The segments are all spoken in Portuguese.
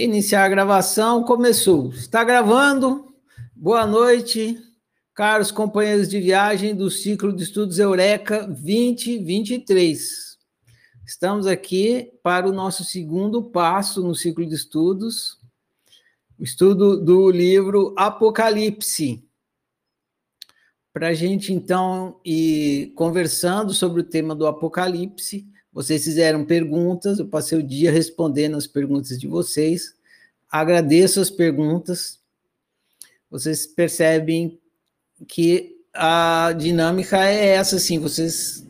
Iniciar a gravação, começou. Está gravando? Boa noite, caros companheiros de viagem do ciclo de estudos Eureka 2023. Estamos aqui para o nosso segundo passo no ciclo de estudos, o estudo do livro Apocalipse. Para a gente, então, ir conversando sobre o tema do Apocalipse, vocês fizeram perguntas, eu passei o dia respondendo as perguntas de vocês. Agradeço as perguntas. Vocês percebem que a dinâmica é essa, assim, vocês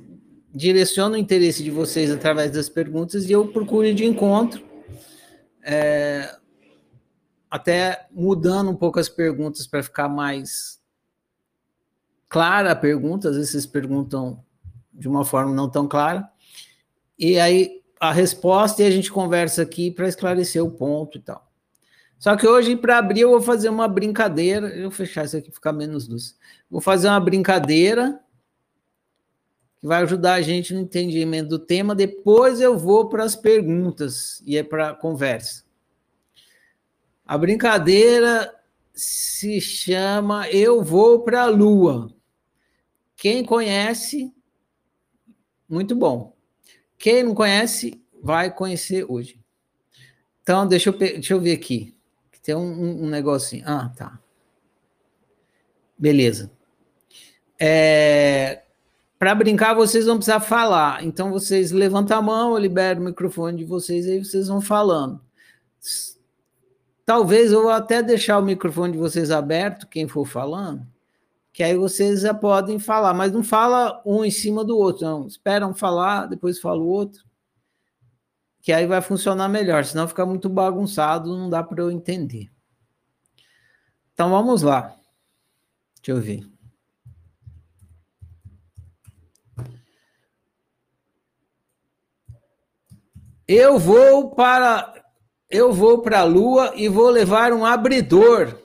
direcionam o interesse de vocês através das perguntas e eu procuro de encontro, é, até mudando um pouco as perguntas para ficar mais clara a pergunta, às vezes vocês perguntam de uma forma não tão clara, e aí a resposta e a gente conversa aqui para esclarecer o ponto e tal. Só que hoje, para abrir, eu vou fazer uma brincadeira. Eu fechar isso aqui, ficar menos luz. Vou fazer uma brincadeira que vai ajudar a gente no entendimento do tema. Depois eu vou para as perguntas e é para a conversa. A brincadeira se chama Eu Vou para a Lua. Quem conhece, muito bom. Quem não conhece, vai conhecer hoje. Então, deixa eu, deixa eu ver aqui. Tem um, um negocinho. Ah, tá. Beleza. É, Para brincar, vocês vão precisar falar. Então, vocês levantam a mão, eu libero o microfone de vocês, aí vocês vão falando. Talvez eu vou até deixar o microfone de vocês aberto, quem for falando, que aí vocês já podem falar, mas não fala um em cima do outro, não. Esperam falar, depois fala o outro, que aí vai funcionar melhor, senão fica muito bagunçado, não dá para eu entender. Então vamos lá. Deixa eu ver. Eu vou para eu vou para a lua e vou levar um abridor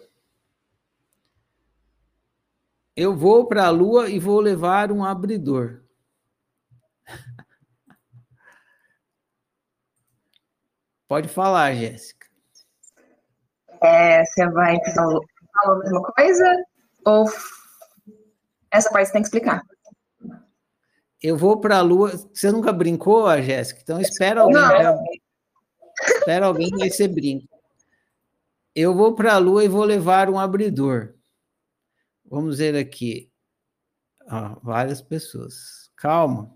eu vou para a Lua e vou levar um abridor. Pode falar, Jéssica. É, você vai falar a mesma coisa? Ou essa parte você tem que explicar? Eu vou para a Lua. Você nunca brincou, Jéssica? Então espera alguém. Não. Espera alguém e aí você brinca. Eu vou para a Lua e vou levar um abridor. Vamos ver aqui. Ah, várias pessoas. Calma.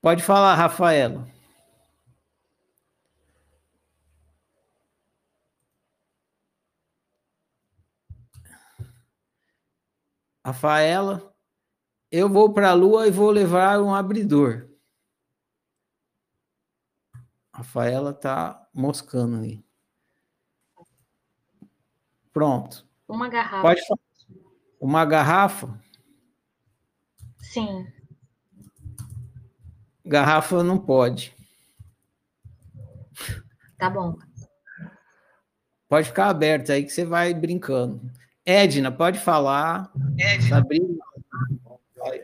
Pode falar, Rafaela. Rafaela, eu vou para a Lua e vou levar um abridor. Rafaela tá moscando aí. Pronto. Uma garrafa. Pode falar. Uma garrafa? Sim. Garrafa não pode. Tá bom. Pode ficar aberto aí que você vai brincando. Edna, pode falar. Edna. Sabrina.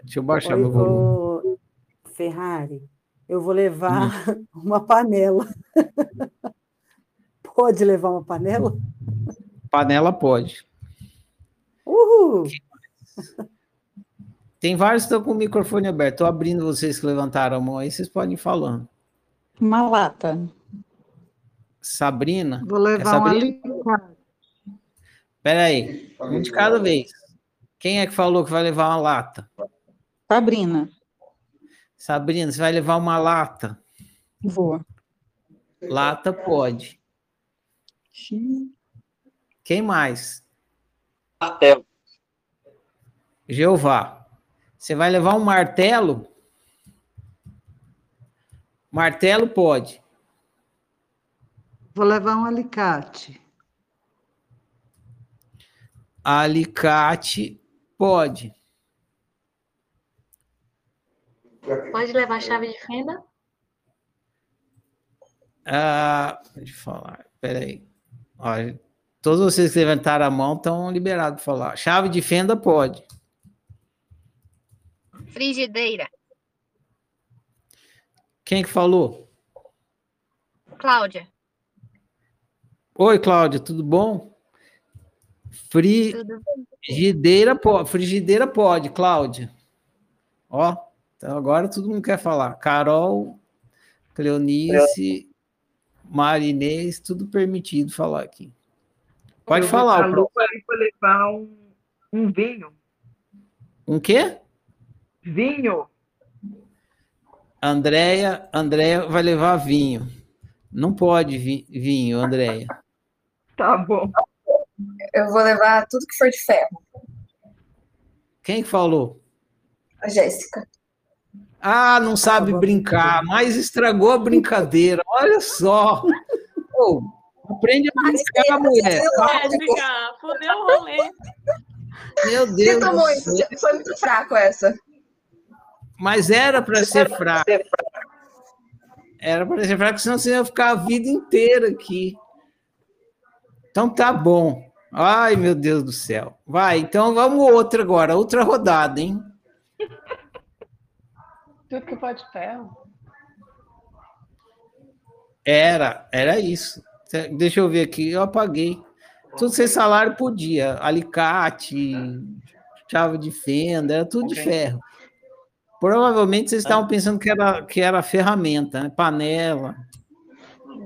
Deixa eu baixar Oi, meu volume. Ferrari, eu vou levar hum. uma panela. pode levar uma panela? Panela pode. Uhul! Tem vários que estão com o microfone aberto. Estou abrindo vocês que levantaram a mão aí, vocês podem ir falando. Uma lata. Sabrina? Vou levar é Sabrina? uma Espera aí, um de cada vez. Quem é que falou que vai levar uma lata? Sabrina. Sabrina, você vai levar uma lata? Vou. Lata pode. Sim. Quem mais? Martelo. Jeová. Você vai levar um martelo? Martelo pode. Vou levar um alicate. Alicate pode. Pode levar chave de fenda? Ah, pode falar. Peraí. Olha, Todos vocês que levantaram a mão estão liberados para falar. Chave de fenda pode. Frigideira. Quem que falou? Cláudia. Oi, Cláudia, tudo bom? Frigideira pode, frigideira pode, Cláudia. Ó, então agora todo mundo quer falar. Carol, Cleonice, Marinês, tudo permitido falar aqui. Pode Eu falar. vou Pro- pra Lu para levar um, um vinho. Um quê? Vinho. Andréia, Andréia vai levar vinho. Não pode vi- vinho, Andréia. Tá bom. Eu vou levar tudo que for de ferro. Quem que falou? A Jéssica. Ah, não sabe a brincar, mas estragou a brincadeira. Olha só. Ô, aprende a brincar, mulher. Jéssica, fudeu o rolê. Meu Você Deus. Foi muito fraco essa. Mas era para ser fraco. Era para ser fraco, senão você ia ficar a vida inteira aqui. Então tá bom. Ai, meu Deus do céu. Vai, então vamos outra agora, outra rodada, hein? Tudo que pode ferro. Era, era isso. Deixa eu ver aqui, eu apaguei. Tudo sem salário podia. Alicate, chave de fenda, era tudo de Ok. ferro. Provavelmente vocês estavam pensando que era, que era ferramenta, né? panela.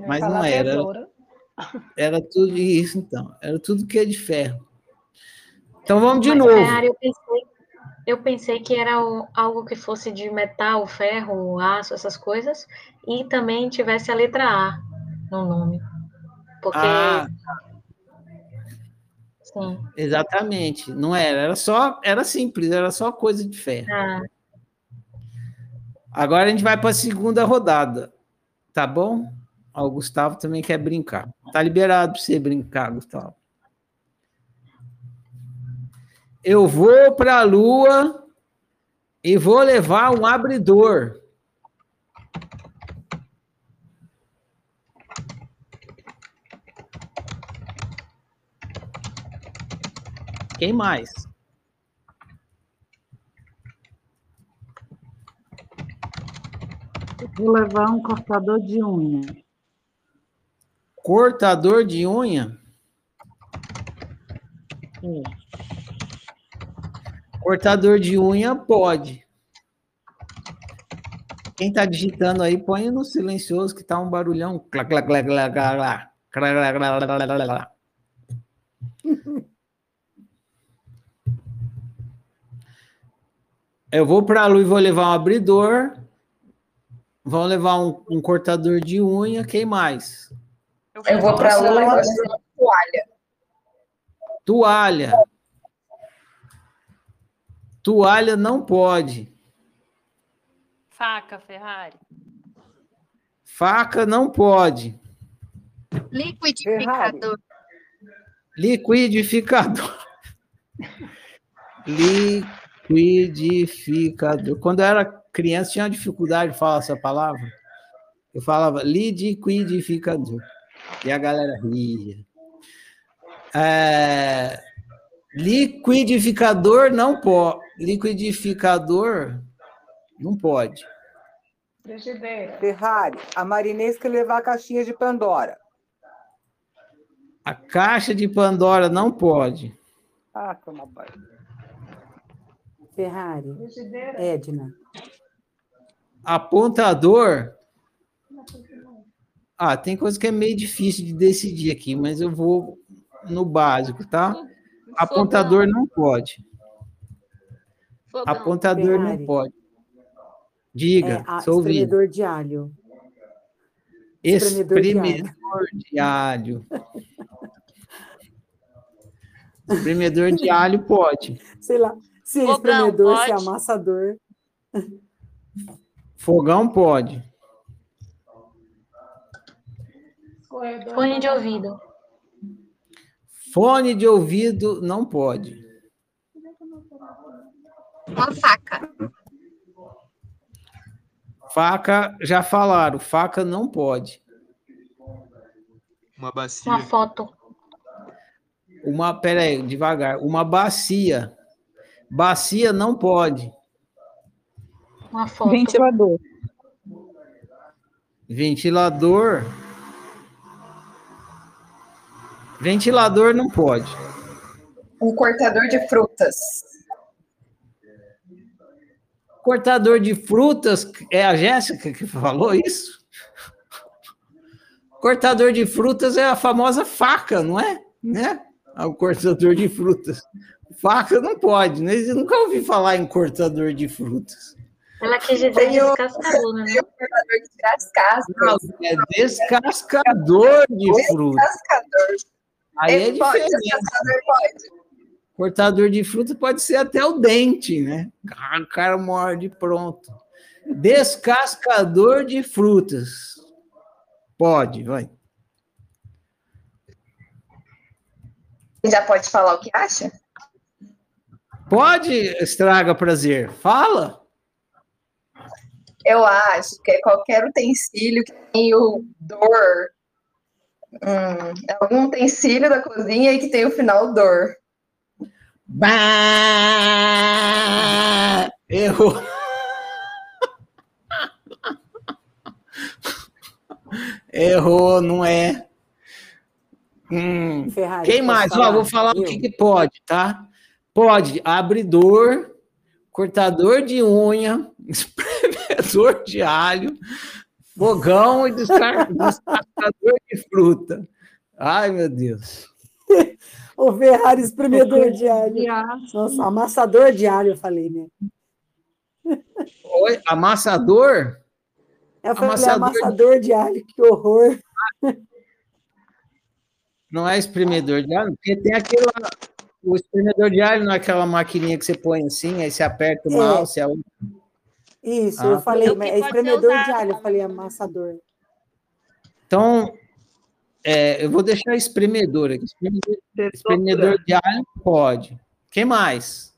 Mas Falar não era. Era tudo isso, então. Era tudo que é de ferro. Então vamos de Mas, novo. Ferrari, eu pensei, eu pensei que era o- algo que fosse de metal, ferro, aço, essas coisas, e também tivesse a letra A no nome. Porque, Ah, sim, exatamente. Não era, era só, era simples, era só coisa de ferro. ah, Agora a gente vai para a segunda rodada, tá bom? Ó, o Gustavo também quer brincar. Tá liberado para você brincar, Gustavo. Eu vou para a Lua e vou levar um abridor. Quem mais? Vou levar um cortador de unha. Cortador de unha? Cortador de unha pode. Quem está digitando aí, põe no silencioso que tá um barulhão. Clá, clá, clá, clá, clá, clá. Clá, clá, clá, clá, Eu vou para a lua e vou levar um abridor. Vão levar um, um cortador de unha. Quem mais? Eu vou pra Lula e vou levar uma toalha. Toalha. Toalha não pode. Faca, Ferrari. Faca não pode. liquidificador. Liquidificador. Liquidificador. Quando eu era criança, tinha dificuldade de falar essa palavra. Eu falava liquidificador. E a galera ria. É, liquidificador não pode. Liquidificador não pode. Frigideira. Ferrari, a Marinês quer levar a caixinha de Pandora. A caixa de Pandora não pode. Ah, toma banho. Ferrari. Edna. Apontador. Ah, tem coisa que é meio difícil de decidir aqui, mas eu vou no básico, tá? Apontador não pode. Apontador não Ferrari. pode. Diga, É, a, sou ouvindo. espremedor de alho. Espremedor de alho. Espremedor de alho pode. Sei lá. Se é Fogão, espremedor, se é pode? amassador. Fogão pode. Fone de ouvido. Fone de ouvido não pode. Uma faca. Faca, já falaram, faca não pode. Uma bacia. Uma foto. Uma, peraí, devagar. Uma bacia. Bacia não pode. Uma foto. Ventilador. Ventilador Ventilador não pode. Um cortador de frutas. Cortador de frutas, é a Jéssica que falou isso? Cortador de frutas é a famosa faca, não é? Né? O cortador de frutas. Faca não pode, né? Eu nunca ouvi falar em cortador de frutas. Ela quis dizer Tem o- descascadora, né? Tem o cortador de tirar as cascas. Não, é descascador de fruta. Descascador. Aí é Ele pode, diferente. descascador pode. Cortador de fruta pode ser até o dente, né? O cara morde pronto. Descascador de frutas. Pode, vai. Já pode falar o que acha? Pode, estraga prazer. Fala. Eu acho que é qualquer utensílio que tem o dor. Hum, algum utensílio da cozinha que tem o final dor. Bah! Errou. Errou, não é. Hum. Ferrari, Quem mais? Ó, vou falar o Eu. que, que pode, tá? Pode abridor, cortador de unha, espremedor de alho, fogão e descar- descascador de fruta. Ai, meu Deus. O Ferrari espremedor de alho. Nossa, amassador de alho, eu falei, né? Oi, amassador? Eu falei, Amassador de- amassador de alho, que horror. Não é espremedor de alho, porque tem aquele. lá- O espremedor de alho não é aquela maquininha que você põe assim, aí você aperta o É. mouse. É o... Isso, Ah, eu falei, Então, é espremedor de alho, eu falei amassador. Então, é, eu vou deixar espremedor aqui. Espremedor, espremedor de alho pode. Quem mais?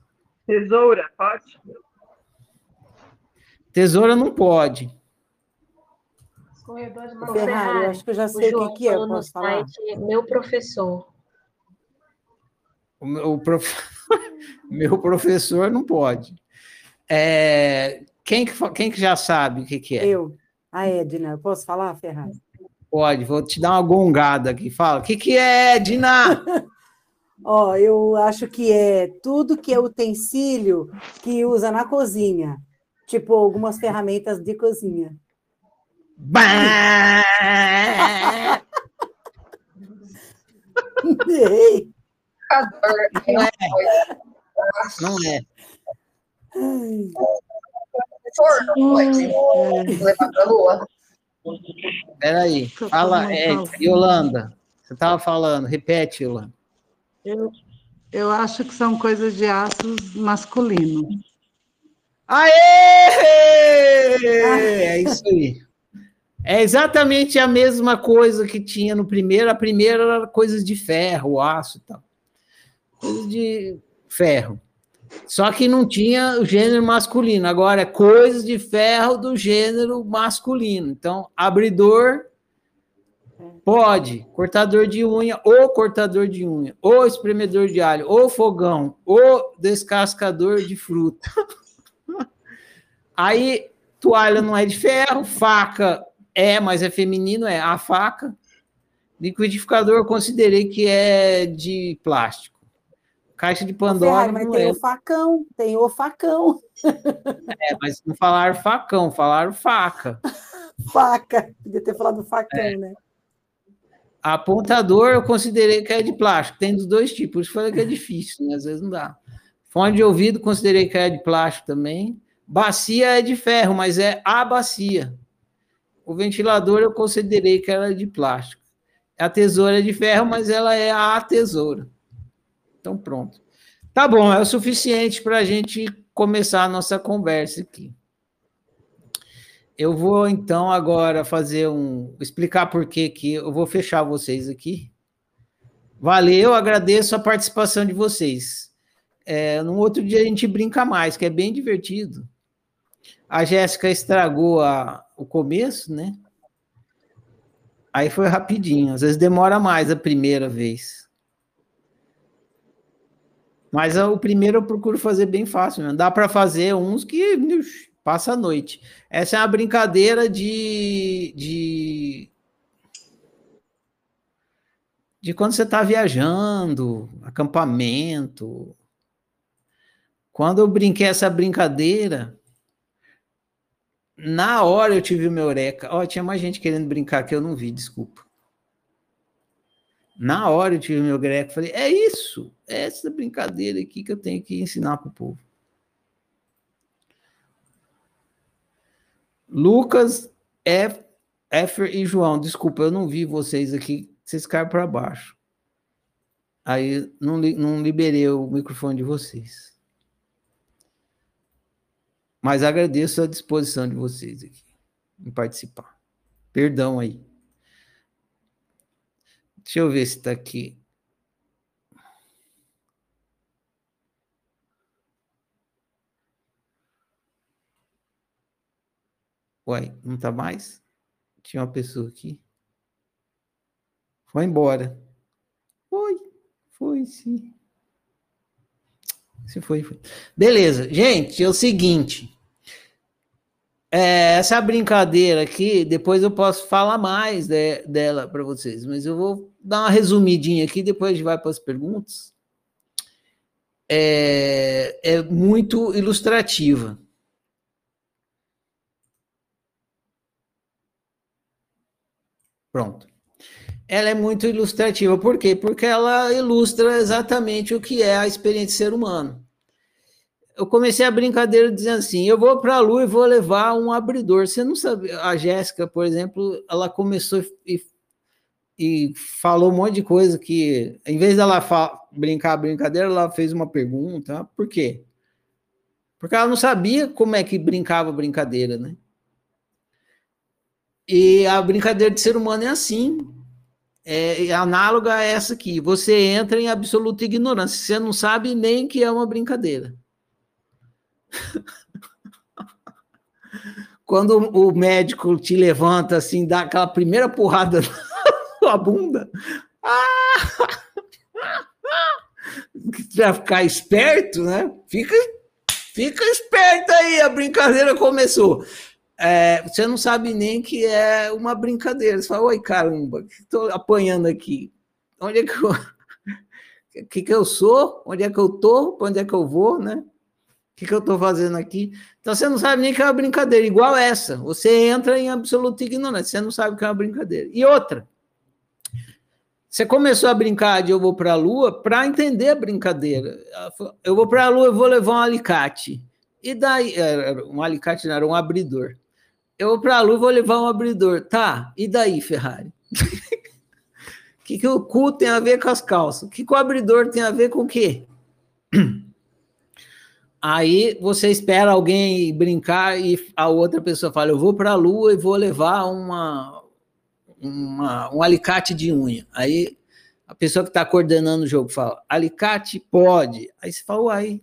Tesoura, pode? Tesoura não pode. Escorredor de O maçã. Ferrari, eu acho que eu já O sei o João que, que é, posso falar? site, meu professor. O meu, prof- meu professor não pode. É, quem, que, quem que já sabe o que, que é? Eu, a Edna, eu posso falar, Ferrari? Pode, vou te dar uma gongada aqui. Fala, o que, que é, Edna? Ó, eu acho que é tudo que é utensílio que usa na cozinha. Tipo, algumas ferramentas de cozinha. Errei. Não é. Não é. Forno pode levar pra lua. Peraí. Fala, é, Yolanda. Você estava falando, repete, Yolanda. Eu, eu acho que são coisas de aços masculino. Aê! É isso aí. É exatamente a mesma coisa que tinha no primeiro. A primeira era coisas de ferro, aço e tal. Coisas de ferro. Só que não tinha o gênero masculino. Agora é coisas de ferro do gênero masculino. Então, abridor pode, cortador de unha, ou cortador de unha, ou espremedor de alho, ou fogão, ou descascador de fruta. Aí, toalha não é de ferro, faca é, mas é feminino, é a faca. Liquidificador considerei que é de plástico. Caixa de Pandora Ferrari, mas tem é, o facão, tem o facão, é, mas não falaram facão, falaram faca. faca. Podia ter falado facão, né? Apontador eu considerei que é de plástico, tem dos dois tipos, por isso falei que é difícil, né? às vezes não dá. Fone de ouvido considerei que é de plástico também. Bacia é de ferro, mas é a bacia. O ventilador eu considerei que era de plástico. A tesoura é de ferro, mas ela é a tesoura. Então pronto. Tá bom, é o suficiente para a gente começar a nossa conversa aqui. Eu vou então agora fazer um explicar por que que eu vou fechar vocês aqui. Valeu, agradeço a participação de vocês. É, no outro dia a gente brinca mais, que é bem divertido. A Jéssica estragou a, o começo, né? Aí foi rapidinho, às vezes demora mais a primeira vez. Mas o primeiro eu procuro fazer bem fácil, né? Dá para fazer uns que passa a noite. Essa é uma brincadeira de, de de quando você está viajando, acampamento. Quando eu brinquei essa brincadeira, na hora eu tive o meu eureka. Ó, tinha mais gente querendo brincar que eu não vi, desculpa. Na hora eu tive meu eureka, falei, é isso, é essa brincadeira aqui que eu tenho que ensinar para o povo. Lucas, F, Effer e João, desculpa, eu não vi vocês aqui, vocês caem para baixo. Aí não, não liberei o microfone de vocês. Mas agradeço a disposição de vocês aqui em participar. Perdão aí. Deixa eu ver se está aqui. Uai, não está mais? Tinha uma pessoa aqui. Foi embora. Foi, foi sim. Se foi, foi. Beleza, gente, é o seguinte. É, essa brincadeira aqui, depois eu posso falar mais de, dela para vocês, mas eu vou dar uma resumidinha aqui, depois a gente vai para as perguntas. É, é muito ilustrativa. Pronto. Ela é muito ilustrativa, por quê? Porque ela ilustra exatamente o que é a experiência de ser humano. Eu comecei a brincadeira dizendo assim: eu vou para a Lua e vou levar um abridor. Você não sabe, a Jéssica, por exemplo, ela começou e, e falou um monte de coisa que, em vez dela brincar a brincadeira, ela fez uma pergunta. Por quê? Porque ela não sabia como é que brincava a brincadeira, né? E a brincadeira de ser humano é assim. É, é análoga a essa aqui. Você entra em absoluta ignorância. Você não sabe nem que é uma brincadeira. Quando o médico te levanta assim, dá aquela primeira porrada na sua bunda. Para ficar esperto, né? Fica, fica esperto aí, a brincadeira começou é, você não sabe nem que é uma brincadeira. Você fala, oi, caramba, estou apanhando aqui. Onde é que eu. Que, que eu sou? Onde é que eu estou? Para onde é que eu vou, né? Que, que eu estou fazendo aqui? Então você não sabe nem que é uma brincadeira, igual essa. Você entra em absoluta ignorância, você não sabe que é uma brincadeira. E outra, você começou a brincar de eu vou para a Lua para entender a brincadeira. Eu vou para a Lua, eu vou levar um alicate. E daí, um alicate não, era um abridor eu vou para a lua vou levar um abridor. Tá, e daí, Ferrari? O que, que o cu tem a ver com as calças? O que, que o abridor tem a ver com o quê? Aí você espera alguém brincar e a outra pessoa fala: Eu vou para a lua e vou levar uma, uma, um alicate de unha. Aí a pessoa que está coordenando o jogo fala: Alicate pode. Aí você fala: Uai,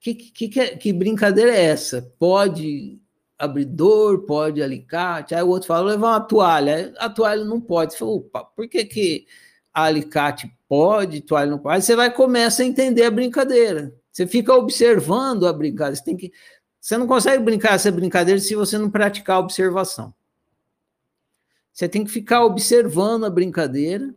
que, que, que, que brincadeira é essa? Pode abridor, pode alicate. Aí o outro fala, levar uma toalha. A toalha não pode. Você fala, opa, por que, que alicate pode, toalha não pode? Aí você vai começa a entender a brincadeira. Você fica observando a brincadeira. Você, tem que, você não consegue brincar essa brincadeira se você não praticar a observação. Você tem que ficar observando a brincadeira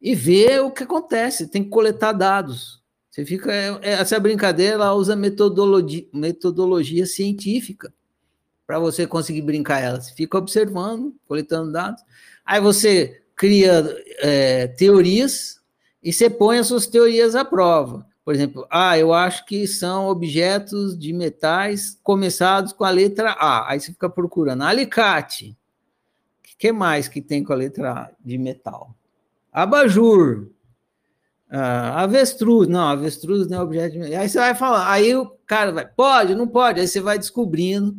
e ver o que acontece. Tem que coletar dados. Você fica. É, é, essa brincadeira ela usa metodologia, metodologia científica para você conseguir brincar ela. Você fica observando, coletando dados. Aí você cria é, teorias e você põe as suas teorias à prova. Por exemplo, ah, eu acho que são objetos de metais começados com a letra A. Aí você fica procurando alicate. O que mais que tem com a letra A de metal? Abajur. Ah, avestruz. Não, avestruz não é objeto de metal. Aí você vai falar. Aí o cara vai, pode, não pode. Aí você vai descobrindo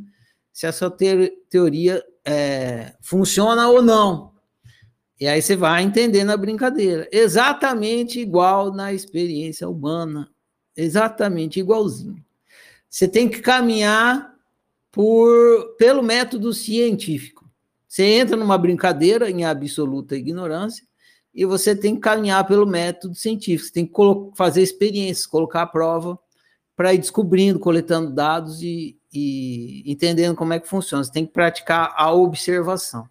se a sua teoria é, funciona ou não. E aí você vai entendendo a brincadeira. Exatamente igual na experiência humana. Exatamente igualzinho. Você tem que caminhar por, pelo método científico. Você entra numa brincadeira em absoluta ignorância e você tem que caminhar pelo método científico. Você tem que fazer experiências, colocar a prova para ir descobrindo, coletando dados e, e entendendo como é que funciona. Você tem que praticar a observação.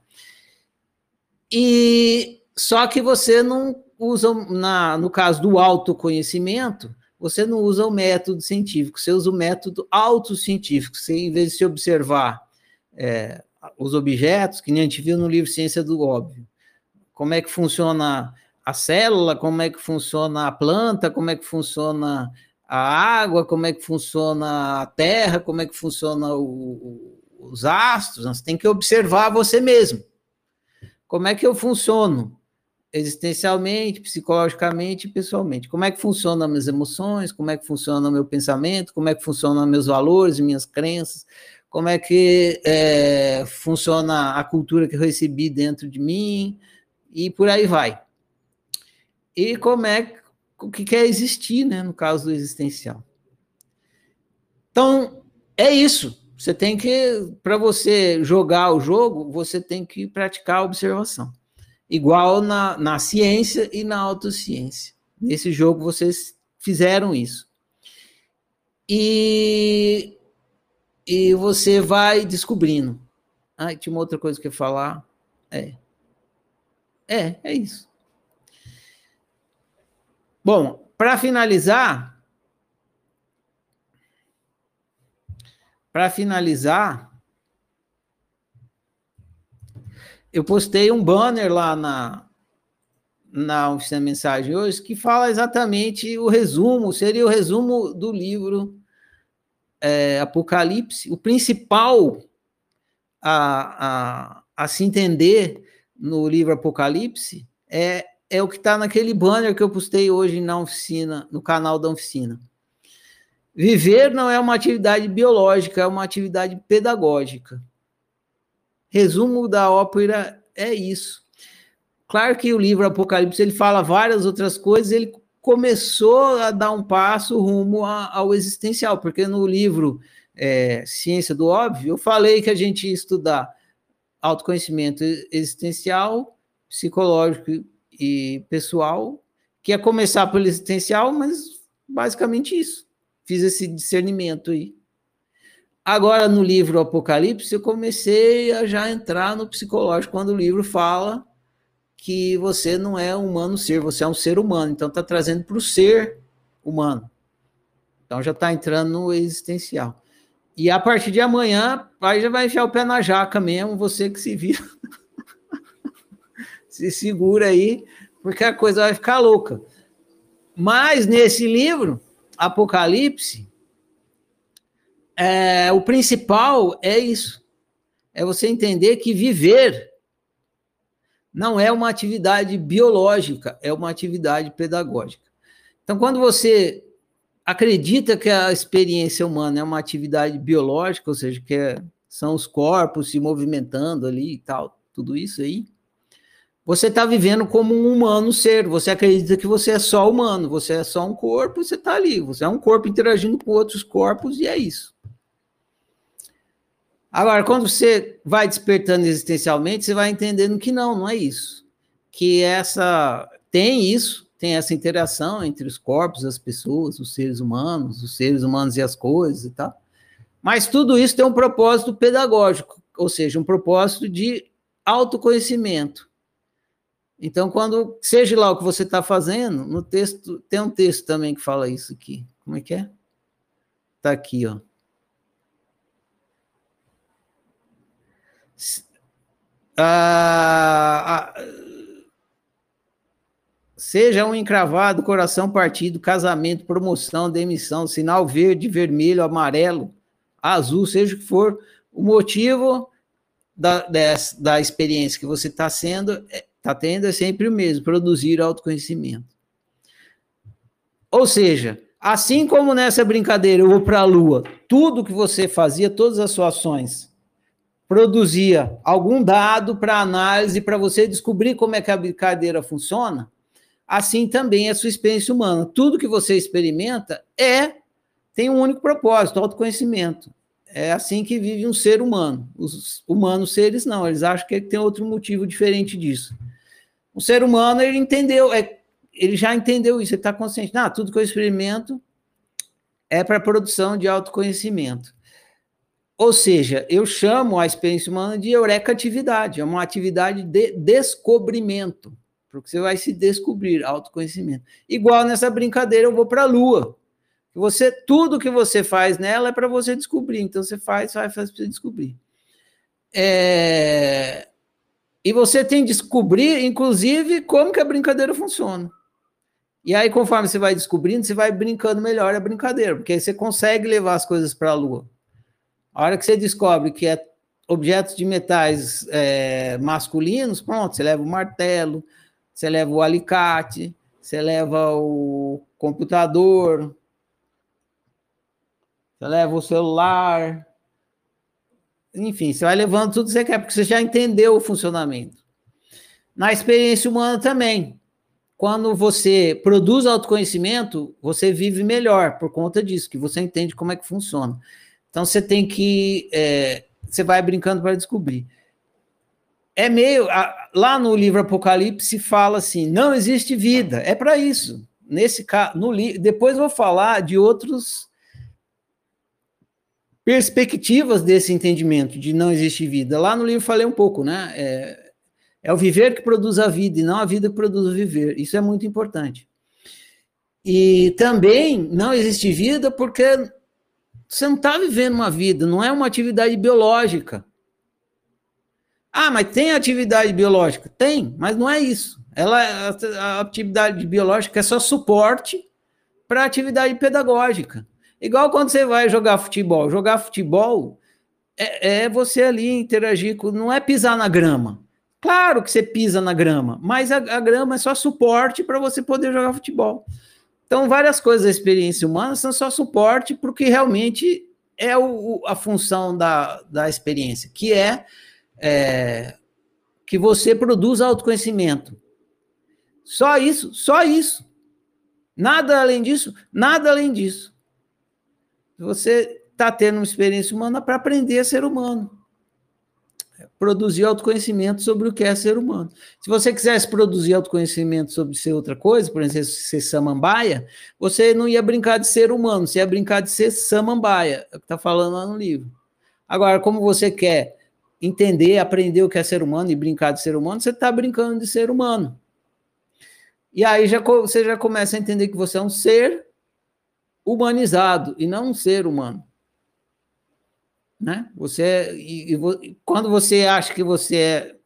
E Só que você não usa, na, no caso do autoconhecimento, você não usa o método científico, você usa o método autocientífico. Você, em vez de se observar é, os objetos, que nem a gente viu no livro Ciência do Óbvio, como é que funciona a célula, como é que funciona a planta, como é que funciona a água, como é que funciona a terra, como é que funciona o, os astros, você tem que observar você mesmo. Como é que eu funciono? existencialmente, psicologicamente e pessoalmente. Como é que funcionam as minhas emoções, como é que funciona o meu pensamento, como é que funcionam meus valores, minhas crenças, como é que é, funciona a cultura que eu recebi dentro de mim, e por aí vai. E como é o que quer existir, né, no caso do existencial. Então, é isso. Você tem que, para você jogar o jogo, você tem que praticar a observação igual na, na ciência e na autociência. Nesse jogo vocês fizeram isso. E, e você vai descobrindo. Ah, tinha uma outra coisa que eu ia falar. É. É, é isso. Bom, para finalizar, para finalizar, eu postei um banner lá na, na oficina mensagem hoje que fala exatamente o resumo, seria o resumo do livro é, Apocalipse. O principal a, a, a se entender no livro Apocalipse é, é o que está naquele banner que eu postei hoje na oficina, no canal da oficina. Viver não é uma atividade biológica, é uma atividade pedagógica. Resumo da ópera é isso. Claro que o livro Apocalipse ele fala várias outras coisas, ele começou a dar um passo rumo a, ao existencial, porque no livro é, Ciência do Óbvio, eu falei que a gente ia estudar autoconhecimento existencial, psicológico e pessoal, que ia começar pelo existencial, mas basicamente isso. Fiz esse discernimento aí. Agora, no livro Apocalipse, eu comecei a já entrar no psicológico, quando o livro fala que você não é um humano ser, você é um ser humano. Então, está trazendo para o ser humano. Então, já está entrando no existencial. E a partir de amanhã, aí já vai enfiar o pé na jaca mesmo, você que se vira. se segura aí, porque a coisa vai ficar louca. Mas nesse livro, Apocalipse, é, o principal é isso: é você entender que viver não é uma atividade biológica, é uma atividade pedagógica. Então, quando você acredita que a experiência humana é uma atividade biológica, ou seja, que é, são os corpos se movimentando ali e tal, tudo isso aí, você está vivendo como um humano ser, você acredita que você é só humano, você é só um corpo, você está ali, você é um corpo interagindo com outros corpos e é isso. Agora, quando você vai despertando existencialmente, você vai entendendo que não, não é isso. Que essa tem isso, tem essa interação entre os corpos, as pessoas, os seres humanos, os seres humanos e as coisas e tal. Mas tudo isso tem um propósito pedagógico, ou seja, um propósito de autoconhecimento. Então, quando seja lá o que você está fazendo, no texto tem um texto também que fala isso aqui. Como é que é? Está aqui, ó. Ah, ah, seja um encravado, coração partido, casamento, promoção, demissão, sinal verde, vermelho, amarelo, azul, seja o que for, o motivo da, dessa, da experiência que você está sendo, está tendo é sempre o mesmo, produzir autoconhecimento. Ou seja, assim como nessa brincadeira eu vou para a Lua, tudo que você fazia, todas as suas ações, produzia algum dado para análise para você descobrir como é que a brincadeira funciona, assim também é a sua experiência humana. Tudo que você experimenta é tem um único propósito, autoconhecimento. É assim que vive um ser humano. Os humanos seres não, eles acham que tem outro motivo diferente disso. O ser humano ele entendeu, é, ele já entendeu isso, ele está consciente. Tudo que eu experimento é para produção de autoconhecimento. Ou seja, eu chamo a experiência humana de eureka atividade, é uma atividade de descobrimento. porque você vai se descobrir, autoconhecimento. Igual nessa brincadeira, eu vou para a Lua. Você, tudo que você faz nela é para você descobrir. Então você faz, faz, faz para você descobrir. É... E você tem que descobrir, inclusive, como que a brincadeira funciona. E aí, conforme você vai descobrindo, você vai brincando melhor a brincadeira, porque aí você consegue levar as coisas para a Lua. A hora que você descobre que é objetos de metais é, masculinos, pronto, você leva o martelo, você leva o alicate, você leva o computador, você leva o celular, enfim, você vai levando tudo que você quer, porque você já entendeu o funcionamento. Na experiência humana também. Quando você produz autoconhecimento, você vive melhor por conta disso, que você entende como é que funciona. Então você tem que. É, você vai brincando para descobrir. É meio. Lá no livro Apocalipse fala assim: não existe vida. É para isso. Nesse caso, no, depois vou falar de outros perspectivas desse entendimento de não existe vida. Lá no livro falei um pouco, né? É, é o viver que produz a vida e não a vida que produz o viver. Isso é muito importante. E também não existe vida porque você não está vivendo uma vida, não é uma atividade biológica. Ah, mas tem atividade biológica? Tem, mas não é isso. Ela, a atividade biológica é só suporte para a atividade pedagógica. Igual quando você vai jogar futebol. Jogar futebol é, é você ali interagir com. Não é pisar na grama. Claro que você pisa na grama, mas a, a grama é só suporte para você poder jogar futebol. Então, várias coisas da experiência humana são só suporte para o que realmente é o, a função da, da experiência, que é, é que você produz autoconhecimento. Só isso, só isso. Nada além disso, nada além disso. Você está tendo uma experiência humana para aprender a ser humano. Produzir autoconhecimento sobre o que é ser humano. Se você quisesse produzir autoconhecimento sobre ser outra coisa, por exemplo, ser samambaia, você não ia brincar de ser humano, você ia brincar de ser samambaia, é o que está falando lá no livro. Agora, como você quer entender, aprender o que é ser humano e brincar de ser humano, você está brincando de ser humano. E aí já, você já começa a entender que você é um ser humanizado e não um ser humano. Né? Você e, e, quando você acha que você é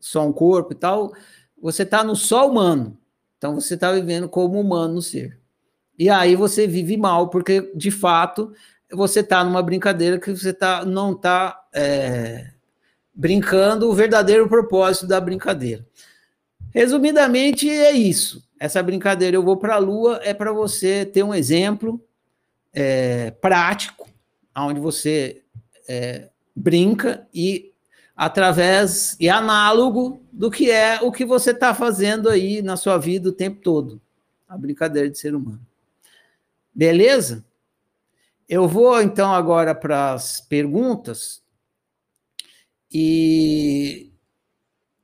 só um corpo e tal, você está no só humano. Então você está vivendo como humano no ser. E aí você vive mal, porque de fato você está numa brincadeira que você tá, não está é, brincando o verdadeiro propósito da brincadeira. Resumidamente, é isso. Essa brincadeira, eu vou para a Lua, é para você ter um exemplo é, prático, onde você é, brinca e através e análogo do que é o que você está fazendo aí na sua vida o tempo todo. A brincadeira de ser humano. Beleza? Eu vou então agora para as perguntas e,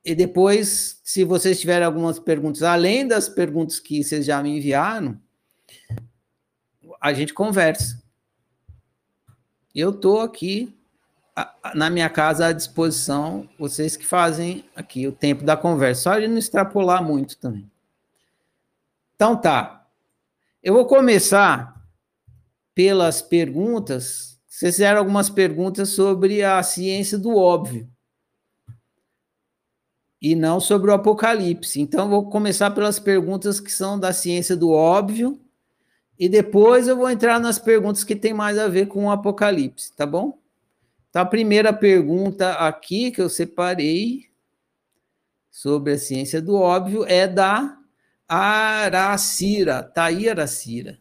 e depois, se vocês tiverem algumas perguntas, além das perguntas que vocês já me enviaram, a gente conversa. Eu estou aqui na minha casa à disposição, vocês que fazem aqui o tempo da conversa, só de não extrapolar muito também. Então tá. Eu vou começar pelas perguntas. Vocês fizeram algumas perguntas sobre a ciência do óbvio. E não sobre o apocalipse. Então, vou começar pelas perguntas que são da ciência do óbvio e depois eu vou entrar nas perguntas que tem mais a ver com o Apocalipse, tá bom? Então, a primeira pergunta aqui que eu separei sobre a ciência do óbvio é da Aracira, Thaí Aracira.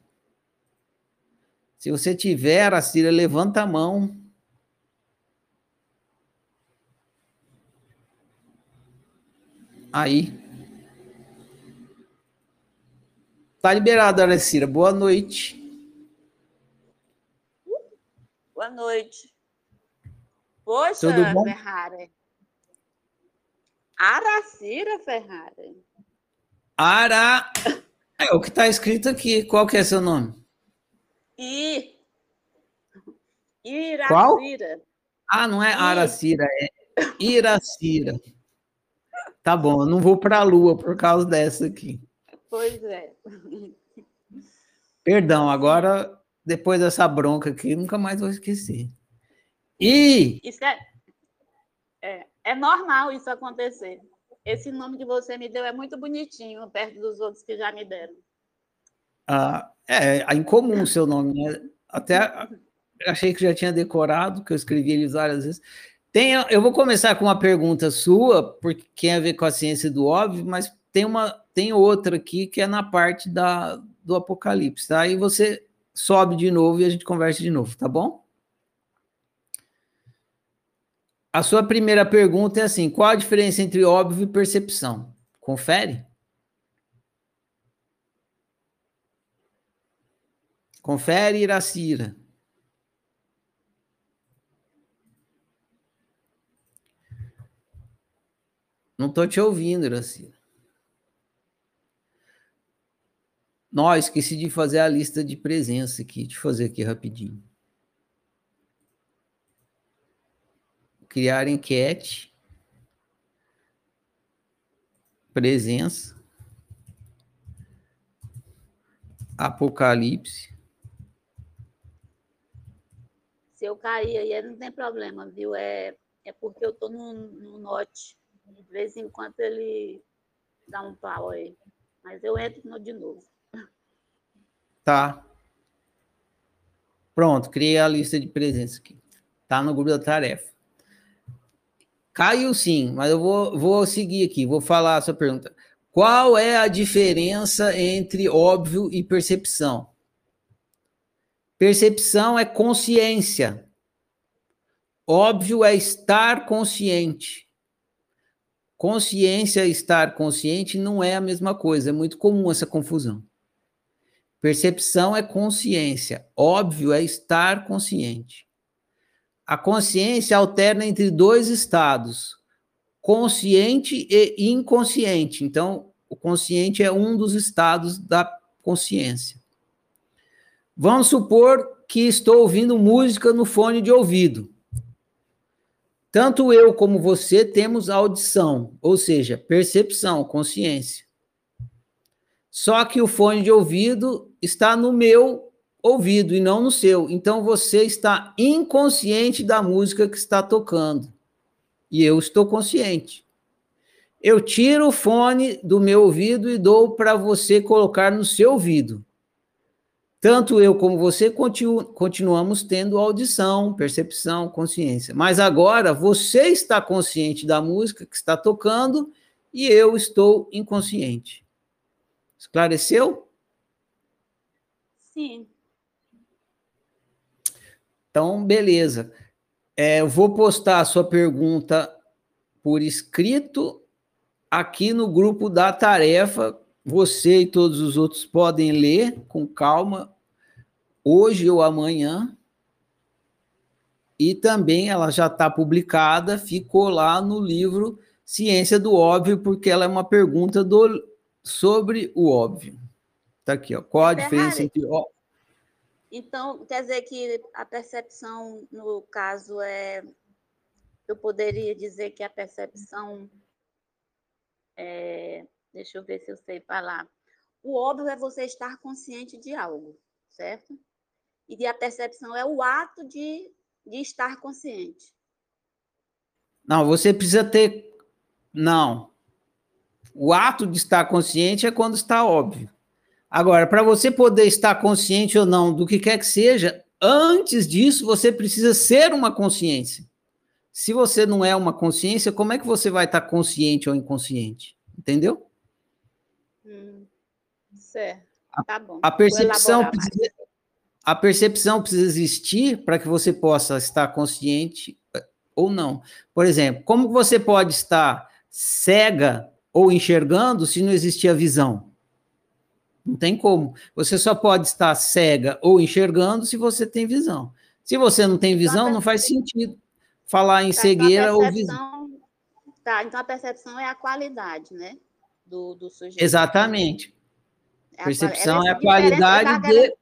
Se você tiver, Aracira, levanta a mão. Aí. Tá liberado, Aracira. Boa noite. Boa noite. Poxa, Tudo bom? Ferrari. Aracira Ferrari. Ara. É o que está escrito aqui. Qual que é seu nome? I. Iracira. Qual? Ah, não é. Aracira, é Iracira. Tá bom, eu não vou para a Lua por causa dessa aqui. Pois é. Perdão, agora, depois dessa bronca aqui, nunca mais vou esquecer. E Isso é, é, é normal isso acontecer. Esse nome que você me deu é muito bonitinho, perto dos outros que já me deram. ah, é, é incomum o seu nome, né? Até achei que já tinha decorado, que eu escrevi eles várias vezes. Tem, eu vou começar com uma pergunta sua, porque tem a ver com a ciência do óbvio, mas tem uma tem outra aqui que é na parte da, do Apocalipse, tá? Aí você sobe de novo e a gente conversa de novo, tá bom? A sua primeira pergunta é assim: qual a diferença entre óbvio e percepção? Confere? Confere, Iracira. Não estou te ouvindo, Iracira. Nó, esqueci de fazer a lista de presença aqui. Deixa eu fazer aqui rapidinho. Criar enquete. Presença. Apocalipse. Se eu cair aí, não tem problema, viu? É, é porque eu estou no, no. De vez em quando ele dá um pau aí. Mas eu entro no de novo. Tá. Pronto, criei a lista de presença aqui. Tá no grupo da tarefa. Caiu sim, mas eu vou, vou seguir aqui, vou falar a sua pergunta. Qual é a diferença entre óbvio e percepção? Percepção é consciência. Óbvio é estar consciente. Consciência e estar consciente não é a mesma coisa, é muito comum essa confusão. Percepção é consciência, óbvio é estar consciente. A consciência alterna entre dois estados, consciente e inconsciente. Então, o consciente é um dos estados da consciência. Vamos supor que estou ouvindo música no fone de ouvido. Tanto eu como você temos audição, ou seja, percepção, consciência. Só que o fone de ouvido está no meu ouvido e não no seu. Então você está inconsciente da música que está tocando. E eu estou consciente. Eu tiro o fone do meu ouvido e dou para você colocar no seu ouvido. Tanto eu como você continu continuamos tendo audição, percepção, consciência. Mas agora você está consciente da música que está tocando e eu estou inconsciente. Esclareceu? Sim. Então, beleza. É, eu vou postar a sua pergunta por escrito aqui no grupo da tarefa. Você e todos os outros podem ler com calma, hoje ou amanhã. E também ela já está publicada, ficou lá no livro Ciência do Óbvio, porque ela é uma pergunta do, sobre o óbvio. Está aqui, ó. Qual a diferença entre óbvio? Então, quer dizer que a percepção, no caso, é. Eu poderia dizer que a percepção. É, deixa eu ver se eu sei falar. O óbvio é você estar consciente de algo, certo? E a percepção é o ato de, de estar consciente. Não, você precisa ter. Não. O ato de estar consciente é quando está óbvio. Agora, para você poder estar consciente ou não do que quer que seja, antes disso você precisa ser uma consciência. Se você não é uma consciência, como é que você vai estar consciente ou inconsciente? Entendeu? Hum, certo. Tá bom. A percepção, precisa, a percepção precisa existir para que você possa estar consciente eh, ou não. Por exemplo, como você pode estar cega ou enxergando se não existir a visão? Não tem como. Você só pode estar cega ou enxergando se você tem visão. Se você não tem visão, então, não faz sentido falar em tá, cegueira então ou visão. Tá, então a percepção é a qualidade, né? Do, do sujeito. Exatamente. É percepção é a qualidade de,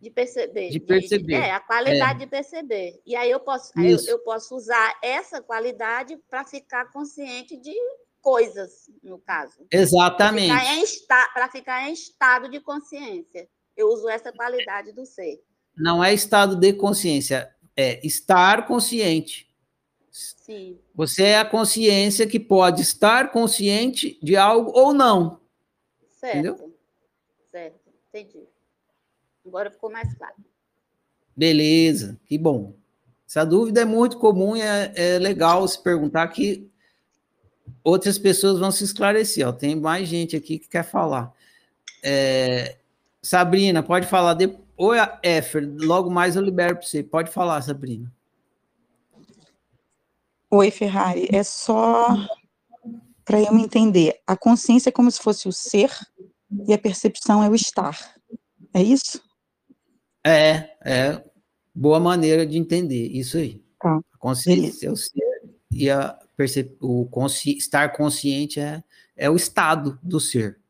de perceber. De perceber. De, é, a qualidade é. de perceber. E aí eu posso, aí eu, eu posso usar essa qualidade para ficar consciente de coisas, no caso. Exatamente. Para ficar, ficar em estado de consciência. Eu uso essa qualidade do ser. Não é estado de consciência, é estar consciente. Sim, Você é a consciência que pode estar consciente de algo ou não. certo. Entendeu? Certo, entendi. Agora ficou mais claro. Beleza, que bom. Essa dúvida é muito comum e é, é legal se perguntar que outras pessoas vão se esclarecer. Ó. Tem mais gente aqui que quer falar. É, Sabrina, pode falar. De... Oi, Éfer, logo mais eu libero para você. Pode falar, Sabrina. Oi, Ferrari. É só para eu me entender. A consciência é como se fosse o ser e a percepção é o estar. É isso? É, é boa maneira de entender isso aí. Tá. A consciência é o ser e a percep... o consci... estar consciente é, é o estado do ser.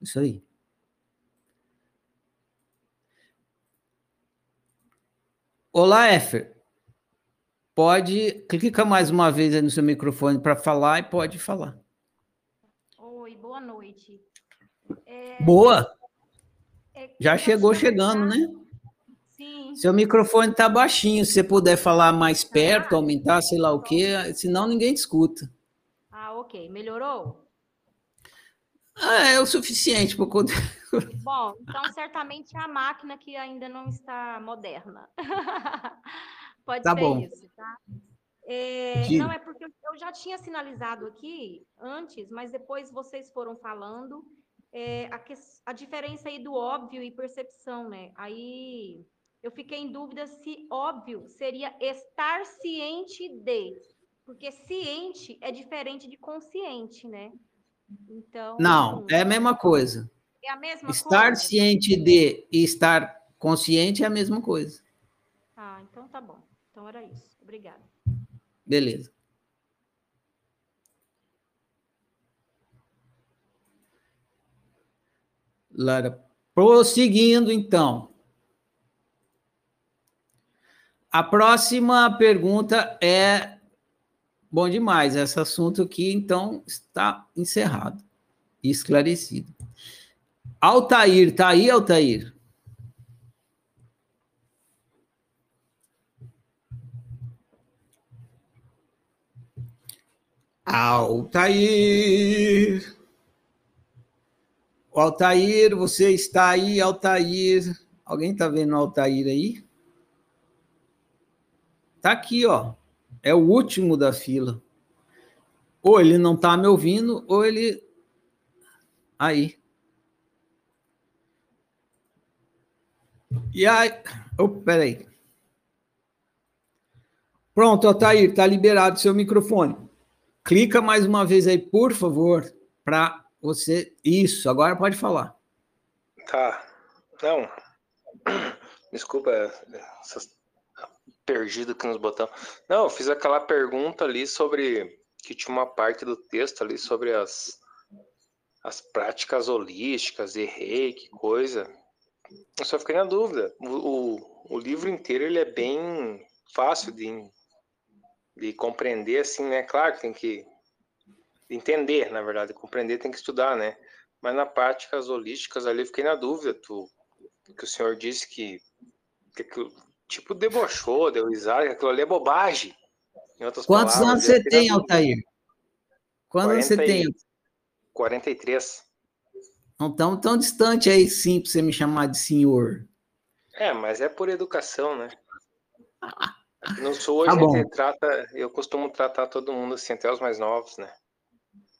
Isso aí. Olá, Éfer. Pode, clica mais uma vez aí no seu microfone para falar e pode falar. Oi, boa noite. É, Boa! é, Já chegou chegando, né? Sim. Seu microfone tá baixinho, se você puder falar mais perto, aumentar, sei lá o quê, senão ninguém te escuta. Ah, ok. Melhorou? Ah, é o suficiente para poder. Bom, então certamente é a máquina que ainda não está moderna. Pode Tá ser bom. isso, tá? É, não, é porque eu já tinha sinalizado aqui antes, mas depois vocês foram falando é, a, ques- a diferença aí do óbvio e percepção, né? Aí eu fiquei em dúvida se óbvio seria estar ciente de, porque ciente é diferente de consciente, né? Então. Não, é a mesma coisa. É a mesma Estar coisa? ciente de e estar consciente é a mesma coisa. Ah, então tá bom. Era isso. Obrigada. Beleza. Lara, prosseguindo então. A próxima pergunta é bom demais. Esse assunto aqui, então, está encerrado e esclarecido. Altair, tá aí, Altair? Altair. Altair, você está aí, Altair? Alguém está vendo o Altair aí? Tá aqui, ó. É o último da fila. Ou ele não está me ouvindo, ou ele. Aí. E aí. Oh, peraí. Pronto, Altair, está liberado seu microfone. Clica mais uma vez aí, por favor, para você. Isso, agora pode falar. Tá. Não. Desculpa, essas- perdido aqui nos botões. Não, eu fiz aquela pergunta ali sobre que tinha uma parte do texto ali sobre as as práticas holísticas e reiki, coisa. Eu só fiquei na dúvida. O, o, o livro inteiro ele é bem fácil de, de compreender, assim, né? Claro que tem que entender, na verdade, compreender tem que estudar, né? Mas na práticas holísticas ali eu fiquei na dúvida, tu, que o senhor disse que, que aquilo, tipo debochou, deu risada, que aquilo ali é bobagem. Em outras Quantos palavras, anos você tem. Altair? Quantos anos você 40 e- tem? 43. Não tão tão distante aí, sim, para você me chamar de senhor. É, mas é por educação, né? Não sou Tá hoje, bom. a gente trata, eu costumo tratar todo mundo assim, até os mais novos, né?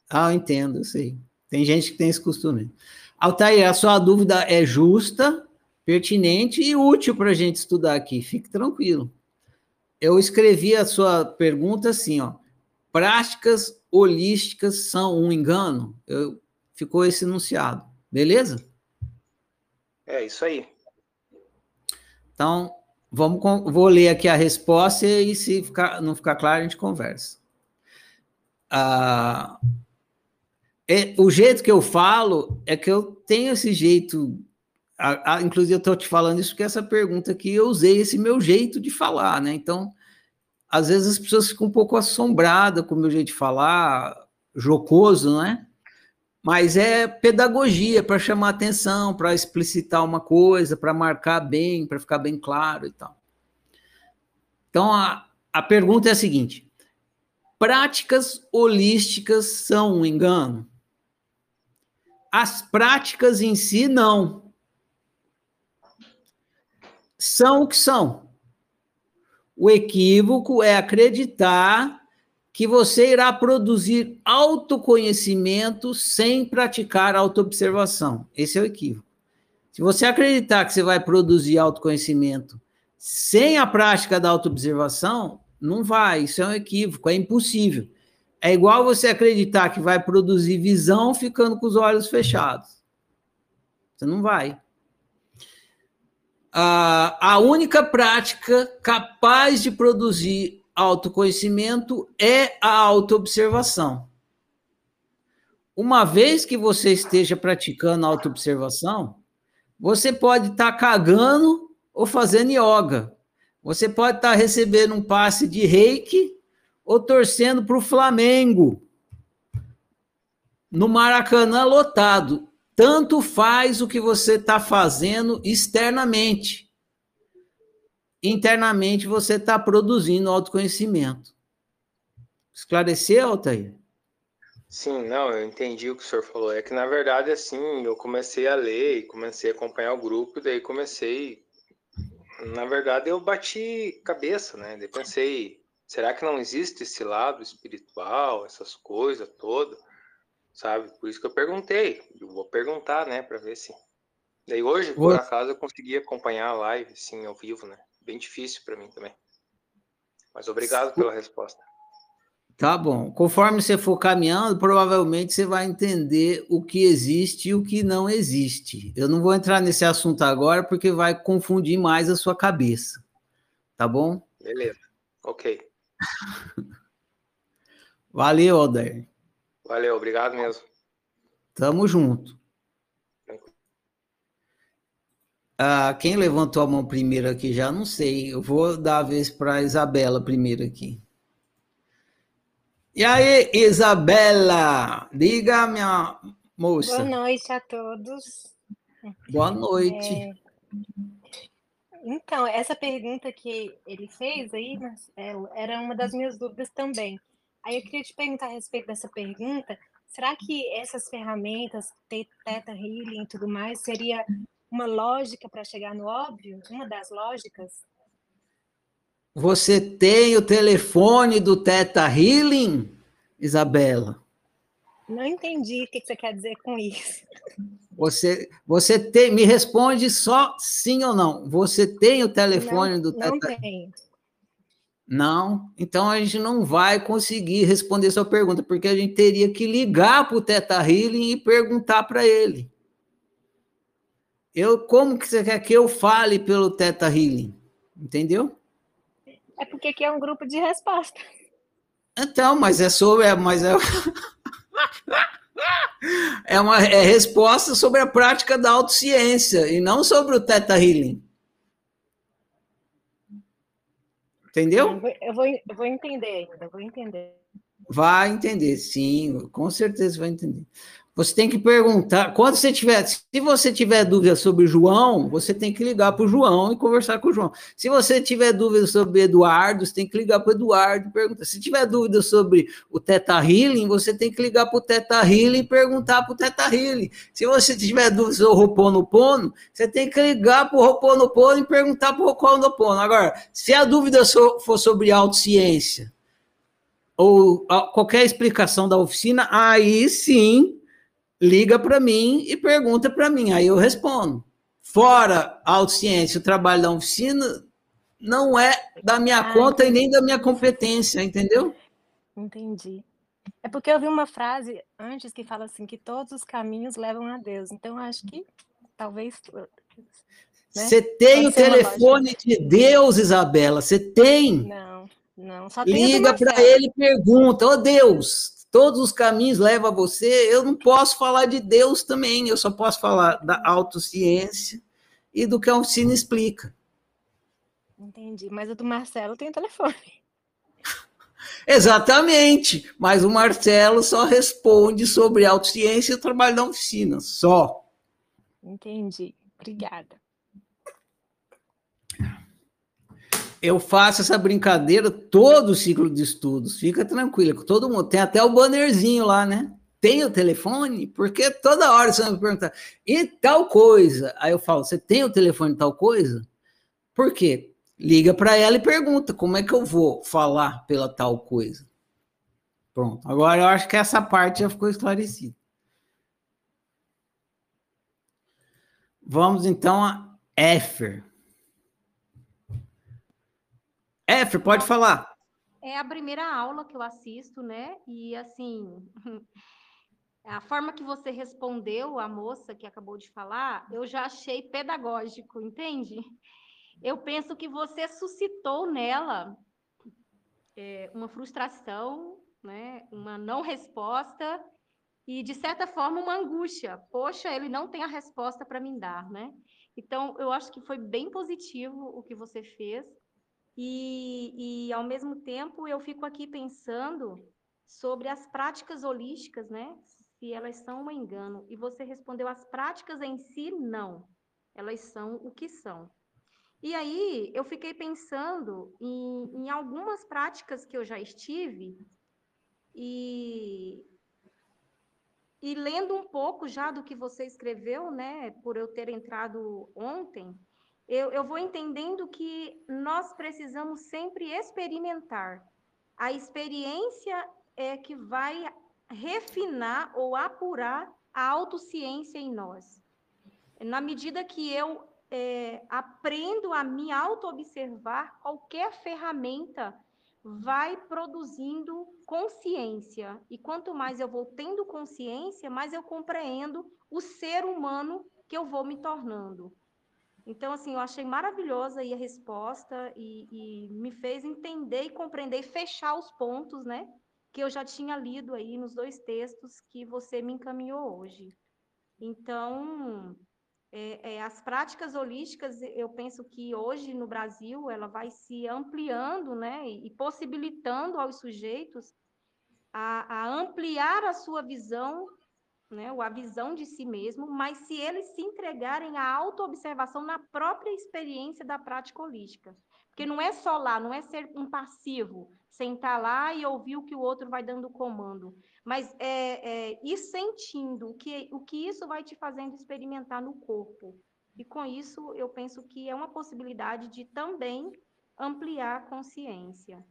Ah, eu entendo, eu sei. Tem gente que tem esse costume. Altair, a sua dúvida é justa, pertinente e útil para a gente estudar aqui. Fique tranquilo. Eu escrevi a sua pergunta assim, ó. Práticas holísticas são um engano? Eu, ficou esse enunciado. Beleza? É isso aí. Então, vamos vou ler aqui a resposta e se ficar- não ficar claro, a gente conversa. Ah, é- o jeito que eu falo é que eu tenho esse jeito. a- a- inclusive, eu estou te falando isso porque essa pergunta aqui eu usei esse meu jeito de falar, né? Então, às vezes as pessoas ficam um pouco assombradas com o meu jeito de falar, jocoso, né? Mas é pedagogia para chamar atenção, para explicitar uma coisa, para marcar bem, para ficar bem claro e tal. Então a, a pergunta é a seguinte: práticas holísticas são um engano? As práticas em si, não. São o que são. O equívoco é acreditar que você irá produzir autoconhecimento sem praticar autoobservação. Esse é o equívoco. Se você acreditar que você vai produzir autoconhecimento sem a prática da autoobservação, não vai, isso é um equívoco, é impossível. É igual você acreditar que vai produzir visão ficando com os olhos fechados. Você não vai. a única prática capaz de produzir autoconhecimento é a autoobservação. Uma vez que você esteja praticando autoobservação, você pode estar tá cagando ou fazendo yoga. Você pode estar recebendo um passe de reiki ou torcendo para o Flamengo no Maracanã lotado. Tanto faz o que você está fazendo externamente. Internamente você está produzindo autoconhecimento. Esclareceu, Altair? Sim, não, eu entendi o que o senhor falou. É que, na verdade, assim, eu comecei a ler e comecei a acompanhar o grupo, e daí comecei na verdade, eu bati cabeça, né? Daí pensei, será que não existe esse lado espiritual, essas coisas todas, sabe? Por isso que eu perguntei. Eu vou perguntar, né, para ver se. Daí hoje, por acaso, eu consegui acompanhar a live, sim, ao vivo, né? Bem difícil para mim também. Mas obrigado pela resposta. Tá bom. Conforme você for caminhando, provavelmente você vai entender o que existe e o que não existe. Eu não vou entrar nesse assunto agora porque vai confundir mais a sua cabeça. Tá bom? Beleza. Ok. Valeu, Alder. Valeu, obrigado mesmo. Tamo junto. Ah, quem levantou a mão primeiro aqui já não sei. Eu vou dar a vez para a Isabela primeiro aqui. E aí, Isabela? Diga, minha moça. Boa noite a todos. Boa noite. É... Então, essa pergunta que ele fez aí é, era uma das minhas dúvidas também. Aí eu queria te perguntar a respeito dessa pergunta. Será que essas ferramentas, Teta Healing e tudo mais, seria uma lógica para chegar no óbvio? Uma das lógicas? Você tem o telefone do Teta Healing, Isabela? Não entendi o que você quer dizer com isso. Você, você tem, me responde só sim ou não. Você tem o telefone não, do Teta? Não tenho. Não, então a gente não vai conseguir responder sua pergunta, porque a gente teria que ligar para o Teta Healing e perguntar para ele. Eu, como que você quer que eu fale pelo Teta Healing? Entendeu? É porque aqui é um grupo de resposta. Então, mas é sobre. É, mas é, é uma é resposta sobre a prática da autociência e não sobre o Teta Healing. Entendeu? Eu vou, eu vou entender ainda, vou entender. Vai entender, sim, com certeza vai entender. Você tem que perguntar. Quando você tiver, se você tiver dúvida sobre João, você tem que ligar para o João e conversar com o João. Se você tiver dúvida sobre Eduardo, você tem que ligar para o Eduardo e perguntar. Se tiver dúvida sobre o Teta Healing, você tem que ligar para o Teta Healing e perguntar para o Teta Healing. Se você tiver dúvida sobre o Roponopono, você tem que ligar para o Roponopono e perguntar para o Roponopono. Agora, se a dúvida for sobre autociência ou qualquer explicação da oficina, aí sim liga para mim e pergunta para mim, aí eu respondo. Fora a autociência, o trabalho da oficina não é da minha ah, conta entendi. e nem da minha competência, entendeu? Entendi. É porque eu vi uma frase antes que fala assim que todos os caminhos levam a Deus. Então acho que talvez né? Você tem Pode o telefone de Deus, Isabela? Você tem? Não, não. Só tem Liga para ele e pergunta: Ô oh, Deus, todos os caminhos levam a você, eu não posso falar de Deus também, eu só posso falar da autociência e do que a oficina explica. Entendi, mas o do Marcelo tem o telefone. Exatamente, mas o Marcelo só responde sobre autociência e o trabalho da oficina, só. Entendi. Obrigada. Eu faço essa brincadeira todo o ciclo de estudos, fica tranquila, todo mundo tem até o bannerzinho lá, né? Tem o telefone? Porque toda hora você vai me perguntar, e tal coisa? Aí eu falo, você tem o telefone tal coisa? Por quê? Liga para ela e pergunta, como é que eu vou falar pela tal coisa? Pronto, agora eu acho que essa parte já ficou esclarecida. Vamos então a Éfer. Éfer, pode falar. É a primeira aula que eu assisto, né? E assim, a forma que você respondeu a moça que acabou de falar, eu já achei pedagógico, entende? Eu penso que você suscitou nela é, uma frustração, né? Uma não resposta e de certa forma uma angústia. Poxa, ele não tem a resposta para me dar, né? Então, eu acho que foi bem positivo o que você fez. E, e ao mesmo tempo, eu fico aqui pensando sobre as práticas holísticas, né? Se elas são um engano. E você respondeu: as práticas em si, não. Elas são o que são. E aí, eu fiquei pensando em, em algumas práticas que eu já estive, e e lendo um pouco já do que você escreveu, né, por eu ter entrado ontem, eu, eu vou entendendo que nós precisamos sempre experimentar. A experiência é que vai refinar ou apurar a autociência em nós. Na medida que eu é, aprendo a me auto-observar, qualquer ferramenta vai produzindo consciência. E quanto mais eu vou tendo consciência, mais eu compreendo o ser humano que eu vou me tornando. Então, assim, eu achei maravilhosa aí a resposta e, e me fez entender e compreender e fechar os pontos, né? Que eu já tinha lido aí nos dois textos que você me encaminhou hoje. Então, é, é, as práticas holísticas, eu penso que hoje no Brasil ela vai se ampliando, né, e possibilitando aos sujeitos a, a ampliar a sua visão, né, a visão de si mesmo, mas se eles se entregarem à autoobservação na própria experiência da prática holística. Porque não é só lá, não é ser um passivo, sentar lá e ouvir o que o outro vai dando comando, mas é, é ir sentindo o que, o que isso vai te fazendo experimentar no corpo. E com isso, eu penso que é uma possibilidade de também ampliar a consciência.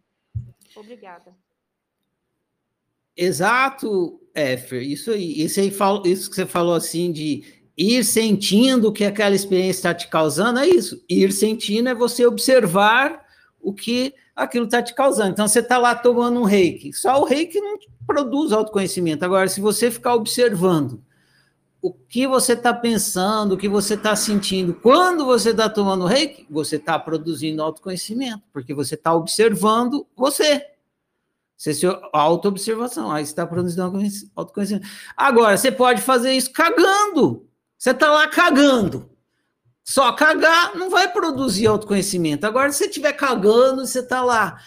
Obrigada. Exato, Éfer, isso aí. Isso, aí isso que você falou assim de ir sentindo o que aquela experiência está te causando, é isso. Ir sentindo é você observar o que aquilo está te causando. Então, você está lá tomando um reiki. Só o reiki não produz autoconhecimento. Agora, se você ficar observando o que você está pensando, o que você está sentindo, quando você está tomando reiki, você está produzindo autoconhecimento, porque você está observando você. Você se auto-observação, aí você está produzindo autoconhecimento. Agora, você pode fazer isso cagando. Você está lá cagando. Só cagar não vai produzir autoconhecimento. Agora, se você estiver cagando, você está lá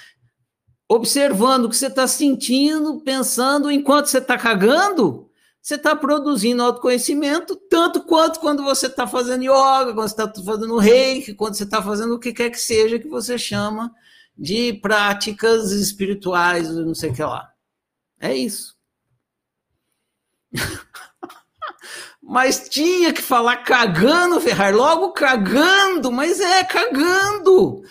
observando o que você está sentindo, pensando, enquanto você está cagando, você está produzindo autoconhecimento, tanto quanto quando você está fazendo yoga, quando você está fazendo reiki, quando você está fazendo o que quer que seja que você chama de práticas espirituais, não sei o que lá. É isso. Mas tinha que falar cagando, Ferrar, logo cagando, mas é cagando.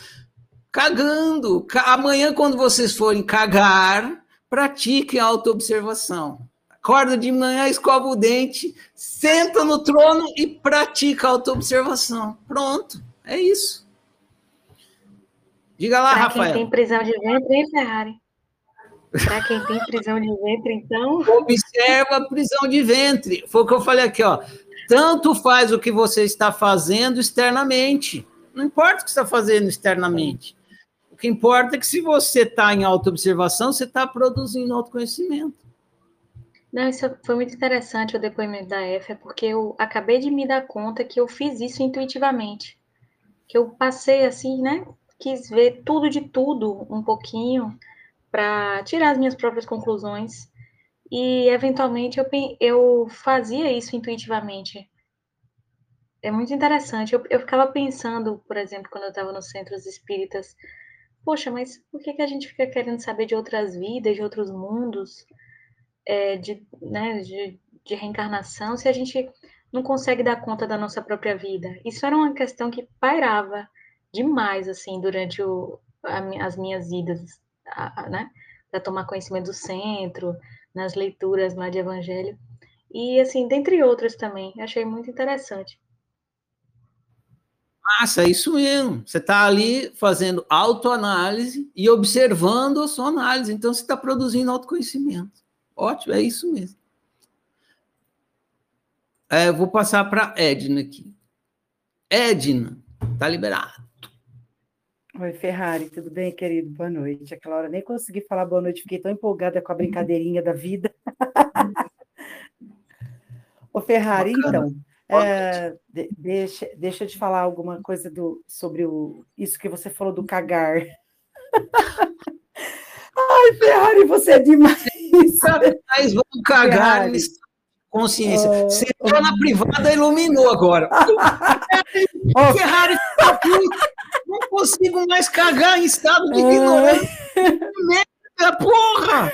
Cagando. Amanhã, quando vocês forem cagar, pratiquem autoobservação. Acorda de manhã, escova o dente, senta no trono e pratica autoobservação. Pronto, é isso. Diga lá, pra Rafael. Quem tem prisão de ventre, hein, Ferrari? Para quem tem prisão de ventre, então. Observa a prisão de ventre. Foi o que eu falei aqui, ó. Tanto faz o que você está fazendo externamente. Não importa o que você está fazendo externamente. O que importa é que se você está em autoobservação, você está produzindo autoconhecimento. Não, isso foi muito interessante o depoimento da F, porque eu acabei de me dar conta que eu fiz isso intuitivamente. Que eu passei assim, né? Quis ver tudo de tudo um pouquinho para tirar as minhas próprias conclusões e eventualmente eu, eu fazia isso intuitivamente. É muito interessante. Eu, eu ficava pensando, por exemplo, quando eu estava nos centros espíritas, poxa, mas por que, que a gente fica querendo saber de outras vidas, de outros mundos, é, de, né, de, de reencarnação, se a gente não consegue dar conta da nossa própria vida? Isso era uma questão que pairava demais, assim, durante o, a, as minhas idas, a, a, né, para tomar conhecimento do centro, nas leituras lá de Evangelho. E, assim, dentre outras também, achei muito interessante. Massa, é isso mesmo. Você está ali fazendo autoanálise e observando a sua análise. Então, você está produzindo autoconhecimento. Ótimo, é isso mesmo. É, vou passar para Edna aqui. Edna, tá liberado. Oi, Ferrari, tudo bem, querido? Boa noite. Aquela hora nem consegui falar boa noite, fiquei tão empolgada com a brincadeirinha da vida. Ô, Ferrari, Bacana. então, é, deixa, deixa eu te falar alguma coisa do, sobre o, isso que você falou do cagar. Ai, Ferrari, você é demais. Mas vamos cagar nisso. Consciência. Oh, você entrou oh. na privada iluminou agora. oh. Ferrari não consigo mais cagar em estado de ignorância. Merda, porra!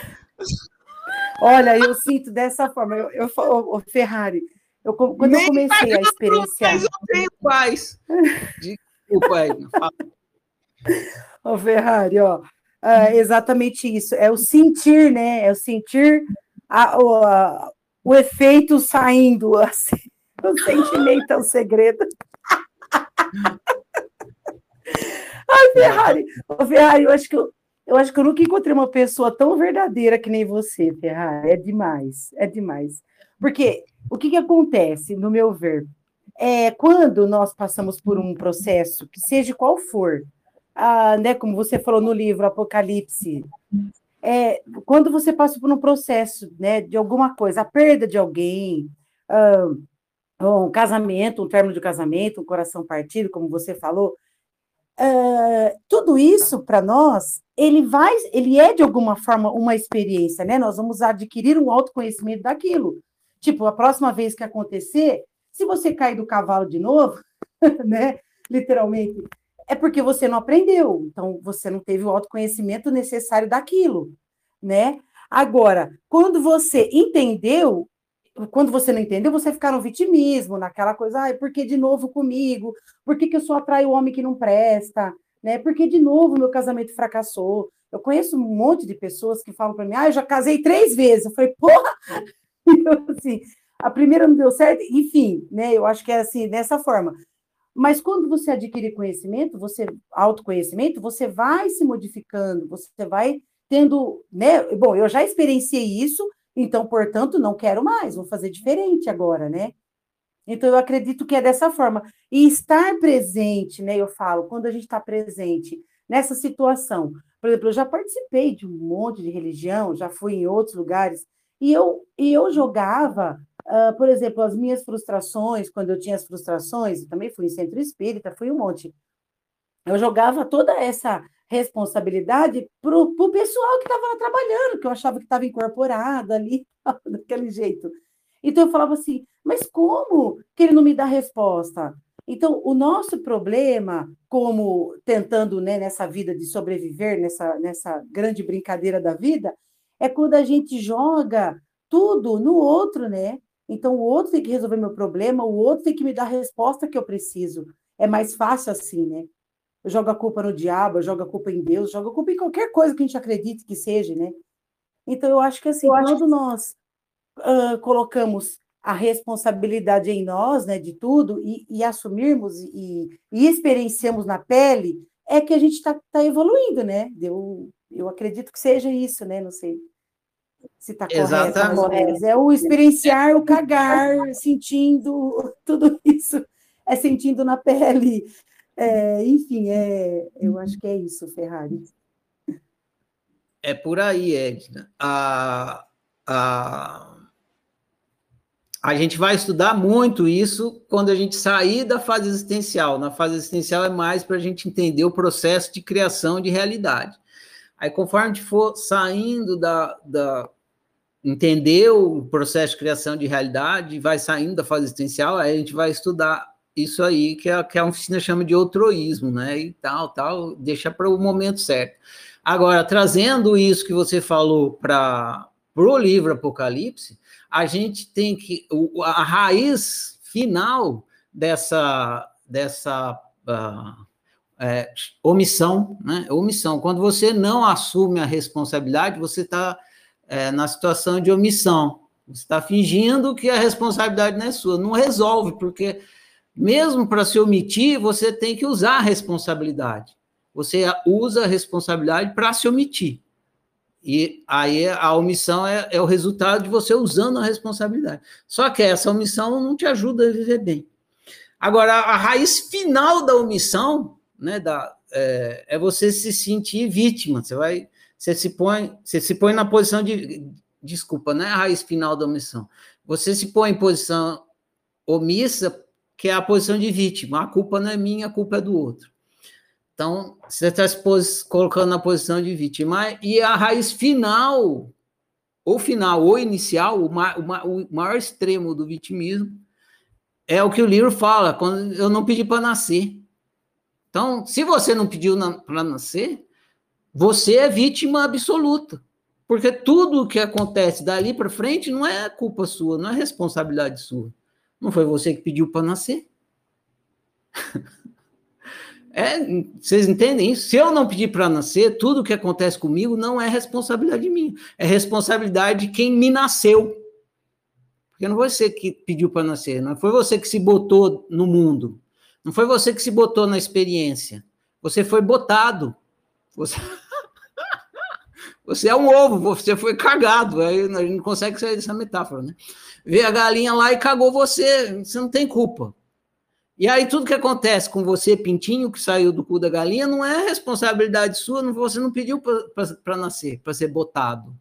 Olha, eu sinto dessa forma. Eu, eu, eu Ferrari, eu, quando Nem eu comecei a experienciar. Mas eu tenho paz. Desculpa aí. Ô, Ferrari, ó, é exatamente isso. É o sentir, né? É o sentir a, a, o efeito saindo. Assim. O sentimento é o segredo. Ai, Ferrari, ô, Ferrari, eu acho que eu, eu acho que eu nunca encontrei uma pessoa tão verdadeira que nem você, Ferrari. É demais, é demais. Porque o que, que acontece, no meu ver? É, quando nós passamos por um processo, que seja qual for, ah, né, como você falou no livro Apocalipse, é, quando você passa por um processo né, de alguma coisa, a perda de alguém, ah, um casamento, um término de casamento, um coração partido, como você falou, ah, tudo isso para nós, ele vai, ele é de alguma forma uma experiência, né? Nós vamos adquirir um autoconhecimento daquilo. Tipo, a próxima vez que acontecer, se você cair do cavalo de novo, né? Literalmente, é porque você não aprendeu. Então, você não teve o autoconhecimento necessário daquilo, né? Agora, quando você entendeu, quando você não entendeu, você ficar no vitimismo, naquela coisa, ai, por que de novo comigo? Por que, que eu só atraio o homem que não presta? Né? Por que de novo meu casamento fracassou? Eu conheço um monte de pessoas que falam para mim, ah, eu já casei três vezes. Eu falei, porra, então, assim, a primeira não deu certo, enfim, né? Eu acho que é assim, dessa forma. Mas quando você adquire conhecimento, você autoconhecimento, você vai se modificando, você vai tendo, né? Bom, eu já experienciei isso, então, portanto, não quero mais, vou fazer diferente agora, né? Então, eu acredito que é dessa forma. E estar presente, né? Eu falo, quando a gente está presente nessa situação. Por exemplo, eu já participei de um monte de religião, já fui em outros lugares, e eu, e eu jogava, uh, por exemplo, as minhas frustrações, quando eu tinha as frustrações, eu também fui em centro espírita, fui um monte. Eu jogava toda essa responsabilidade para o pessoal que estava trabalhando, que eu achava que estava incorporado ali, daquele jeito. Então eu falava assim, mas como que ele não me dá resposta? Então, o nosso problema, como tentando né, nessa vida de sobreviver, nessa, nessa grande brincadeira da vida, é quando a gente joga tudo no outro, né? Então, o outro tem que resolver meu problema, o outro tem que me dar a resposta que eu preciso. É mais fácil assim, né? Eu jogo a culpa no diabo, eu jogo a culpa em Deus, jogo a culpa em qualquer coisa que a gente acredite que seja, né? Então, eu acho que assim, eu quando que... nós uh, colocamos a responsabilidade em nós, né, de tudo, e, e assumirmos e, e, experienciamos na pele, é que a gente está tá evoluindo, né? Eu, eu acredito que seja isso, né? Não sei se está correto, mas é o experienciar, o cagar, sentindo tudo isso, é sentindo na pele. É, enfim, é, eu acho que é isso, Ferrari. É por aí, Edna. A, a, a gente vai estudar muito isso quando a gente sair da fase existencial. Na fase existencial é mais para a gente entender o processo de criação de realidade. Aí, conforme a gente for saindo da, da entender o processo de criação de realidade, vai saindo da fase existencial, aí a gente vai estudar isso aí, que a, que a oficina chama de outroísmo, né? E tal, tal, deixa para o momento certo. Agora, trazendo isso que você falou para o livro Apocalipse, a gente tem que. A raiz final dessa, dessa uh, é, omissão, né? Omissão. Quando você não assume a responsabilidade, você está é, na situação de omissão. Você está fingindo que a responsabilidade não é sua. Não resolve, porque mesmo para se omitir, você tem que usar a responsabilidade. Você usa a responsabilidade para se omitir. E aí a omissão é, é, o resultado de você usando a responsabilidade. Só que essa omissão não te ajuda a viver bem. Agora, a raiz final da omissão né, da, é, é você se sentir vítima. Você vai, você se põe, você se põe na posição de, desculpa, não é a raiz final da omissão. Você se põe em posição omissa, que é a posição de vítima. A culpa não é minha, a culpa é do outro. Então, você está se colocando na posição de vítima. E a raiz final, ou final, ou inicial, o, ma, o, maior extremo do vitimismo, é o que o livro fala, quando eu não pedi para nascer. Então, se você não pediu para nascer, você é vítima absoluta. Porque tudo o que acontece dali para frente não é culpa sua, não é responsabilidade sua. Não foi você que pediu para nascer. É, vocês entendem isso? Se eu não pedir para nascer, tudo o que acontece comigo não é responsabilidade minha, é responsabilidade de quem me nasceu. Porque não foi você que pediu para nascer, não foi você que se botou no mundo, não foi você que se botou na experiência. Você foi botado. Você, você é um ovo, você foi cagado. Aí a gente não consegue sair dessa metáfora, né? Vê a galinha lá e cagou você, você não tem culpa. E aí tudo que acontece com você, pintinho, que saiu do cu da galinha, não é responsabilidade sua, não, você não pediu para nascer, para ser botado.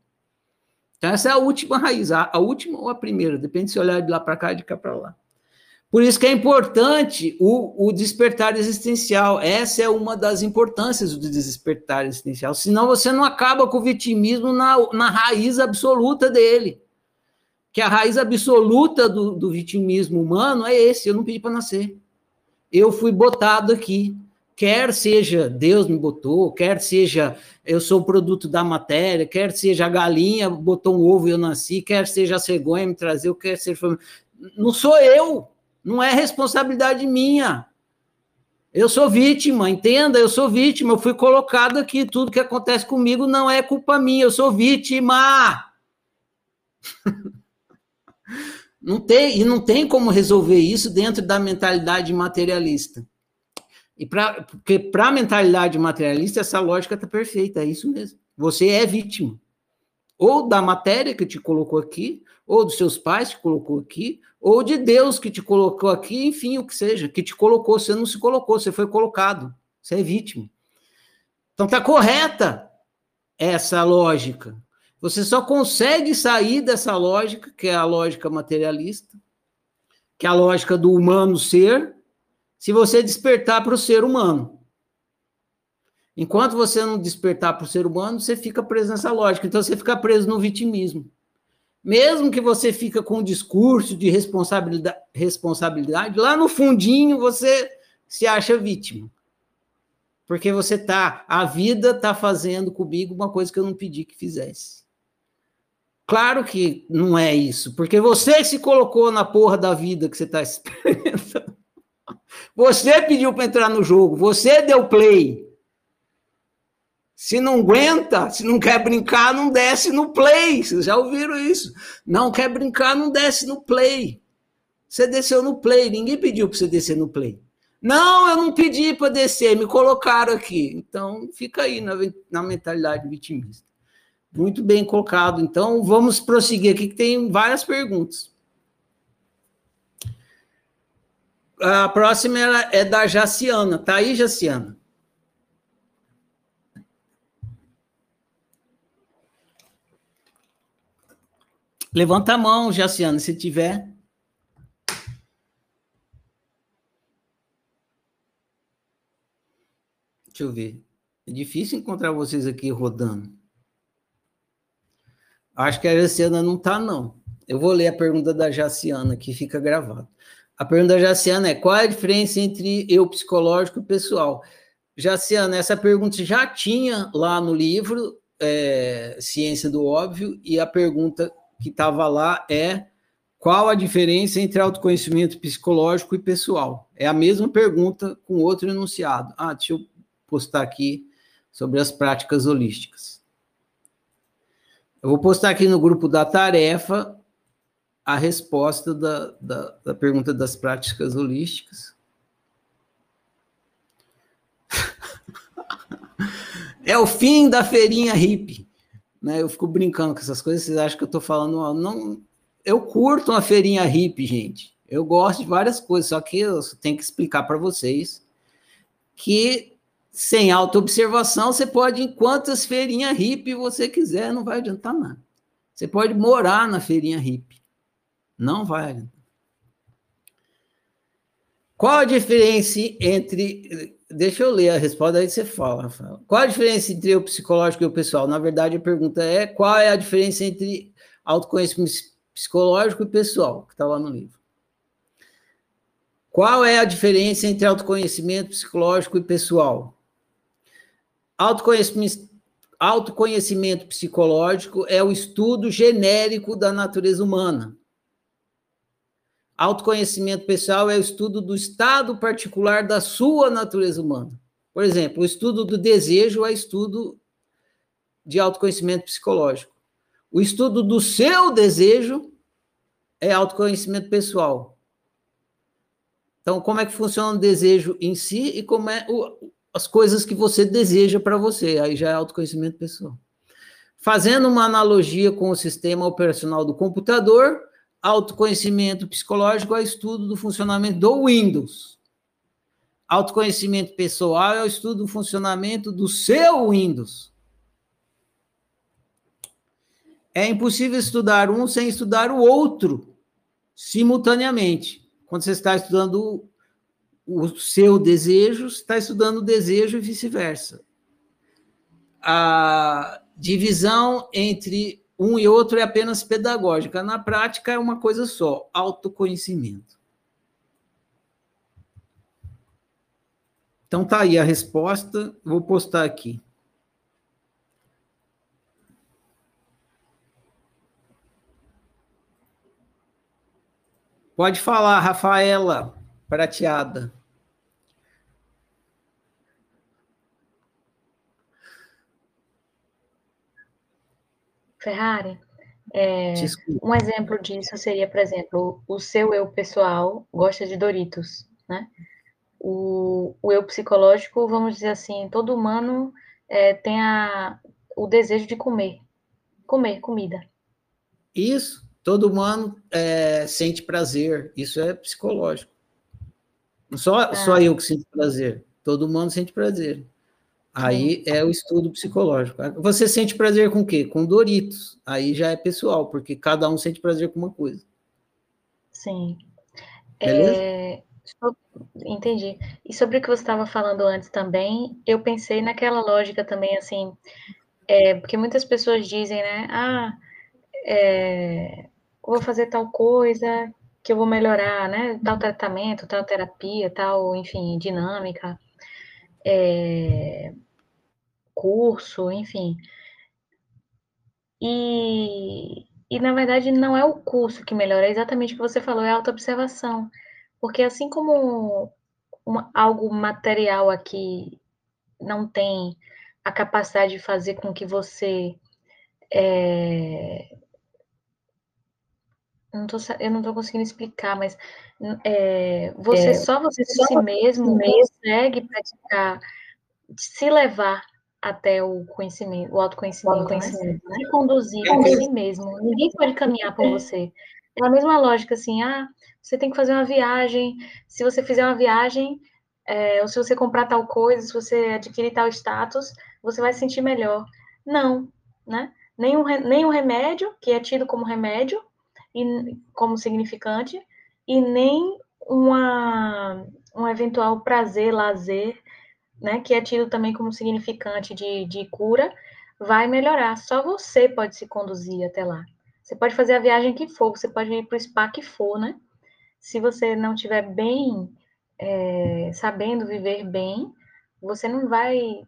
Então essa é a última raiz, a, a última ou a primeira, depende se olhar de lá para cá, de cá para lá. Por isso que é importante o, o, despertar existencial. Essa é uma das importâncias do despertar existencial. Senão você não acaba com o vitimismo na, na raiz absoluta dele. Que a raiz absoluta do, do vitimismo humano é esse: eu não pedi para nascer eu fui botado aqui. Quer seja Deus me botou, quer seja eu sou produto da matéria, quer seja a galinha botou um ovo e eu nasci, quer seja a cegonha me trazer, quer seja. Não sou eu, não é responsabilidade minha. Eu sou vítima, entenda, eu sou vítima, eu fui colocado aqui, tudo que acontece comigo não é culpa minha, eu sou vítima. Não tem, e não tem como resolver isso dentro da mentalidade materialista. E pra, porque para a mentalidade materialista, essa lógica está perfeita, é isso mesmo. Você é vítima. Ou da matéria que te colocou aqui, ou dos seus pais que te colocou aqui, ou de Deus que te colocou aqui, enfim, o que seja, que te colocou, você não se colocou, você foi colocado, você é vítima. Então está correta essa lógica. Você só consegue sair dessa lógica, que é a lógica materialista, que é a lógica do humano ser, se você despertar para o ser humano. Enquanto você não despertar para o ser humano, você fica preso nessa lógica. Então você fica preso no vitimismo. Mesmo que você fica com um discurso de responsabilidade, responsabilidade, lá no fundinho você se acha vítima. Porque você tá, a vida tá fazendo comigo uma coisa que eu não pedi que fizesse. Claro que não é isso, porque você se colocou na porra da vida que você está experimentando. Você pediu para entrar no jogo, você deu play. Se não aguenta, se não quer brincar, não desce no play. Vocês já ouviram isso? Não quer brincar, não desce no play. Você desceu no play, ninguém pediu para você descer no play. Não, eu não pedi para descer, me colocaram aqui. Então, fica aí na, na mentalidade vitimista. Muito bem colocado. Então, vamos prosseguir aqui, que tem várias perguntas. A próxima é da Jaciana. Tá aí, Jaciana? Levanta a mão, Jaciana, se tiver. Deixa eu ver. É difícil encontrar vocês aqui rodando. Acho que a Jaciana não está, não. Eu vou ler a pergunta da Jaciana, que fica gravada. A pergunta da Jaciana é: qual é a diferença entre eu psicológico e pessoal? Jaciana, essa pergunta já tinha lá no livro é, Ciência do Óbvio, e a pergunta que estava lá é qual a diferença entre autoconhecimento psicológico e pessoal? É a mesma pergunta com outro enunciado. Ah, deixa eu postar aqui sobre as práticas holísticas. Eu vou postar aqui no grupo da tarefa a resposta da, da, da pergunta das práticas holísticas. é o fim da feirinha hippie. Né? Eu fico brincando com essas coisas, vocês acham que eu estou falando. Não, eu curto uma feirinha hippie, gente. Eu gosto de várias coisas, só que eu tenho que explicar para vocês que sem autoobservação você pode ir em quantas feirinhas hippie você quiser, não vai adiantar nada. Você pode morar na feirinha hippie. Não vai. Qual a diferença entre. Deixa eu ler a resposta, aí você fala, Rafael. Qual a diferença entre o psicológico e o pessoal? Na verdade, a pergunta é: qual é a diferença entre autoconhecimento psicológico e pessoal, que está lá no livro? Qual é a diferença entre autoconhecimento psicológico e pessoal? Autoconhecimento, autoconhecimento psicológico é o estudo genérico da natureza humana. Autoconhecimento pessoal é o estudo do estado particular da sua natureza humana. Por exemplo, o estudo do desejo é estudo de autoconhecimento psicológico. O estudo do seu desejo é autoconhecimento pessoal. Então, como é que funciona o desejo em si e como é o, as coisas que você deseja para você? Aí já é autoconhecimento pessoal. Fazendo uma analogia com o sistema operacional do computador, autoconhecimento psicológico é o estudo do funcionamento do Windows. Autoconhecimento pessoal é o estudo do funcionamento do seu Windows. É impossível estudar um sem estudar o outro simultaneamente. Quando você está estudando o seu desejo, está estudando o desejo e vice-versa. A divisão entre um e outro é apenas pedagógica. Na prática, é uma coisa só: autoconhecimento. Então, tá aí a resposta. Vou postar aqui. Pode falar, Rafaela Prateada. Ferrari, é, um exemplo disso seria, por exemplo, o seu eu pessoal gosta de Doritos, né? O, o eu psicológico, vamos dizer assim, todo humano é, tem a, o desejo de comer, comer comida. Isso. Todo humano é, sente prazer, isso é psicológico. Só, ah. só eu que sinto prazer, todo humano sente prazer. Aí é o estudo psicológico. Você sente prazer com o quê? Com Doritos. Aí já é pessoal, porque cada um sente prazer com uma coisa. Sim. É, entendi. E sobre o que você estava falando antes também, eu pensei naquela lógica também, assim, é, porque muitas pessoas dizem, né? Ah, é, vou fazer tal coisa que eu vou melhorar, né? Tal tratamento, tal terapia, tal, enfim, dinâmica, é, curso, enfim. E, e, na verdade, não é o curso que melhora, é exatamente o que você falou, é a autoobservação. Porque assim como uma, algo material aqui não tem a capacidade de fazer com que você é, não tô, eu não estou conseguindo explicar, mas é, você é, só você só si mesmo consegue praticar, se levar até o conhecimento, o autoconhecimento, o autoconhecimento né? se conduzir por si mesmo. Ninguém pode caminhar por você. É a mesma lógica, assim, ah, você tem que fazer uma viagem, se você fizer uma viagem, é, ou se você comprar tal coisa, se você adquirir tal status, você vai se sentir melhor. Não, né? Nenhum, nenhum remédio, que é tido como remédio, e, como significante, e nem uma, um eventual prazer, lazer, né, que é tido também como significante de, de cura, vai melhorar. Só você pode se conduzir até lá. Você pode fazer a viagem que for, você pode ir para o spa que for, né? Se você não estiver bem, é, sabendo viver bem, você não vai.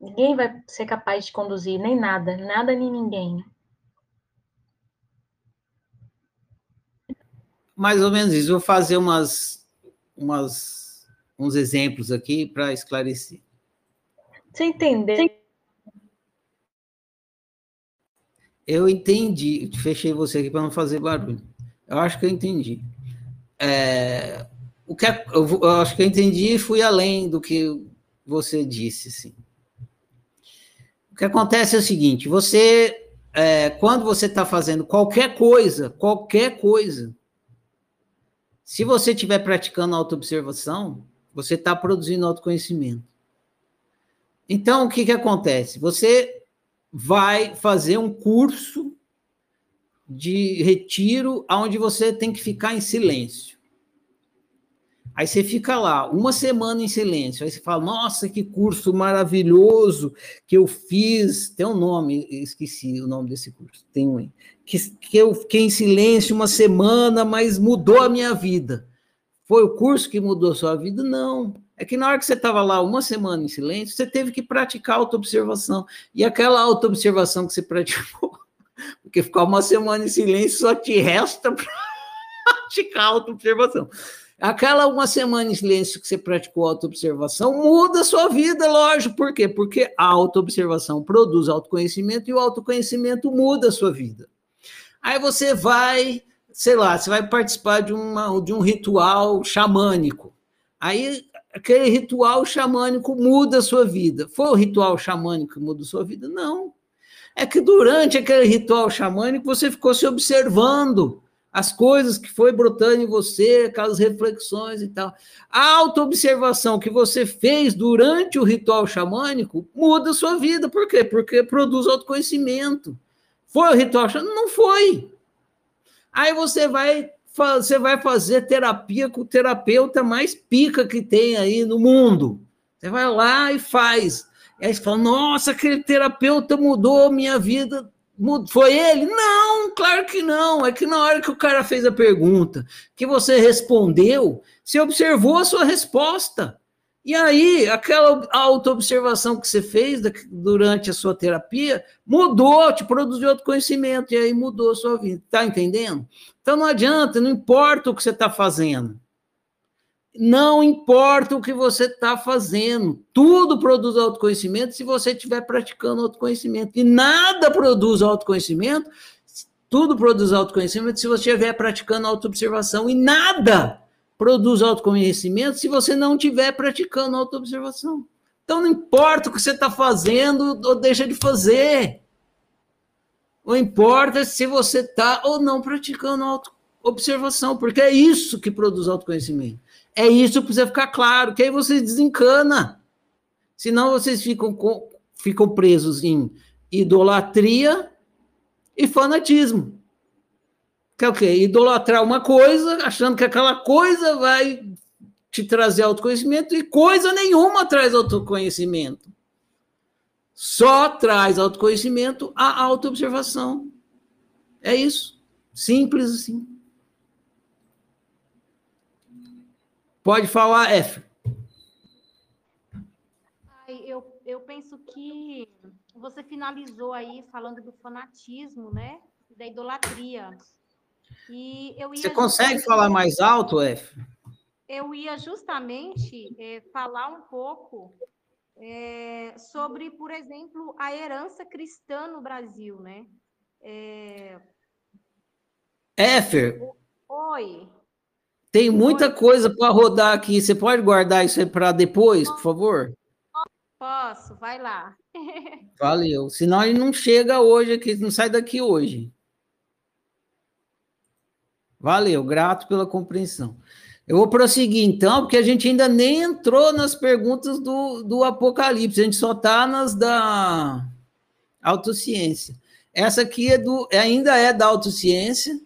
Ninguém vai ser capaz de conduzir, nem nada, nada nem ninguém. Mais ou menos isso. Vou fazer umas, umas, uns exemplos aqui para esclarecer. Você entender? Eu entendi. Fechei você aqui para não fazer barulho. Eu acho que eu entendi. É, o que eu, eu, acho que eu entendi e fui além do que você disse, sim. O que acontece é o seguinte: você, é, quando você está fazendo qualquer coisa, qualquer coisa, se você estiver praticando autoobservação, você está produzindo autoconhecimento. Então, o que, que acontece? Você vai fazer um curso de retiro onde você tem que ficar em silêncio. Aí você fica lá uma semana em silêncio. Aí você fala: Nossa, que curso maravilhoso que eu fiz. Tem um nome, esqueci o nome desse curso. Tem um que, que eu fiquei em silêncio uma semana, mas mudou a minha vida. Foi o curso que mudou sua vida? Não. É que na hora que você estava lá uma semana em silêncio, você teve que praticar autoobservação. E aquela autoobservação que você praticou, porque ficar uma semana em silêncio só te resta praticar autoobservação. Aquela uma semana em silêncio que você praticou autoobservação muda a sua vida, lógico. Por quê? Porque a autoobservação produz autoconhecimento e o autoconhecimento muda a sua vida. Aí você vai, sei lá, você vai participar de, uma, de um ritual xamânico. Aí aquele ritual xamânico muda a sua vida. Foi o ritual xamânico que muda a sua vida? Não. É que durante aquele ritual xamânico você ficou se observando as coisas que foi brotando em você, aquelas reflexões e tal. A autoobservação que você fez durante o ritual xamânico muda a sua vida. Por quê? Porque produz autoconhecimento. Foi o ritual xamânico? Não foi. Aí você vai, você vai fazer terapia com o terapeuta mais pica que tem aí no mundo. Você vai lá e faz. Aí você fala, nossa, aquele terapeuta mudou minha vida foi ele? Não, claro que não. É que na hora que o cara fez a pergunta, que você respondeu, você observou a sua resposta. E aí, aquela autoobservação que você fez durante a sua terapia mudou, te produziu outro conhecimento, e aí mudou a sua vida. Tá entendendo? Então não adianta, não importa o que você está fazendo. Não importa o que você está fazendo, tudo produz autoconhecimento se você estiver praticando autoconhecimento. E nada produz autoconhecimento, tudo produz autoconhecimento se você estiver praticando autoobservação. E nada produz autoconhecimento se você não estiver praticando autoobservação. Então não importa o que você está fazendo ou deixa de fazer. O importa é se você está ou não praticando autoobservação, porque é isso que produz autoconhecimento. É isso que precisa ficar claro, que aí você desencana. Senão vocês ficam, com, ficam presos em idolatria e fanatismo. Que é o quê? Idolatrar uma coisa, achando que aquela coisa vai te trazer autoconhecimento, e coisa nenhuma traz autoconhecimento. Só traz autoconhecimento a autoobservação. É isso. Simples assim. Pode falar, F. Eu, eu penso que você finalizou aí falando do fanatismo, né? Da idolatria. E eu você consegue falar mais alto, F? Eu ia justamente é, falar um pouco é, sobre, por exemplo, a herança cristã no Brasil, né? É... Éfer. Oi. Tem muita coisa para rodar aqui. Você pode guardar isso aí para depois, por favor? Posso, vai lá. Valeu. Senão ele não chega hoje aqui, não sai daqui hoje. Valeu, grato pela compreensão. Eu vou prosseguir então, porque a gente ainda nem entrou nas perguntas do, do Apocalipse, a gente só está nas da autociência. Essa aqui é do, ainda é da autociência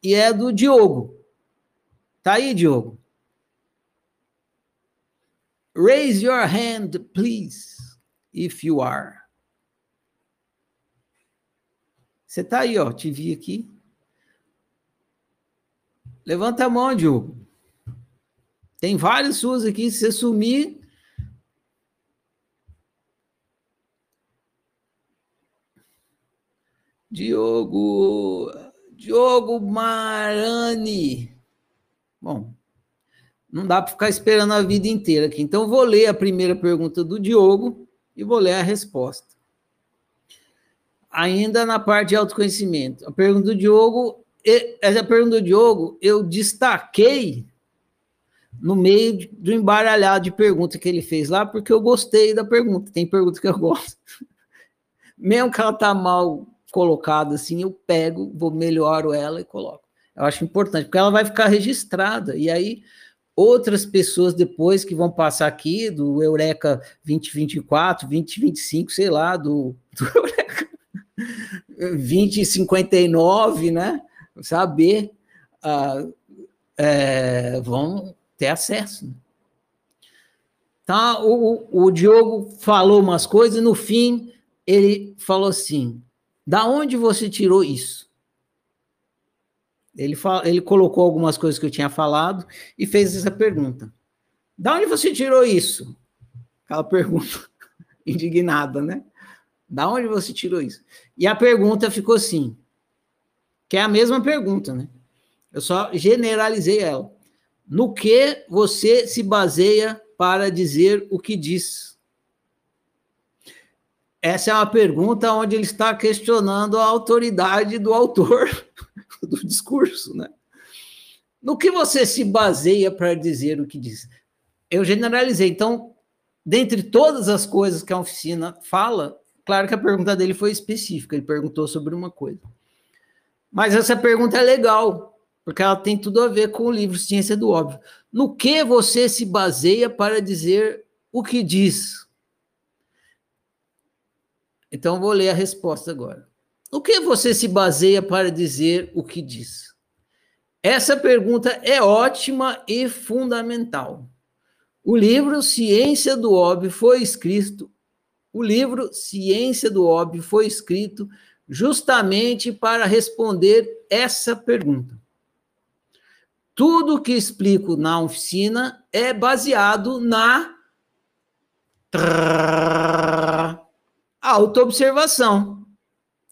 e é do Diogo. Tá aí, Diogo? Raise your hand, please, if you are. Você está aí, ó, te vi aqui. Levanta a mão, Diogo. Tem vários suas aqui, se você sumir. Diogo, Diogo Marani. Bom, não dá para ficar esperando a vida inteira aqui. Então, vou ler a primeira pergunta do Diogo e vou ler a resposta. Ainda na parte de autoconhecimento. A pergunta do Diogo, essa pergunta do Diogo, eu destaquei no meio do embaralhado de perguntas que ele fez lá, porque eu gostei da pergunta. Tem pergunta que eu gosto. Mesmo que ela tá mal colocada assim, eu pego, vou melhoro ela e coloco. Eu acho importante, porque ela vai ficar registrada. E aí, outras pessoas depois que vão passar aqui, do Eureka 2024, 2025, sei lá, do, do Eureka 2059, né? Saber, uh, é, vão ter acesso. Então, o, o Diogo falou umas coisas, no fim, ele falou assim: da onde você tirou isso? Ele, fala, ele colocou algumas coisas que eu tinha falado e fez essa pergunta. Da onde você tirou isso? Aquela pergunta indignada, né? Da onde você tirou isso? E a pergunta ficou assim, que é a mesma pergunta, né? Eu só generalizei ela. No que você se baseia para dizer o que diz? Essa é uma pergunta onde ele está questionando a autoridade do autor do discurso, né? No que você se baseia para dizer o que diz? Eu generalizei. Então, dentre todas as coisas que a oficina fala, claro que a pergunta dele foi específica, ele perguntou sobre uma coisa. Mas essa pergunta é legal, porque ela tem tudo a ver com o livro Ciência do Óbvio. No que você se baseia para dizer o que diz? Então, vou ler a resposta agora. No que você se baseia para dizer o que diz? Essa pergunta é ótima e fundamental. O livro Ciência do Óbvio foi escrito, o livro Ciência do Óbvio foi escrito justamente para responder essa pergunta. Tudo que explico na oficina é baseado na autoobservação.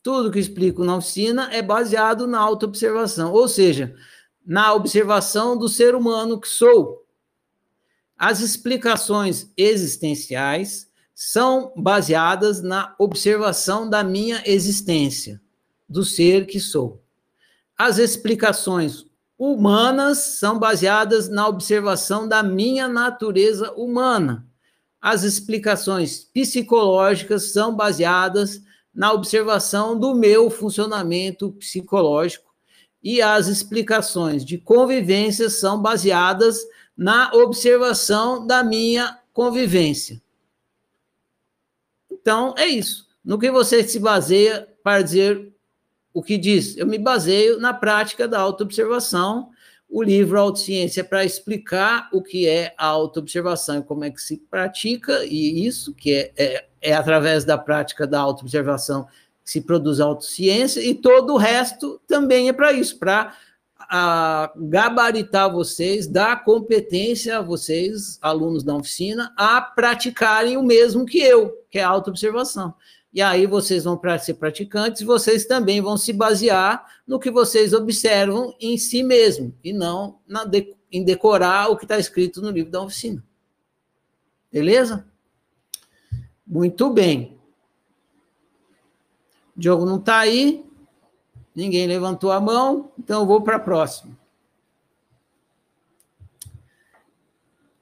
Tudo que explico na oficina é baseado na autoobservação, ou seja, na observação do ser humano que sou. As explicações existenciais são baseadas na observação da minha existência, do ser que sou. As explicações humanas são baseadas na observação da minha natureza humana. As explicações psicológicas são baseadas na observação do meu funcionamento psicológico e as explicações de convivência são baseadas na observação da minha convivência. Então, é isso. No que você se baseia para dizer o que diz? Eu me baseio na prática da autoobservação. O livro Autociência para explicar o que é a autoobservação e como é que se pratica, e isso, que é, é é através da prática da autoobservação que se produz a autociência, e todo o resto também é para isso, para gabaritar vocês, dar competência a vocês, alunos da oficina, a praticarem o mesmo que eu, que é a autoobservação. E aí vocês vão ser praticantes, vocês também vão se basear no que vocês observam em si mesmo, e não na em decorar o que está escrito no livro da oficina. Beleza? Muito bem. O Diogo não está aí. Ninguém levantou a mão, então eu vou para a próxima.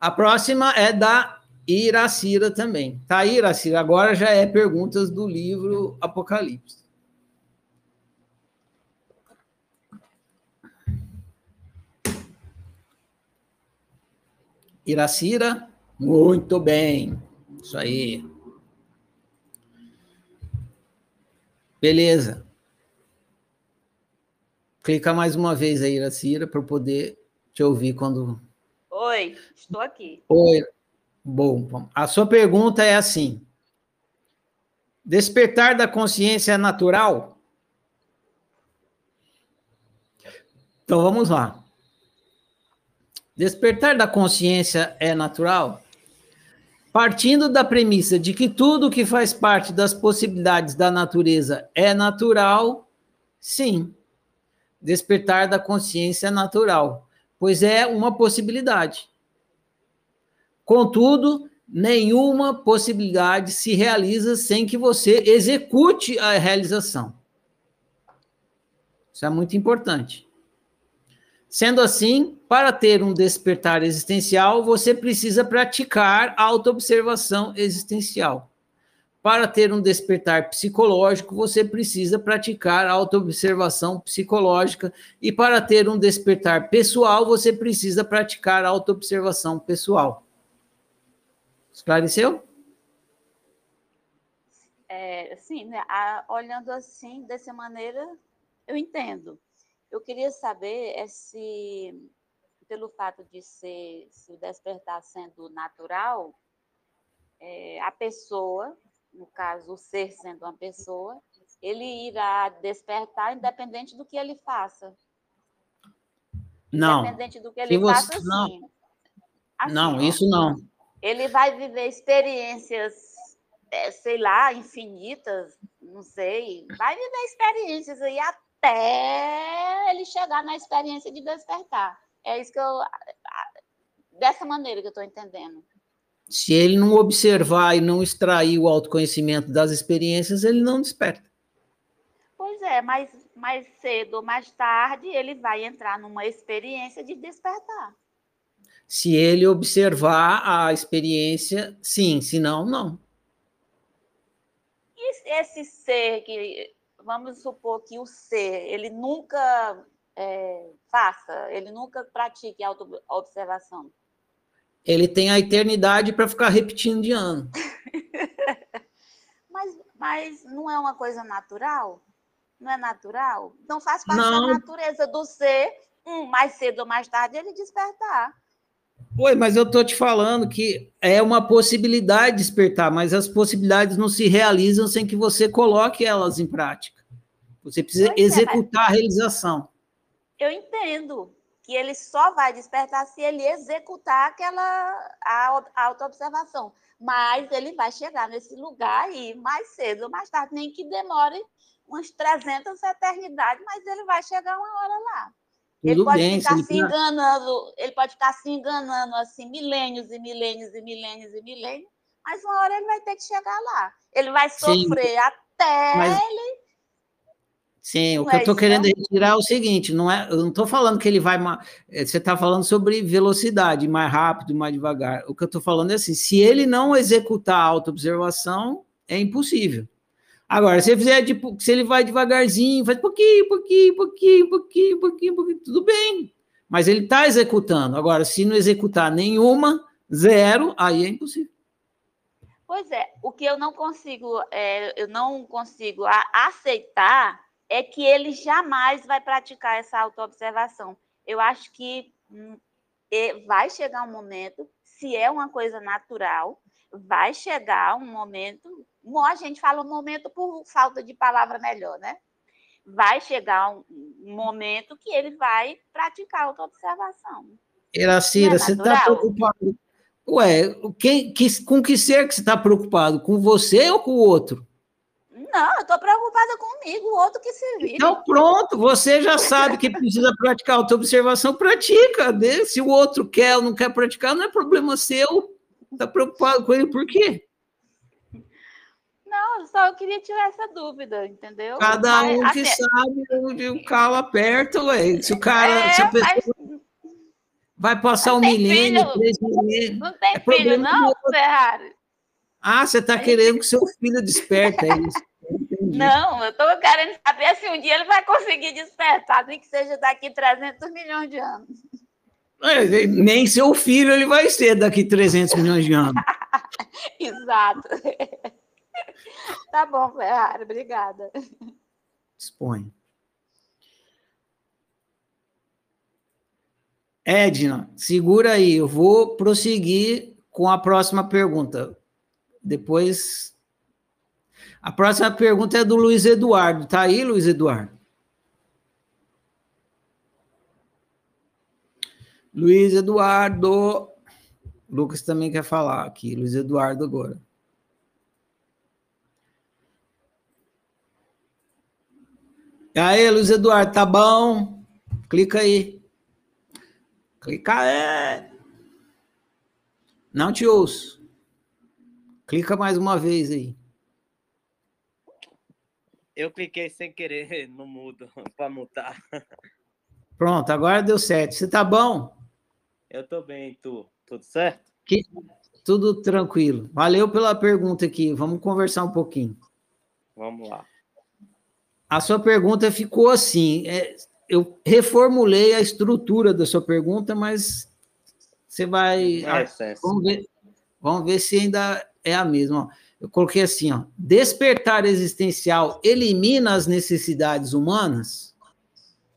A próxima é da Iracira também. Tá Iracira? Agora já é perguntas do livro Apocalipse. Iracira, muito bem. Isso aí. Beleza. Clica mais uma vez aí, Cira, para eu poder te ouvir quando. Oi, estou aqui. Oi. Bom, a sua pergunta é assim: despertar da consciência é natural? Então vamos lá. Despertar da consciência é natural? Partindo da premissa de que tudo que faz parte das possibilidades da natureza é natural, sim. Despertar da consciência natural, pois é uma possibilidade. Contudo, nenhuma possibilidade se realiza sem que você execute a realização. Isso é muito importante. Sendo assim, para ter um despertar existencial, você precisa praticar a autoobservação existencial. Para ter um despertar psicológico, você precisa praticar autoobservação psicológica. E para ter um despertar pessoal, você precisa praticar autoobservação pessoal. Esclareceu? É, assim, né, a- olhando assim, dessa maneira, eu entendo. Eu queria saber é se, pelo fato de ser, se o despertar sendo natural, é, a pessoa, no caso, o ser sendo uma pessoa, ele irá despertar independente do que ele faça. Não. Independente do que ele você- faça, não. sim. Assim, Não, isso não. ele vai viver experiências, é, sei lá, infinitas, não sei. Vai viver experiências aí até ele chegar na experiência de despertar. É isso que eu. Dessa maneira que eu estou entendendo. Se ele não observar e não extrair o autoconhecimento das experiências, ele não desperta. Pois é, mas mais cedo ou mais tarde ele vai entrar numa experiência de despertar. Se ele observar a experiência, sim, se não, não. E esse ser que, vamos supor que o ser, ele nunca é, faça, ele nunca pratique auto-observação. Ele tem a eternidade para ficar repetindo de ano. Mas, mas não é uma coisa natural? Não é natural? Então faz parte Não. da natureza do ser, um, mais cedo ou mais tarde, ele despertar. Oi, mas eu tô te falando que é uma possibilidade de despertar, mas as possibilidades não se realizam sem que você coloque elas em prática. Você precisa Pois é, executar a realização. Eu entendo que ele só vai despertar se ele executar aquela autoobservação. Mas ele vai chegar nesse lugar aí mais cedo ou mais tarde, nem que demore umas 300 eternidades, mas ele vai chegar uma hora lá. ele Tudo pode bem, ficar se ele- enganando, ele pode ficar se enganando assim, milênios e milênios e milênios e milênios, mas uma hora ele vai ter que chegar lá. Ele vai Sim, sofrer até mas- ele. Sim, o que eu estou querendo não? retirar é o seguinte: não é, eu não estou falando que ele vai. eh, Você está falando sobre velocidade, mais rápido, mais devagar. O que eu estou falando é assim: se ele não executar a autoobservação, é impossível. Agora, se ele fizer tipo, se ele vai devagarzinho, faz pouquinho, pouquinho, pouquinho, pouquinho, pouquinho, pouquinho, tudo bem. Mas ele está executando. Agora, se não executar nenhuma, zero, aí é impossível. Pois é, o que eu não consigo, é, eu não consigo aceitar é que ele jamais vai praticar essa autoobservação. Eu acho que hum, vai chegar um momento, se é uma coisa natural, vai chegar um momento, mo- a gente fala um momento por falta de palavra melhor, né? Vai chegar um, momento que ele vai praticar autoobservação. Iracira, é você está preocupado. Ué, quem, que, com que ser que você está preocupado? Com você ou com o outro? Não, eu estou preocupada comigo, o outro que se vire. Então, pronto, você já sabe que precisa praticar autoobservação, pratica. né? Se o outro quer ou não quer praticar, não é problema seu. Está preocupado com ele por quê? Não, só eu queria tirar essa dúvida, entendeu? Cada Mas, um que assim, sabe onde o calo aperta, ué. Se o cara, se a É, mas pessoa vai passar um milênio, filho. três milênios. não tem é filho, não. Ferrari? Ah, você está querendo que seu filho desperta, é isso. Entendi. Não, eu estou querendo saber se um dia ele vai conseguir despertar, nem que seja daqui 300 milhões de anos. É, Nem seu filho ele vai ser daqui 300 milhões de anos. Exato. Tá bom, Ferrari, obrigada. Expõe. Edna, segura aí, eu vou prosseguir com a próxima pergunta. Depois. A próxima pergunta é do Luiz Eduardo. Tá aí, Luiz Eduardo? Luiz Eduardo. Lucas também quer falar aqui. Luiz Eduardo agora. E aí, Luiz Eduardo, tá bom? Clica aí. Clica aí. Não te ouço. Clica mais uma vez aí. Eu cliquei sem querer no mudo para mutar. Pronto, agora deu certo. Você tá bom? Eu tô bem, tu? Tudo certo? Que... Tudo tranquilo. Valeu pela pergunta aqui. Vamos conversar um pouquinho. Vamos lá. A sua pergunta ficou assim. É, eu reformulei a estrutura da sua pergunta, mas você vai. É, vamos, ver, vamos ver se ainda é a mesma. Eu coloquei assim: ó, despertar existencial elimina as necessidades humanas?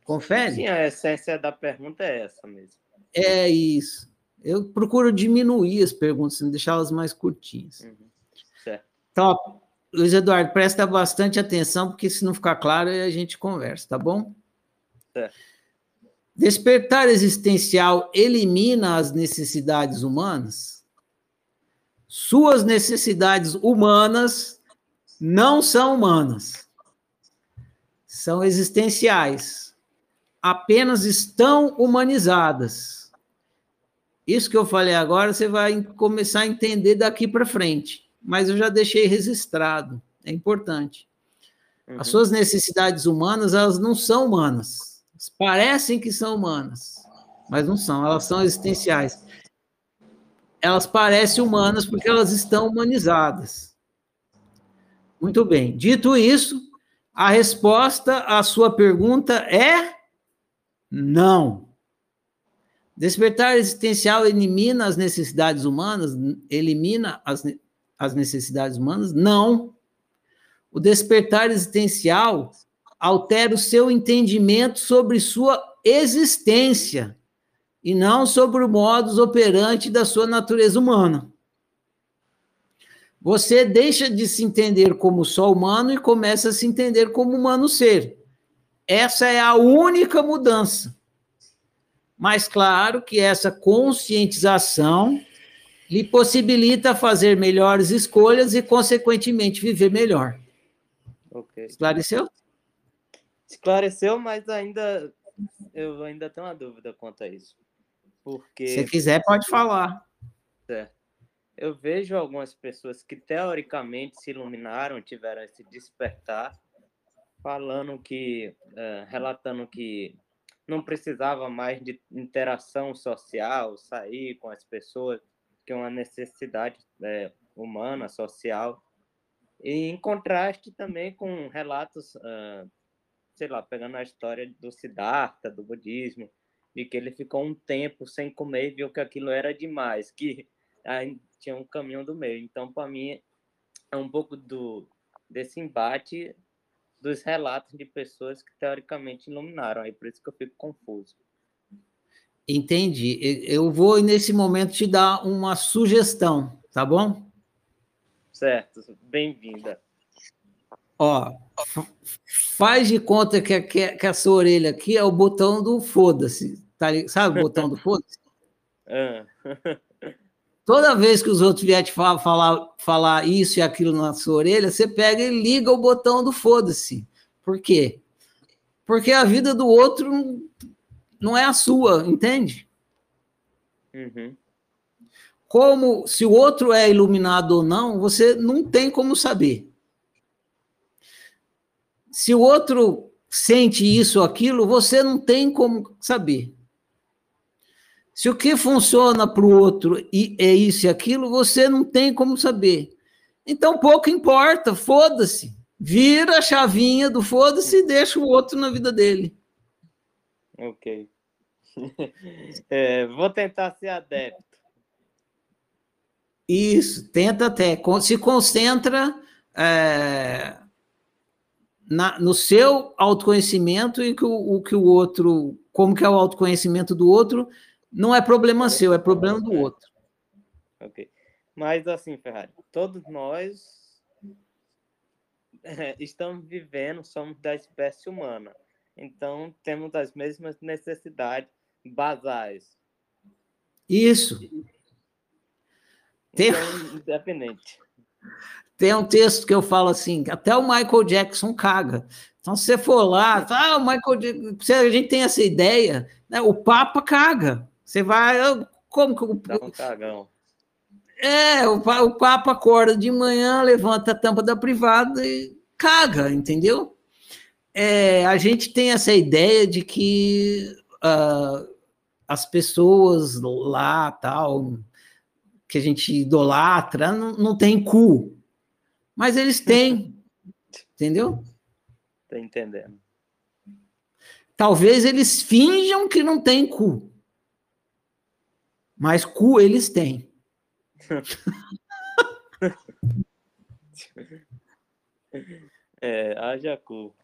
Confere? Sim, a essência da pergunta é essa mesmo. É isso. Eu procuro diminuir as perguntas, deixá-las mais curtinhas. Uhum. Certo. Top. Luiz Eduardo, presta bastante atenção, porque se não ficar claro, a gente conversa, tá bom? Certo. Despertar existencial elimina as necessidades humanas? Suas necessidades humanas não são humanas, são existenciais, apenas estão humanizadas. Isso que eu falei agora, você vai começar a entender daqui para frente mas eu já deixei registrado, é importante. Uhum. As suas necessidades humanas, elas não são humanas. Parecem que são humanas, mas não são, elas são existenciais. Elas parecem humanas porque elas estão humanizadas. Muito bem. Dito isso, a resposta à sua pergunta é não. Despertar existencial elimina as necessidades humanas, elimina as, as necessidades humanas? Não. O despertar existencial altera o seu entendimento sobre sua existência e não sobre o modus operandi da sua natureza humana. Você deixa de se entender como só humano e começa a se entender como humano ser. Essa é a única mudança. Mas claro que essa conscientização lhe possibilita fazer melhores escolhas e, consequentemente, viver melhor. Ok. Esclareceu? Esclareceu, mas ainda eu ainda tenho uma dúvida quanto a isso. Porque. Se quiser, pode falar. Certo. Eu vejo algumas pessoas que teoricamente se iluminaram, tiveram esse despertar, falando que, uh, relatando que não precisava mais de interação social, sair com as pessoas, que é uma necessidade é, humana, social, e em contraste também com relatos, uh, sei lá, pegando a história do Siddhartha, do budismo, de que ele ficou um tempo sem comer e viu que aquilo era demais, que aí tinha um caminho do meio. Então, para mim, é um pouco do desse embate dos relatos de pessoas que teoricamente iluminaram, aí por isso que eu fico confuso. Entendi. Eu vou, nesse momento, te dar uma sugestão, tá bom? Certo, bem-vinda. Ó, faz de conta que, que, que, a sua orelha aqui é o botão do foda-se. Tá, sabe o botão do foda-se? Ah. Toda vez que os outros vierem te falar, falar, falar isso e aquilo na sua orelha, você pega e liga o botão do foda-se. Por quê? Porque a vida do outro não é a sua, entende? Uhum. Como se o outro é iluminado ou não, você não tem como saber. Se o outro sente isso ou aquilo, você não tem como saber. Se o que funciona para o outro é isso e aquilo, você não tem como saber. Então, pouco importa, foda-se. Vira a chavinha do foda-se e deixa o outro na vida dele. Ok. É, vou tentar ser adepto. Isso, tenta até. Se concentra é, na, no seu autoconhecimento e que o, o, que o outro, como que é o autoconhecimento do outro, não é problema seu, é problema do outro. Ok. Mas assim, Ferrari, todos nós estamos vivendo, somos da espécie humana. Então, temos as mesmas necessidades basais. Isso. Tem, Então, independente. tem um texto que eu falo assim, até o Michael Jackson caga. Então, se você for lá, ah, o Michael Jackson, a gente tem essa ideia, né, o Papa caga. Você vai, como que o, Dá um cagão. É, o, o Papa acorda de manhã, levanta a tampa da privada e caga, entendeu? É, a gente tem essa ideia de que ah, as pessoas lá, tal, que a gente idolatra, não, não tem cu. Mas eles têm, entendeu? Tá entendendo? Talvez eles finjam que não tem cu. Mas cu eles têm. É, haja cu.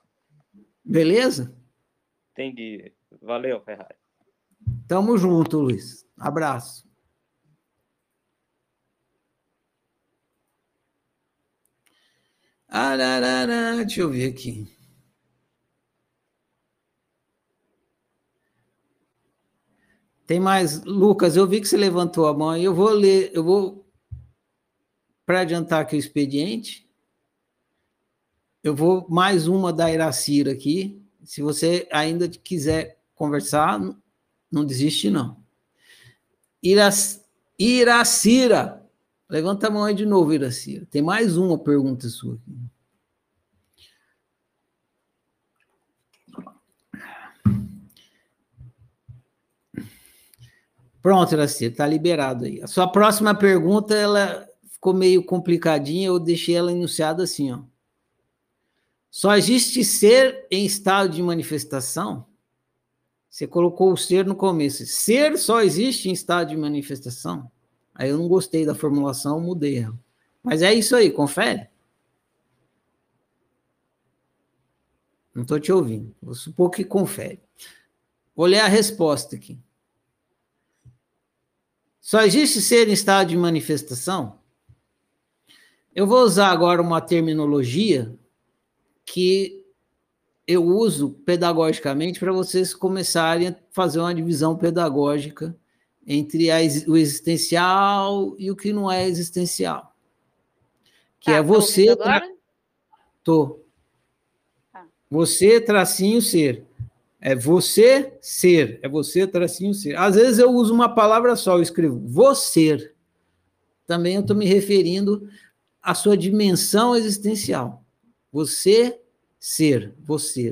Beleza? Entendi. Valeu, Ferrari. Tamo junto, Luiz. Abraço. Ararara, deixa eu ver aqui. Tem mais, Lucas, eu vi que você levantou a mão eu vou ler, eu vou para adiantar aqui o expediente. Eu vou mais uma da Iracira aqui. Se você ainda quiser conversar, não- desiste, não. Irac- Iracira. Levanta a mão aí de novo, Iracira. Tem mais uma pergunta sua aqui. Pronto, Iracira, está liberado aí. A sua próxima pergunta, ela ficou meio complicadinha, eu deixei ela enunciada assim, ó. Só existe ser em estado de manifestação? Você colocou o ser no começo. Ser só existe em estado de manifestação? Aí eu não gostei da formulação, mudei ela. Mas é isso aí, confere. Não estou te ouvindo. Vou supor que confere. Vou ler a resposta aqui. Só existe ser em estado de manifestação? Eu vou usar agora uma terminologia que eu uso pedagogicamente para vocês começarem a fazer uma divisão pedagógica entre a o existencial e o que não é existencial. Que é você. Tá agora? Tô. Você, tracinho, ser. É você ser. É você, tracinho, ser. Às vezes eu uso uma palavra só, eu escrevo você. Também eu estou me referindo à sua dimensão existencial. Você ser, você.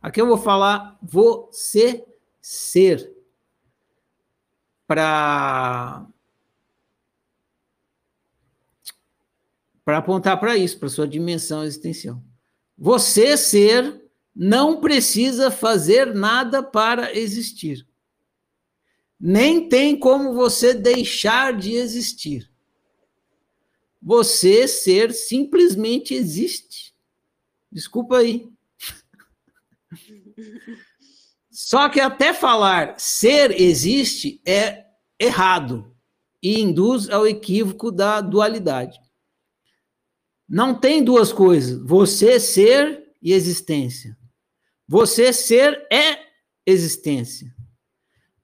Aqui eu vou falar você ser para para apontar para isso, para sua dimensão existencial. Você ser não precisa fazer nada para existir. Nem tem como você deixar de existir. Você ser simplesmente existe. Desculpa aí. Só que até falar ser existe é errado e induz ao equívoco da dualidade. Não tem duas coisas, você ser e existência. Você ser é existência.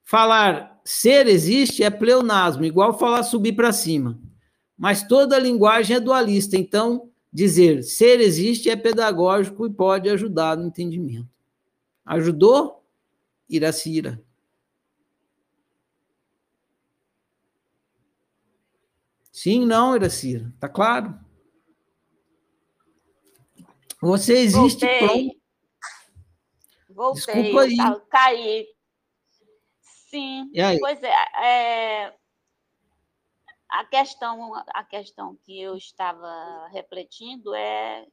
Falar ser existe é pleonasmo, igual falar subir para cima. Mas toda linguagem é dualista, então dizer ser existe é pedagógico e pode ajudar no entendimento. Ajudou? Iracira. Sim, não, Iracira. Tá claro? Você existe Voltei. pronto. Voltei, Desculpa aí. tava- caí. Sim, pois é, é, a questão, a questão que eu estava refletindo é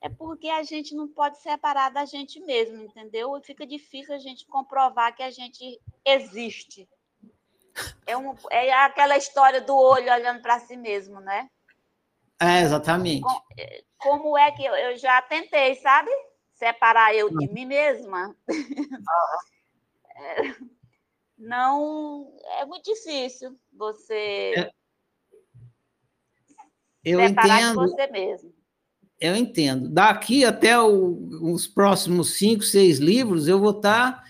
é porque a gente não pode separar da gente mesmo, entendeu? E fica difícil a gente comprovar que a gente existe. É, um, é aquela história do olho olhando para si mesmo, né? É, exatamente. Com- é, Como é que eu, eu já tentei, sabe? Separar eu de mim mesma. É, não é muito difícil você É. Eu separar de entendo. você mesmo. Eu entendo. Daqui até o- os próximos cinco, seis livros, eu vou estar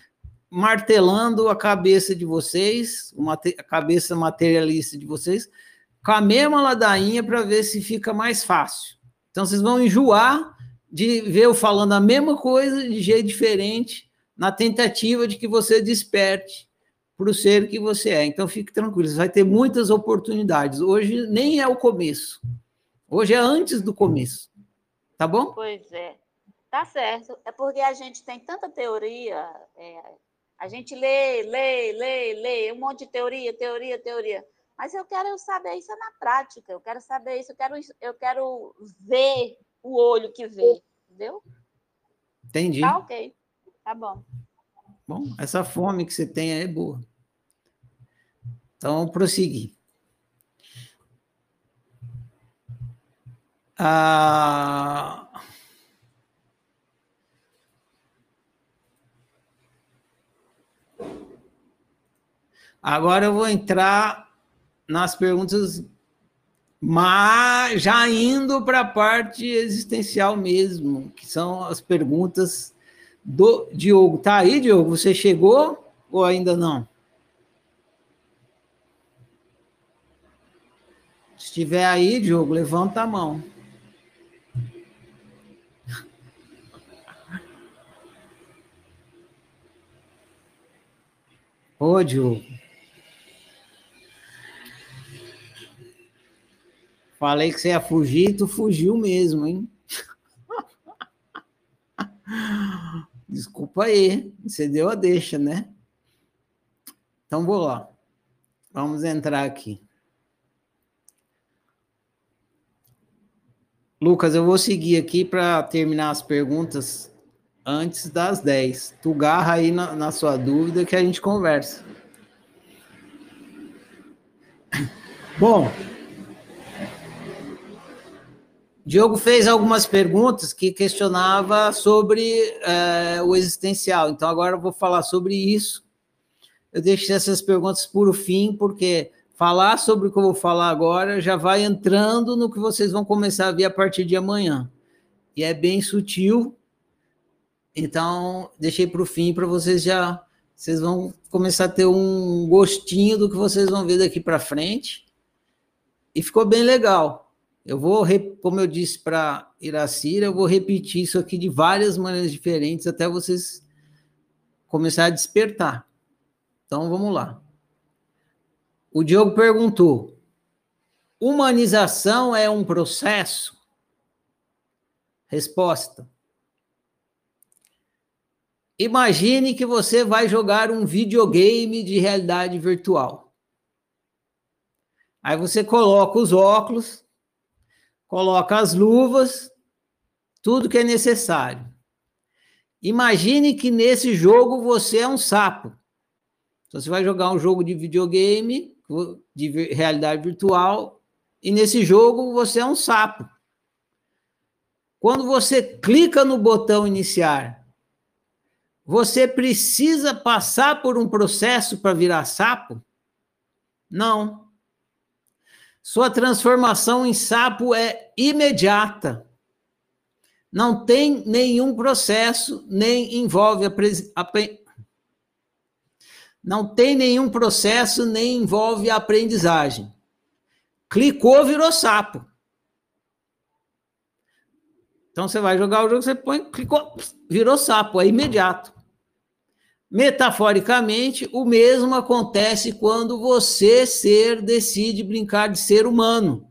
martelando a cabeça de vocês, a cabeça materialista de vocês, com a mesma ladainha para ver se fica mais fácil. Então, vocês vão enjoar de ver eu falando a mesma coisa de jeito diferente, na tentativa de que você desperte para o ser que você é. Então, fique tranquilo, você vai ter muitas oportunidades. Hoje nem é o começo. Hoje é antes do começo. Tá bom? Pois é. Tá certo. É porque a gente tem tanta teoria, é, a gente lê, lê, lê, lê, um monte de teoria, teoria, teoria. Mas eu quero saber isso na prática, eu quero saber isso, eu quero, eu quero ver o olho que vê, entendeu? Entendi. Tá ok. Tá bom. Bom, essa fome que você tem aí é boa. Então, prosseguir. Ah, Agora eu vou entrar nas perguntas, mas já indo para a parte existencial mesmo, que são as perguntas do Diogo. Tá aí, Diogo? Você chegou ou ainda não? Se estiver aí, Diogo, levanta a mão. Ô, Diogo. Falei que você ia fugir, tu fugiu mesmo, hein? Desculpa aí, você deu a deixa, né? Então vou lá. Vamos entrar aqui. Lucas, eu vou seguir aqui para terminar as perguntas antes das 10. Tu garra aí na, na sua dúvida que a gente conversa. Bom, Diogo fez algumas perguntas que questionava sobre eh, o existencial. Então, agora eu vou falar sobre isso. Eu deixei essas perguntas por o fim, porque falar sobre o que eu vou falar agora já vai entrando no que vocês vão começar a ver a partir de amanhã. E é bem sutil. Então, deixei para o fim para vocês já. Vocês vão começar a ter um gostinho do que vocês vão ver daqui para frente. E ficou bem legal. Eu vou, como eu disse para Iracira, eu vou repetir isso aqui de várias maneiras diferentes até vocês começarem a despertar. Então vamos lá. O Diogo perguntou: humanização é um processo? Resposta: Imagine que você vai jogar um videogame de realidade virtual. Aí você coloca os óculos, coloca as luvas, tudo que é necessário. Imagine que nesse jogo você é um sapo. Então, você vai jogar um jogo de videogame, de realidade virtual, e nesse jogo você é um sapo. Quando você clica no botão iniciar, você precisa passar por um processo para virar sapo? Não. Sua transformação em sapo é imediata. Não tem nenhum processo, nem envolve a, a não tem nenhum processo, nem envolve a aprendizagem. Clicou, virou sapo. Então você vai jogar o jogo, você põe, clicou, virou sapo, é imediato. Metaforicamente, o mesmo acontece quando você, ser, decide brincar de ser humano.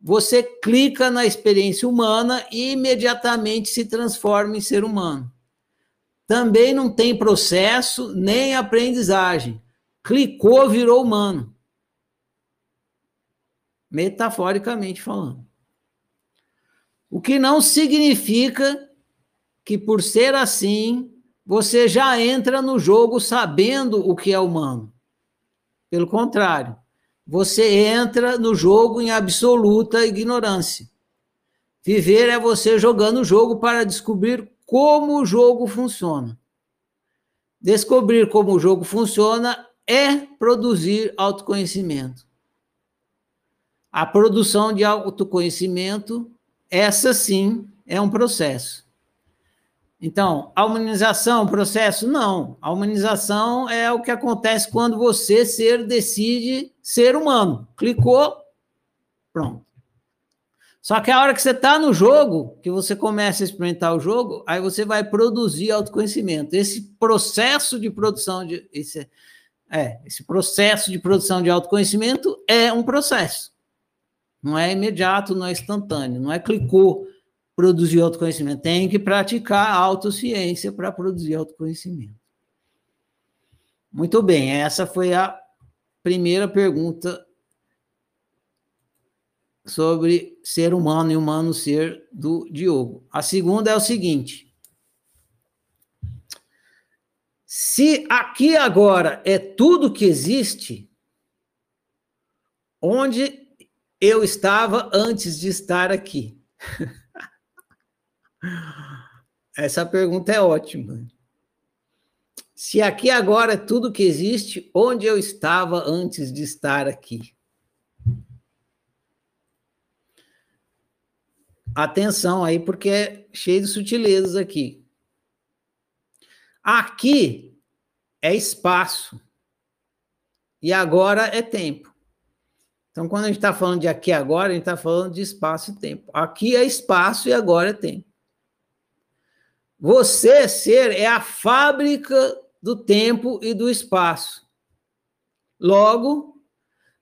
Você clica na experiência humana e imediatamente se transforma em ser humano. Também não tem processo nem aprendizagem. Clicou, virou humano. Metaforicamente falando. O que não significa que, por ser assim, você já entra no jogo sabendo o que é humano. Pelo contrário, você entra no jogo em absoluta ignorância. Viver é você jogando o jogo para descobrir como o jogo funciona. Descobrir como o jogo funciona é produzir autoconhecimento. A produção de autoconhecimento, essa sim, é um processo. Então, a humanização, processo? Não. A humanização é o que acontece quando você, ser, decide ser humano. Clicou, pronto. Só que a hora que você está no jogo, que você começa a experimentar o jogo, aí você vai produzir autoconhecimento. Esse processo de produção de. Esse, é, esse processo de produção de autoconhecimento é um processo. Não é imediato, não é instantâneo, não é clicou produzir autoconhecimento. Tem que praticar autociência para produzir autoconhecimento. Muito bem, essa foi a primeira pergunta sobre ser humano e humano ser do Diogo. A segunda é o seguinte: se aqui agora é tudo que existe, onde eu estava antes de estar aqui? Essa pergunta é ótima. Se aqui agora é tudo que existe, onde eu estava antes de estar aqui? Atenção aí, porque é cheio de sutilezas aqui. Aqui é espaço e agora é tempo. Então, quando a gente está falando de aqui agora, a gente está falando de espaço e tempo. Aqui é espaço e agora é tempo. Você ser é a fábrica do tempo e do espaço. Logo,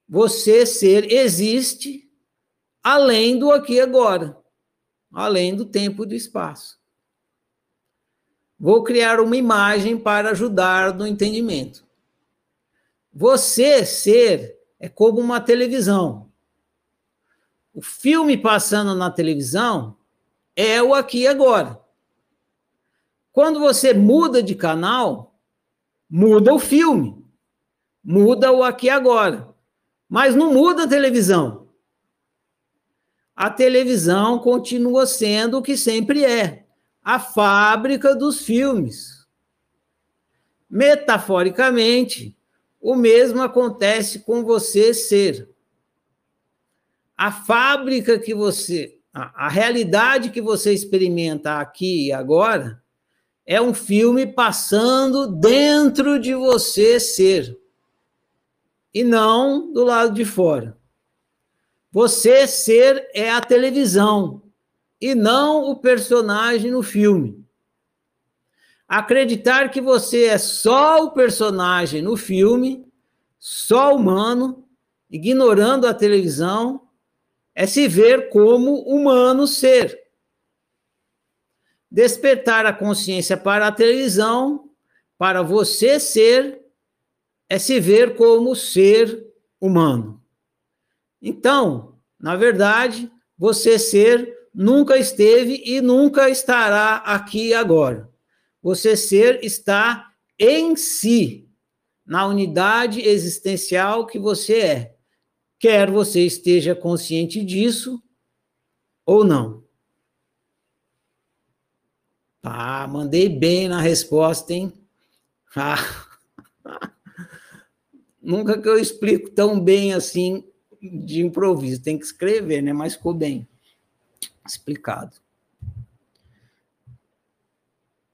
você ser existe além do aqui e agora, além do tempo e do espaço. Vou criar uma imagem para ajudar no entendimento. Você ser é como uma televisão. O filme passando na televisão é o aqui e agora. Quando você muda de canal, muda o filme, muda o aqui e agora, mas não muda a televisão. A televisão continua sendo o que sempre é, a fábrica dos filmes. Metaforicamente, o mesmo acontece com você ser. A fábrica que você, a, a realidade que você experimenta aqui e agora, é um filme passando dentro de você ser, e não do lado de fora. Você ser é a televisão, e não o personagem no filme. Acreditar que você é só o personagem no filme, só humano, ignorando a televisão, é se ver como humano ser despertar a consciência para a televisão, para você ser, é se ver como ser humano. Então, na verdade, você ser nunca esteve e nunca estará aqui agora. Você ser está em si, na unidade existencial que você é. Quer você esteja consciente disso ou não. Ah, mandei bem na resposta, hein? Ah. Nunca que eu explico tão bem assim de improviso. Tem que escrever, né? Mas ficou bem explicado.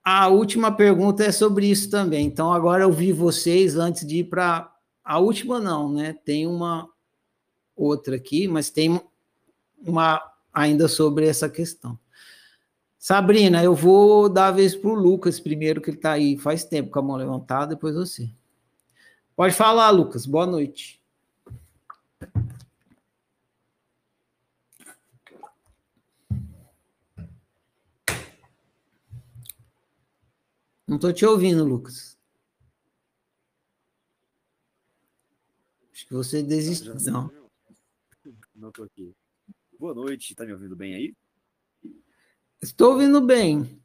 A última pergunta é sobre isso também. Então, agora eu vi vocês antes de ir para. A última, não, né? Tem uma outra aqui, mas tem uma ainda sobre essa questão. Sabrina, eu vou dar a vez para o Lucas primeiro, que ele está aí faz tempo com a mão levantada, depois você. Pode falar, Lucas. Boa noite. Não estou te ouvindo, Lucas. Acho que você desistiu. Não. Não estou aqui. Boa noite, tá me ouvindo bem aí? Estou ouvindo bem.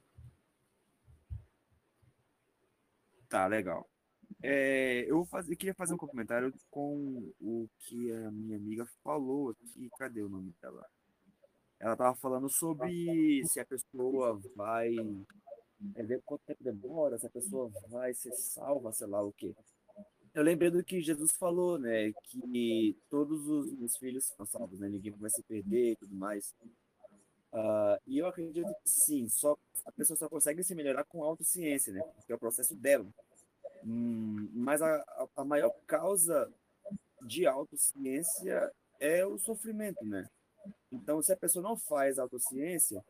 Tá, legal. É, eu, faz, eu queria fazer um comentário com o que a minha amiga falou aqui. Cadê o nome dela? Ela estava falando sobre se a pessoa vai é ver quanto tempo demora, se a pessoa vai ser salva, sei lá o quê. Eu lembrei do que Jesus falou, né? Que todos os meus filhos são salvos, né? Ninguém vai se perder e tudo mais. Uh, e eu acredito que sim, só, a pessoa só consegue se melhorar com autociência, né? Que é o processo dela. Hum, mas a, a maior causa de autociência é o sofrimento, né? Então, se a pessoa não faz autociência,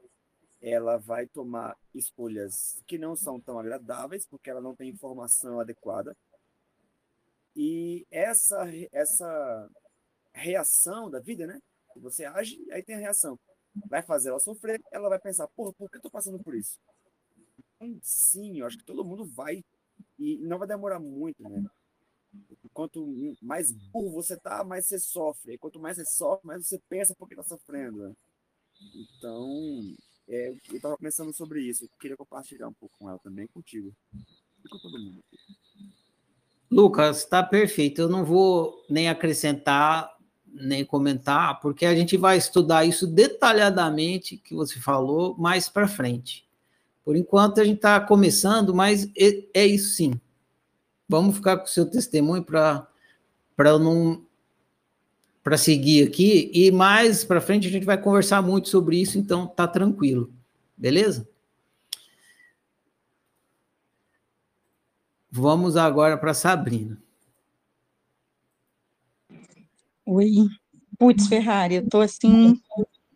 ela vai tomar escolhas que não são tão agradáveis, porque ela não tem informação adequada. E essa, essa reação da vida, né? Você age, aí tem a reação. Vai fazer ela sofrer, ela vai pensar, porra, por que eu tô passando por isso? Então, sim, eu acho que todo mundo vai, e não vai demorar muito, né? Quanto mais burro você tá, mais você sofre. E quanto mais você sofre, mais você pensa por que tá sofrendo. Né? Então, é, eu estava pensando sobre isso. Eu queria compartilhar um pouco com ela também, contigo. E com todo mundo. Lucas, está perfeito. Eu não vou nem acrescentar, nem comentar, porque a gente vai estudar isso detalhadamente, que você falou, mais para frente. Por enquanto, a gente está começando, mas é, isso sim. Vamos ficar com o seu testemunho para não para seguir aqui e mais para frente a gente vai conversar muito sobre isso, então tá tranquilo. Beleza? Vamos agora para Sabrina. Oi. Putz, Ferrari, eu tô assim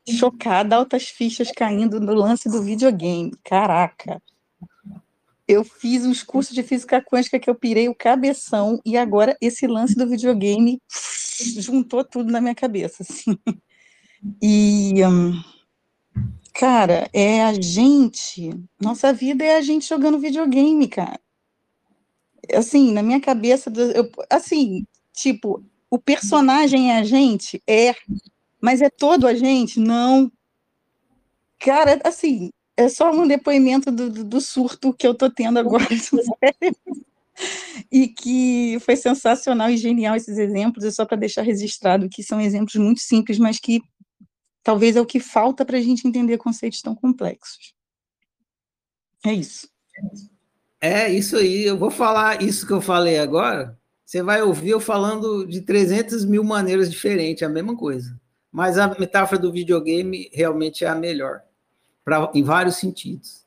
chocada, altas fichas caindo no lance do videogame. Caraca eu fiz uns cursos de física quântica que eu pirei o cabeção e agora esse lance do videogame juntou tudo na minha cabeça, assim. E, um, cara, é a gente, nossa vida é a gente jogando videogame, cara. Assim, na minha cabeça, eu, assim, tipo, o personagem é a gente? É. Mas é todo a gente? Não. Cara, assim, é só um depoimento do, do, do surto que eu estou tendo agora e que foi sensacional e genial esses exemplos, é só para deixar registrado que são exemplos muito simples, mas que talvez é o que falta para a gente entender conceitos tão complexos. É isso. É isso aí. Eu vou falar isso que eu falei agora. Você vai ouvir eu falando de 300 mil maneiras diferentes, a mesma coisa. Mas a metáfora do videogame realmente é a melhor pra, em vários sentidos.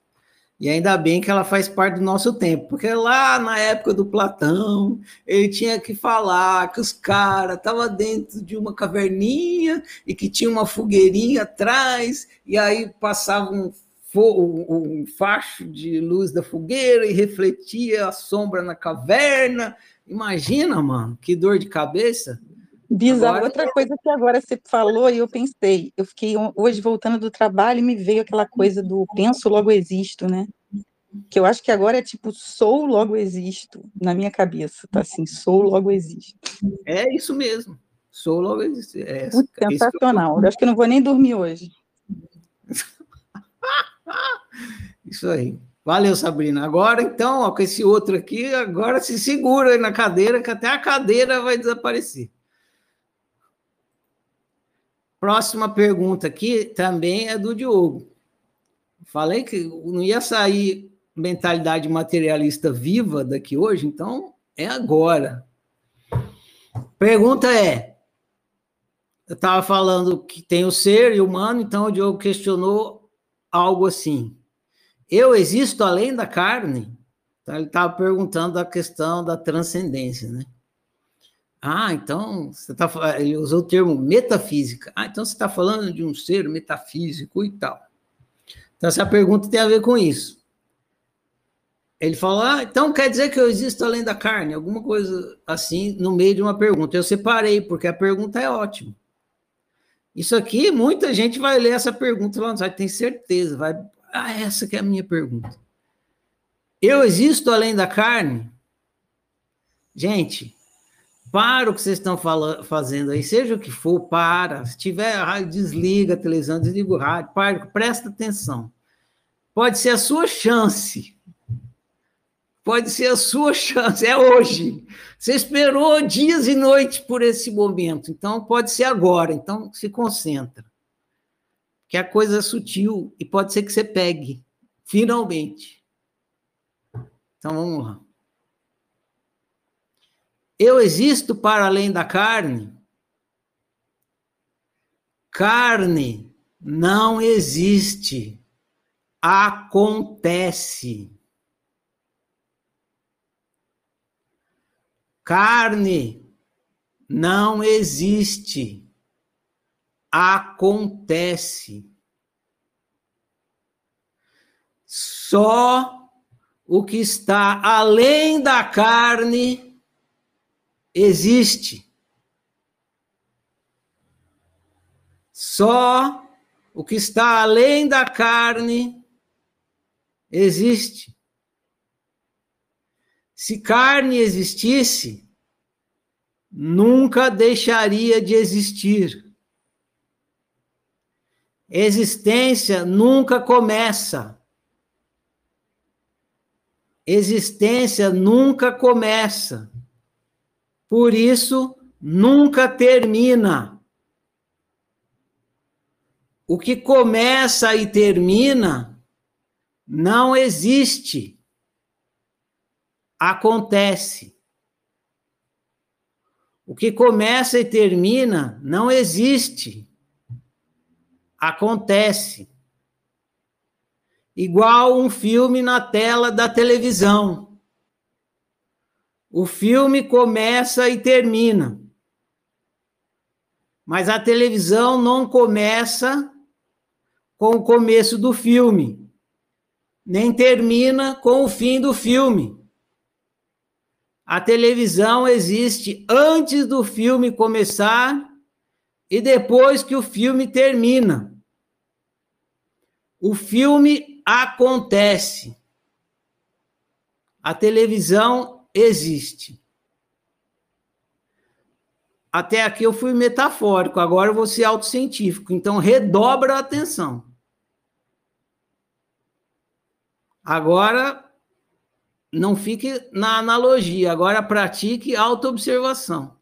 E ainda bem que ela faz parte do nosso tempo, porque lá na época do Platão, ele tinha que falar que os caras estavam dentro de uma caverninha e que tinha uma fogueirinha atrás, e aí passava um, um facho de luz da fogueira e refletia a sombra na caverna. Imagina, mano, que dor de cabeça. Bizarro. Agora... Outra coisa que agora você falou e eu pensei, eu fiquei hoje voltando do trabalho e me veio aquela coisa do penso, logo existo, né? Que eu acho que agora é tipo, sou, logo existo, na minha cabeça, tá assim, sou, logo existo. É isso mesmo, sou, logo existo. É, é sensacional, eu acho que eu não vou nem dormir hoje. isso aí. Valeu, Sabrina. Agora, então, ó, com esse outro aqui, agora se segura aí na cadeira, que até a cadeira vai desaparecer. Próxima pergunta aqui também é do Diogo. Falei que não ia sair mentalidade materialista viva daqui hoje, então é agora. Pergunta é: eu estava falando que tem o ser e o humano, então o Diogo questionou algo assim. Eu existo além da carne? Então, ele estava perguntando a questão da transcendência, né? Ah, então você tá, ele usou o termo metafísica. Ah, então você está falando de um ser metafísico e tal. Então essa pergunta tem a ver com isso. Ele falou, ah, então quer dizer que eu existo além da carne? Alguma coisa assim no meio de uma pergunta. Eu separei, porque a pergunta é ótima. Isso aqui, muita gente vai ler essa pergunta lá site, tem certeza. Vai, ah, essa que é a minha pergunta. Eu existo além da carne? Gente, para o que vocês estão falando, fazendo aí, seja o que for, para. Se tiver rádio, desliga a televisão, desliga o rádio, para, presta atenção. Pode ser a sua chance. Pode ser a sua chance, é hoje. Você esperou dias e noites por esse momento, então pode ser agora. Então se concentra. Que a coisa é sutil e pode ser que você pegue, finalmente. Então vamos lá. Eu existo para além da carne? Carne não existe, acontece. Carne não existe, acontece. Só o que está além da carne existe. Só o que está além da carne existe. Se carne existisse, nunca deixaria de existir. Existência nunca começa. Existência nunca começa. Por isso, nunca termina. O que começa e termina não existe. Acontece. O que começa e termina não existe. Acontece. Igual um filme na tela da televisão. O filme começa e termina. Mas a televisão não começa com o começo do filme, nem termina com o fim do filme. A televisão existe antes do filme começar e depois que o filme termina. O filme acontece. A televisão existe. Até aqui eu fui metafórico, agora eu vou ser autocientífico. Então, redobra a atenção. Agora, não fique na analogia, agora pratique autoobservação.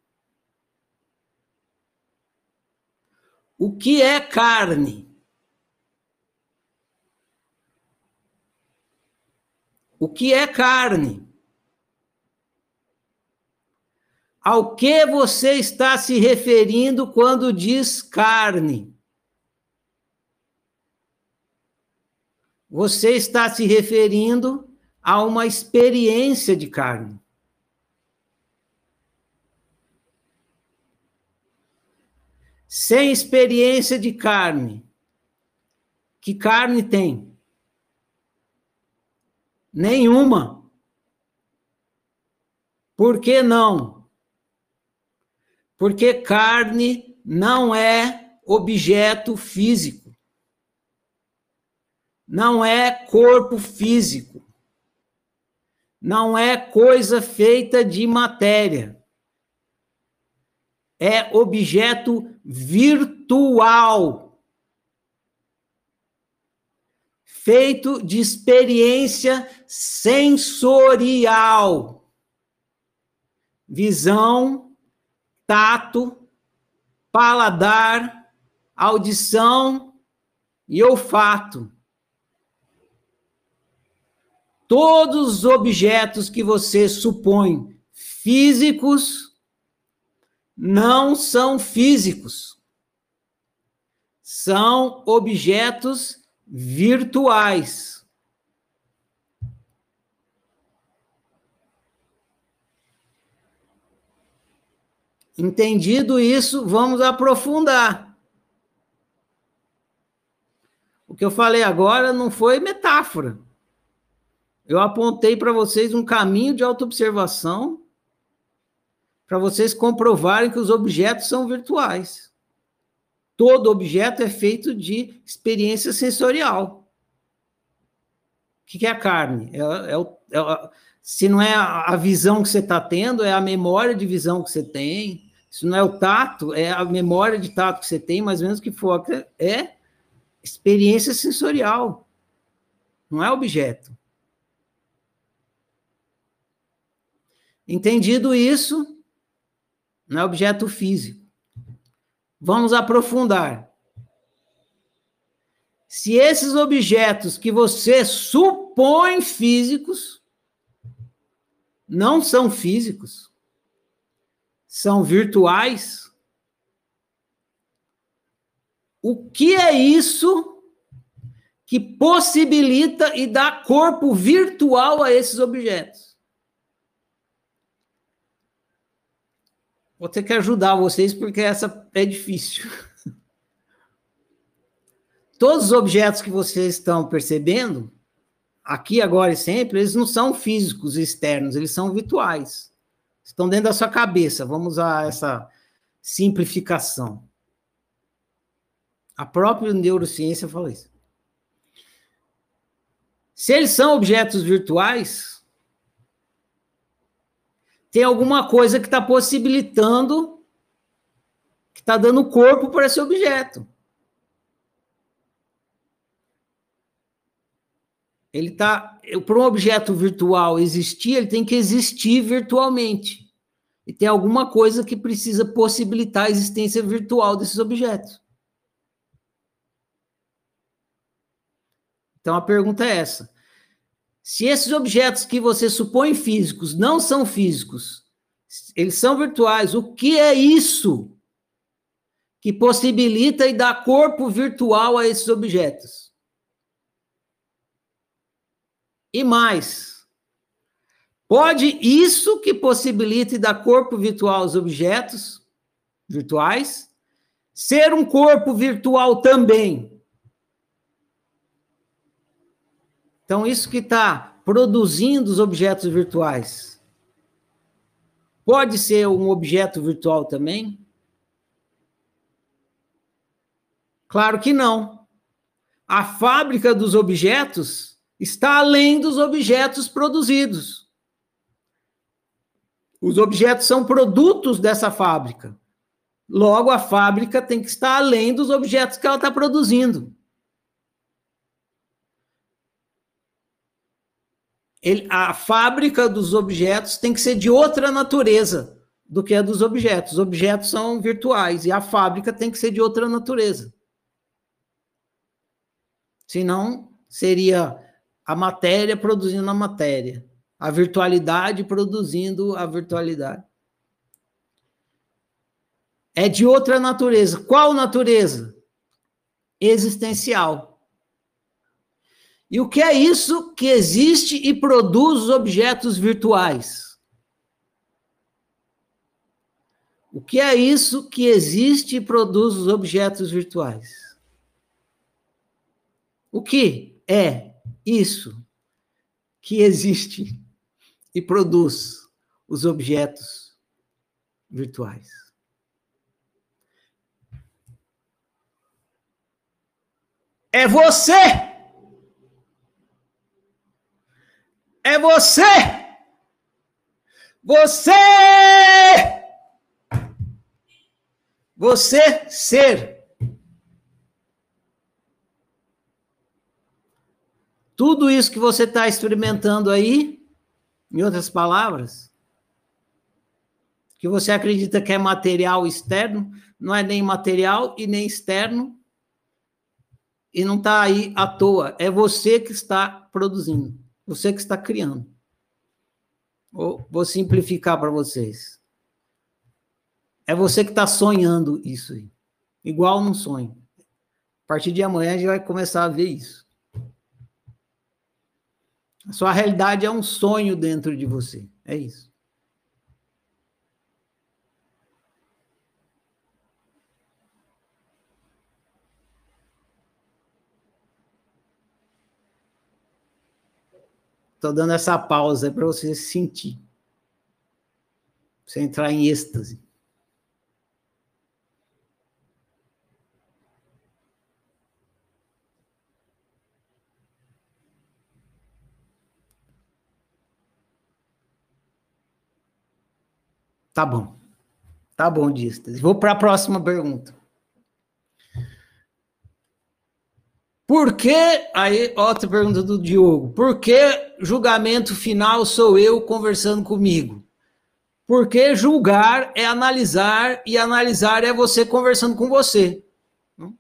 O que é carne? O que é carne? Ao que você está se referindo quando diz carne? Você está se referindo a uma experiência de carne. Sem experiência de carne, que carne tem? Nenhuma. Por que não? Porque carne não é objeto físico. Não é corpo físico. Não é coisa feita de matéria. É objeto virtual. Feito de experiência sensorial. Visão, tato, paladar, audição e olfato. Todos os objetos que você supõe físicos não são físicos. São objetos virtuais. Entendido isso, vamos aprofundar. O que eu falei agora não foi metáfora. Eu apontei para vocês um caminho de autoobservação para vocês comprovarem que os objetos são virtuais. Todo objeto é feito de experiência sensorial. O que é a carne? É, é, é, se não é a visão que você está tendo, é a memória de visão que você tem. Se não é o tato, é a memória de tato que você tem, mais ou menos que for. É experiência sensorial. Não é objeto. Entendido isso, não é objeto físico. Vamos aprofundar. Se esses objetos que você supõe físicos não são físicos, são virtuais. O que é isso que possibilita e dá corpo virtual a esses objetos? Vou ter que ajudar vocês porque essa é difícil. Todos os objetos que vocês estão percebendo, aqui, agora e sempre, eles não são físicos externos, eles são virtuais. Estão dentro da sua cabeça. Vamos usar essa simplificação. A própria neurociência fala isso. Se eles são objetos virtuais, tem alguma coisa que está possibilitando, que está dando corpo para esse objeto. Ele está. Para um objeto virtual existir, ele tem que existir virtualmente. E tem alguma coisa que precisa possibilitar a existência virtual desses objetos. Então a pergunta é essa: se esses objetos que você supõe físicos não são físicos, eles são virtuais, o que é isso que possibilita e dá corpo virtual a esses objetos? E mais, pode isso que possibilita e dá corpo virtual aos objetos virtuais ser um corpo virtual também? Então, isso que está produzindo os objetos virtuais pode ser um objeto virtual também? Claro que não. A fábrica dos objetos está além dos objetos produzidos. Os objetos são produtos dessa fábrica. Logo, a fábrica tem que estar além dos objetos que ela está produzindo. Ele, a fábrica dos objetos tem que ser de outra natureza do que a dos objetos. Os objetos são virtuais e a fábrica tem que ser de outra natureza. Senão, seria a matéria produzindo a matéria, a virtualidade produzindo a virtualidade. É de outra natureza. Qual natureza? Existencial. E o que é isso que existe e produz os objetos virtuais? O que é isso que existe e produz os objetos virtuais? O que é isso que existe e produz os objetos virtuais. É você! É você! Você! Você ser Tudo isso que você está experimentando aí, em outras palavras, que você acredita que é material externo, não é nem material e nem externo, e não está aí à toa. É você que está produzindo, você que está criando. Vou, vou simplificar para vocês. É você que está sonhando isso aí. Igual num sonho. A partir de amanhã a gente vai começar a ver isso. A sua realidade é um sonho dentro de você. É isso. Estou dando essa pausa para você sentir. Você entrar em êxtase. Tá bom. Tá bom, Distas. Vou para a próxima pergunta. Por que, aí, outra pergunta do Diogo, por que julgamento final sou eu conversando comigo? Porque julgar é analisar e analisar é você conversando com você.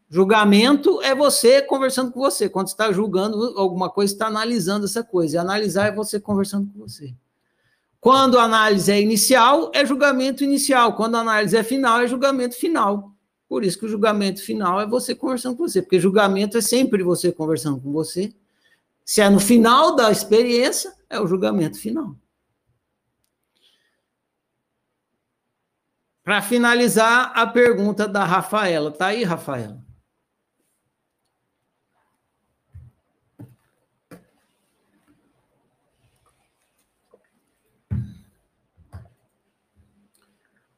Julgamento é você conversando com você. Quando está julgando alguma coisa, está analisando essa coisa. E analisar é você conversando com você. Quando a análise é inicial, é julgamento inicial. Quando a análise é final, é julgamento final. Por isso que o julgamento final é você conversando com você, porque julgamento é sempre você conversando com você. Se é no final da experiência, é o julgamento final. Para finalizar, a pergunta da Rafaela. Tá aí, Rafaela?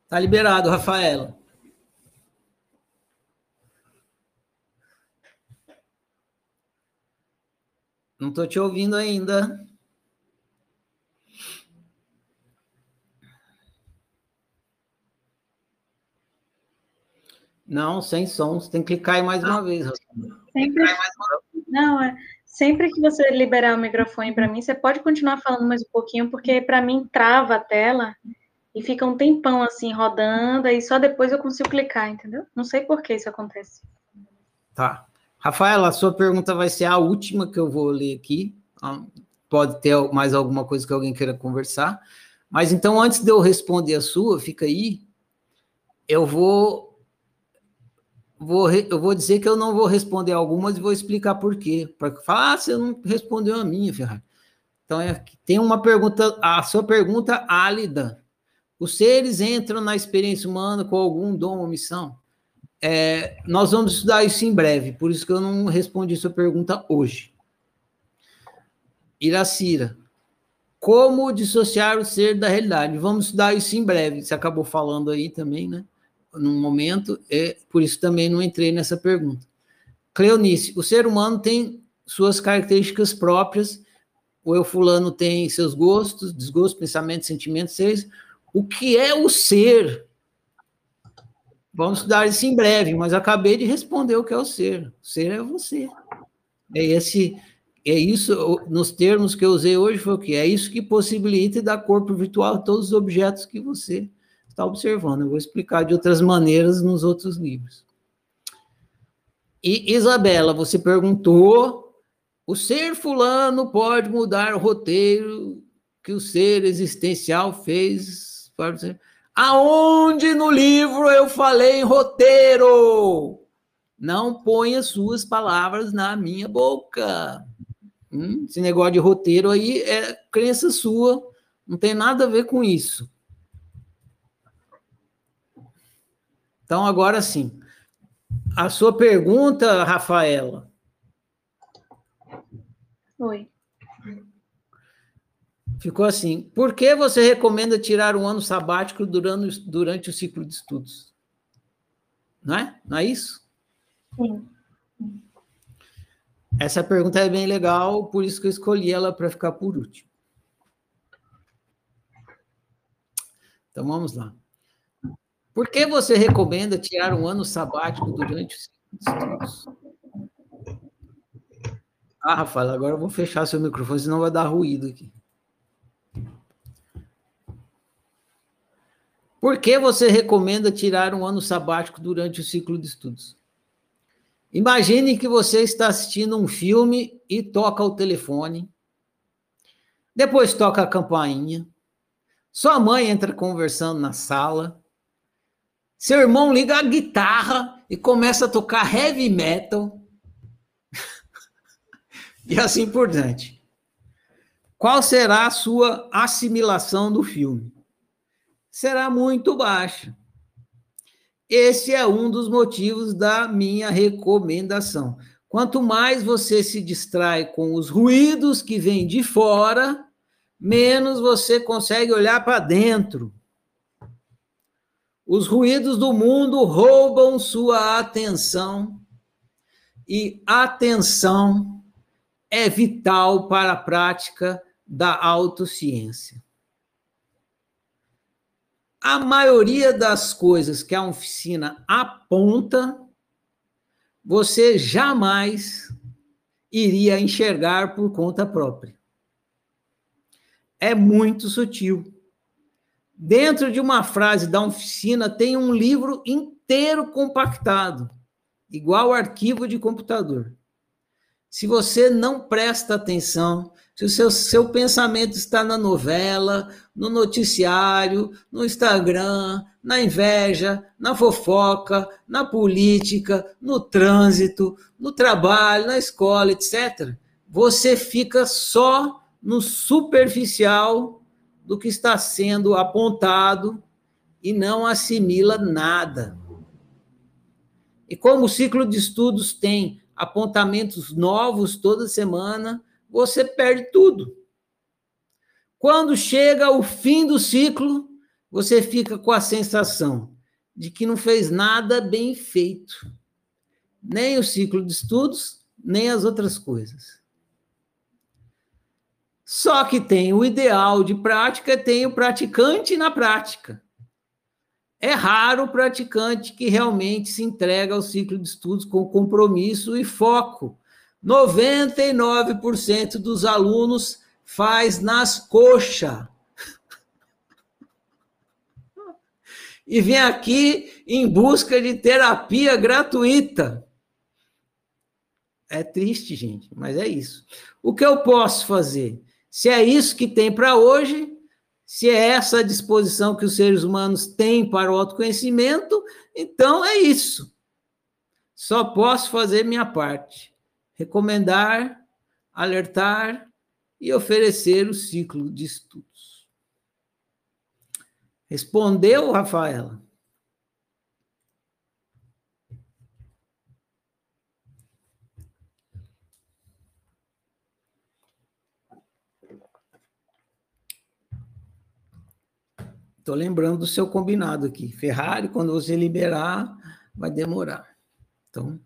Tá liberado, Rafaela. Não estou te ouvindo ainda. Não, sem som. Você tem que clicar aí mais uma vez. Sempre, não, é, sempre que você liberar o microfone para mim, você pode continuar falando mais um pouquinho, porque para mim trava a tela e fica um tempão assim rodando, e só depois eu consigo clicar, entendeu? Não sei por que isso acontece. Tá. Rafaela, a sua pergunta vai ser a última que eu vou ler aqui. Ah, pode ter mais alguma coisa que alguém queira conversar. Mas então, antes de eu responder a sua, fica aí. Eu vou, vou eu vou dizer que eu não vou responder algumas e vou explicar por quê. Para falar, ah, você não respondeu a minha, Ferrari. Então, é, tem uma pergunta, a sua pergunta álida. Os seres entram na experiência humana com algum dom ou missão? É, nós vamos estudar isso em breve, por isso que eu não respondi sua pergunta hoje. Iracira, como dissociar o ser da realidade? Vamos estudar isso em breve. Você acabou falando aí também, né? Num momento, é, por isso também não entrei nessa pergunta. Cleonice, o ser humano tem suas características próprias, o eu fulano tem seus gostos, desgostos, pensamentos, sentimentos, seres. O que é o ser? Vamos estudar isso em breve, mas acabei de responder o que é o ser. O ser é você. É esse, é isso, nos termos que eu usei hoje, foi o que? É isso que possibilita dá corpo virtual a todos os objetos que você está observando. Eu vou explicar de outras maneiras nos outros livros. E Isabela, você perguntou: o ser fulano pode mudar o roteiro que o ser existencial fez para ser. Aonde no livro eu falei roteiro? Não ponha suas palavras na minha boca. Hum, esse negócio de roteiro aí é crença sua, não tem nada a ver com isso. Então, agora sim. A sua pergunta, Rafaela. Oi. Ficou assim: por que você recomenda tirar um ano sabático durante, durante o ciclo de estudos? Não é? Não é isso? Sim. Essa pergunta é bem legal, por isso que eu escolhi ela para ficar por último. Então vamos lá. Por que você recomenda tirar um ano sabático durante o ciclo de estudos? Ah, Rafael, agora eu vou fechar seu microfone, senão vai dar ruído aqui. Por que você recomenda tirar um ano sabático durante o ciclo de estudos? Imagine que você está assistindo um filme e toca o telefone. Depois toca a campainha. Sua mãe entra conversando na sala. Seu irmão liga a guitarra e começa a tocar heavy metal. e assim por diante. Qual será a sua assimilação do filme? Será muito baixa. Esse é um dos motivos da minha recomendação. Quanto mais você se distrai com os ruídos que vêm de fora, menos você consegue olhar para dentro. Os ruídos do mundo roubam sua atenção e atenção é vital para a prática da autociência. A maioria das coisas que a oficina aponta, você jamais iria enxergar por conta própria. É muito sutil. Dentro de uma frase da oficina tem um livro inteiro compactado, igual arquivo de computador. Se você não presta atenção, Se o seu, seu pensamento está na novela, no noticiário, no Instagram, na inveja, na fofoca, na política, no trânsito, no trabalho, na escola, etc., você fica só no superficial do que está sendo apontado e não assimila nada. E como o ciclo de estudos tem apontamentos novos toda semana, você perde tudo. Quando chega o fim do ciclo, você fica com a sensação de que não fez nada bem feito. Nem o ciclo de estudos, nem as outras coisas. Só que tem o ideal de prática, tem o praticante na prática. É raro o praticante que realmente se entrega ao ciclo de estudos com compromisso e foco 99% dos alunos faz nas coxas. E vem aqui em busca de terapia gratuita. É triste, gente, mas é isso. O que eu posso fazer? Se é isso que tem para hoje, se é essa a disposição que os seres humanos têm para o autoconhecimento, então é isso. Só posso fazer minha parte recomendar, alertar e oferecer o ciclo de estudos. Respondeu, Rafaela? Estou lembrando do seu combinado aqui. Ferrari, quando você liberar, vai demorar. Então,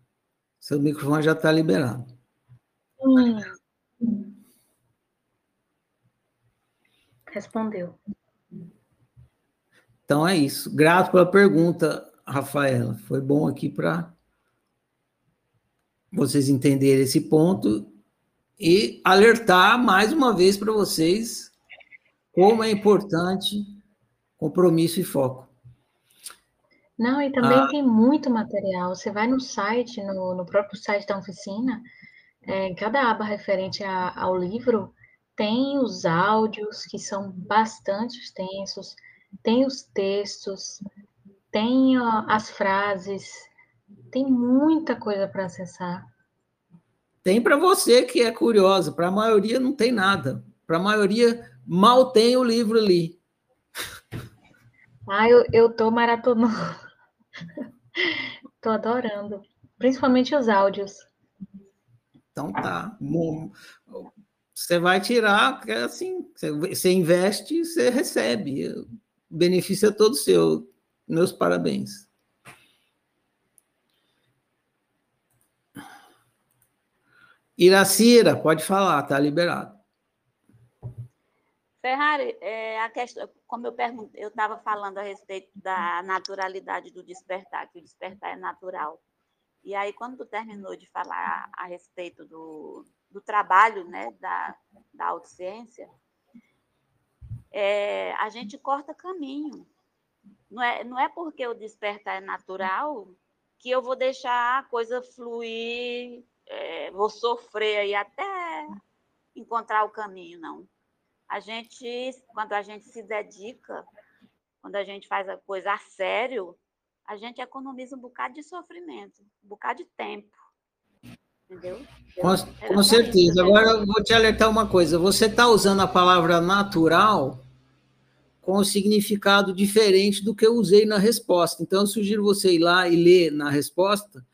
seu microfone já está liberado. Hum. Respondeu. Então é isso. Grato pela pergunta, Rafaela. Foi bom aqui para vocês entenderem esse ponto e alertar mais uma vez para vocês como é importante compromisso e foco. Não, e também Ah. tem muito material. Você vai no site, no, no próprio site da oficina, é, em cada aba referente a- ao livro, tem os áudios, que são bastante extensos, tem os textos, tem ó, as frases, tem muita coisa para acessar. Tem para você que é curiosa, para a maioria não tem nada. Para a maioria mal tem o livro ali. Ah, eu, eu tô maratonando. Tô adorando. Principalmente os áudios. Então tá. Você vai tirar, é assim, você- você investe, você recebe. O benefício é todo seu. Meus parabéns. Iracira, pode falar, tá liberado. Ferrari, é, a questão, como eu perguntei, eu estava falando a respeito da naturalidade do despertar, que o despertar é natural. E aí, quando tu terminou de falar a respeito do, do trabalho né, da, da autociência, é, a gente corta caminho. Não é, não é porque o despertar é natural que eu vou deixar a coisa fluir, é, vou sofrer aí até encontrar o caminho, não. A gente, quando a gente se dedica, quando a gente faz a coisa a sério, a gente economiza um bocado de sofrimento, um bocado de tempo. Entendeu? Com, com certeza. Agora eu vou te alertar uma coisa. Você está usando a palavra natural com um significado diferente do que eu usei na resposta. Então, eu sugiro você ir lá e ler na resposta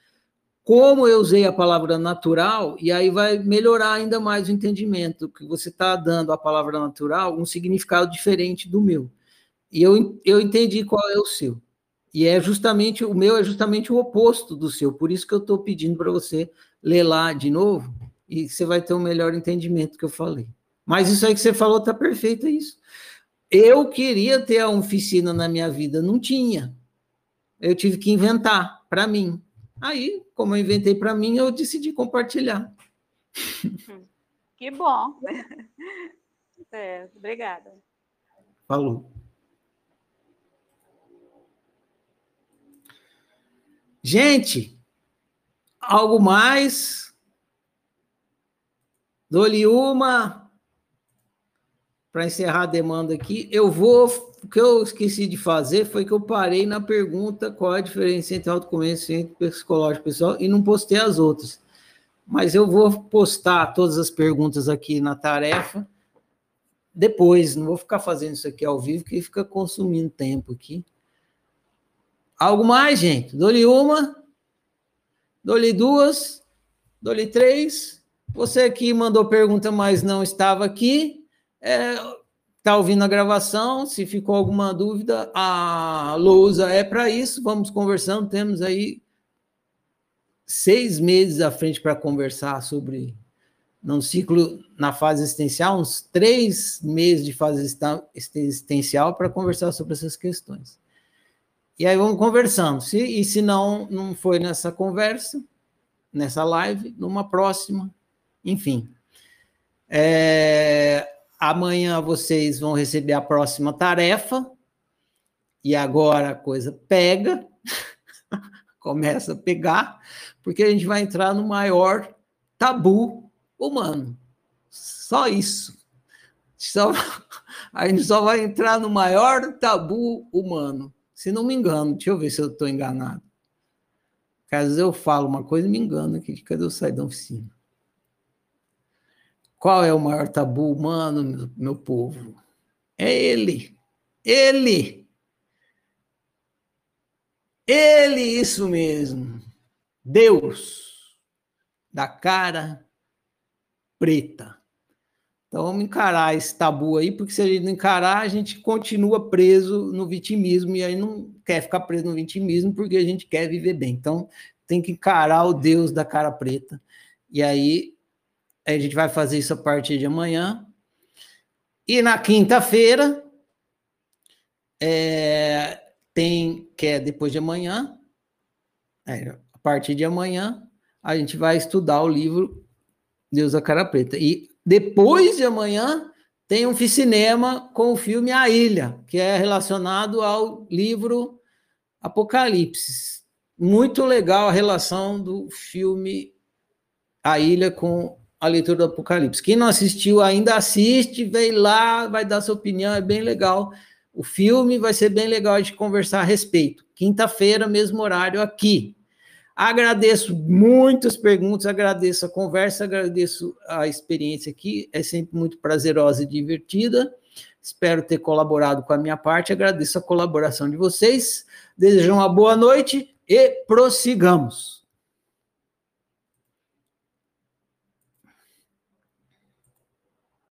como eu usei a palavra natural, e aí vai melhorar ainda mais o entendimento, que você está dando à palavra natural um significado diferente do meu. E eu, eu entendi qual é o seu. E é justamente, o meu é justamente o oposto do seu, por isso que eu estou pedindo para você ler lá de novo, e você vai ter um melhor entendimento que eu falei. Mas isso aí que você falou está perfeito, é isso. Eu queria ter a oficina na minha vida, não tinha. Eu tive que inventar para mim. Aí, como eu inventei para mim, eu decidi compartilhar. Que bom. É, obrigada. Falou. Gente, algo mais? Dou-lhe uma para encerrar a demanda aqui, eu vou. O que eu esqueci de fazer foi que eu parei na pergunta qual é a diferença entre autoconhecimento psicológico pessoal e não postei as outras. Mas eu vou postar todas as perguntas aqui na tarefa depois, não vou ficar fazendo isso aqui ao vivo, que fica consumindo tempo aqui. Algo mais, gente? Dou-lhe uma, dou-lhe duas, dou-lhe três. Você aqui mandou pergunta, mas não estava aqui. É, tá ouvindo a gravação. Se ficou alguma dúvida, a lousa é para isso. Vamos conversando. Temos aí seis meses à frente para conversar sobre num ciclo na fase existencial, uns três meses de fase existencial para conversar sobre essas questões. E aí vamos conversando. Se, e se não, não foi nessa conversa, nessa live, numa próxima, enfim. É, amanhã vocês vão receber a próxima tarefa, e agora a coisa pega, começa a pegar, porque a gente vai entrar no maior tabu humano. Só isso. Só, a gente só vai entrar no maior tabu humano. Se não me engano, deixa eu ver se eu estou enganado. Vezes eu falo uma coisa me engano aqui. Cadê eu sair da oficina? Qual é o maior tabu humano, meu, povo? É ele. Ele. Ele, isso mesmo. Deus. Da cara preta. Então vamos encarar esse tabu aí, porque se a gente não encarar, a gente continua preso no vitimismo e aí não quer ficar preso no vitimismo porque a gente quer viver bem. Então tem que encarar o Deus da cara preta. E aí a gente vai fazer isso a partir de amanhã. E na quinta-feira é, tem que é depois de amanhã, é, a partir de amanhã a gente vai estudar o livro Deus da Cara Preta. E depois de amanhã tem um cinema com o filme A Ilha, que é relacionado ao livro Apocalipse. Muito legal a relação do filme A Ilha com a leitura do Apocalipse. Quem não assistiu ainda assiste, vem lá, vai dar sua opinião, é bem legal. O filme vai ser bem legal de conversar a respeito. Quinta-feira, mesmo horário aqui. Agradeço muitas perguntas, agradeço a conversa, agradeço a experiência aqui, é sempre muito prazerosa e divertida. Espero ter colaborado com a minha parte, agradeço a colaboração de vocês. Desejo uma boa noite e prossigamos.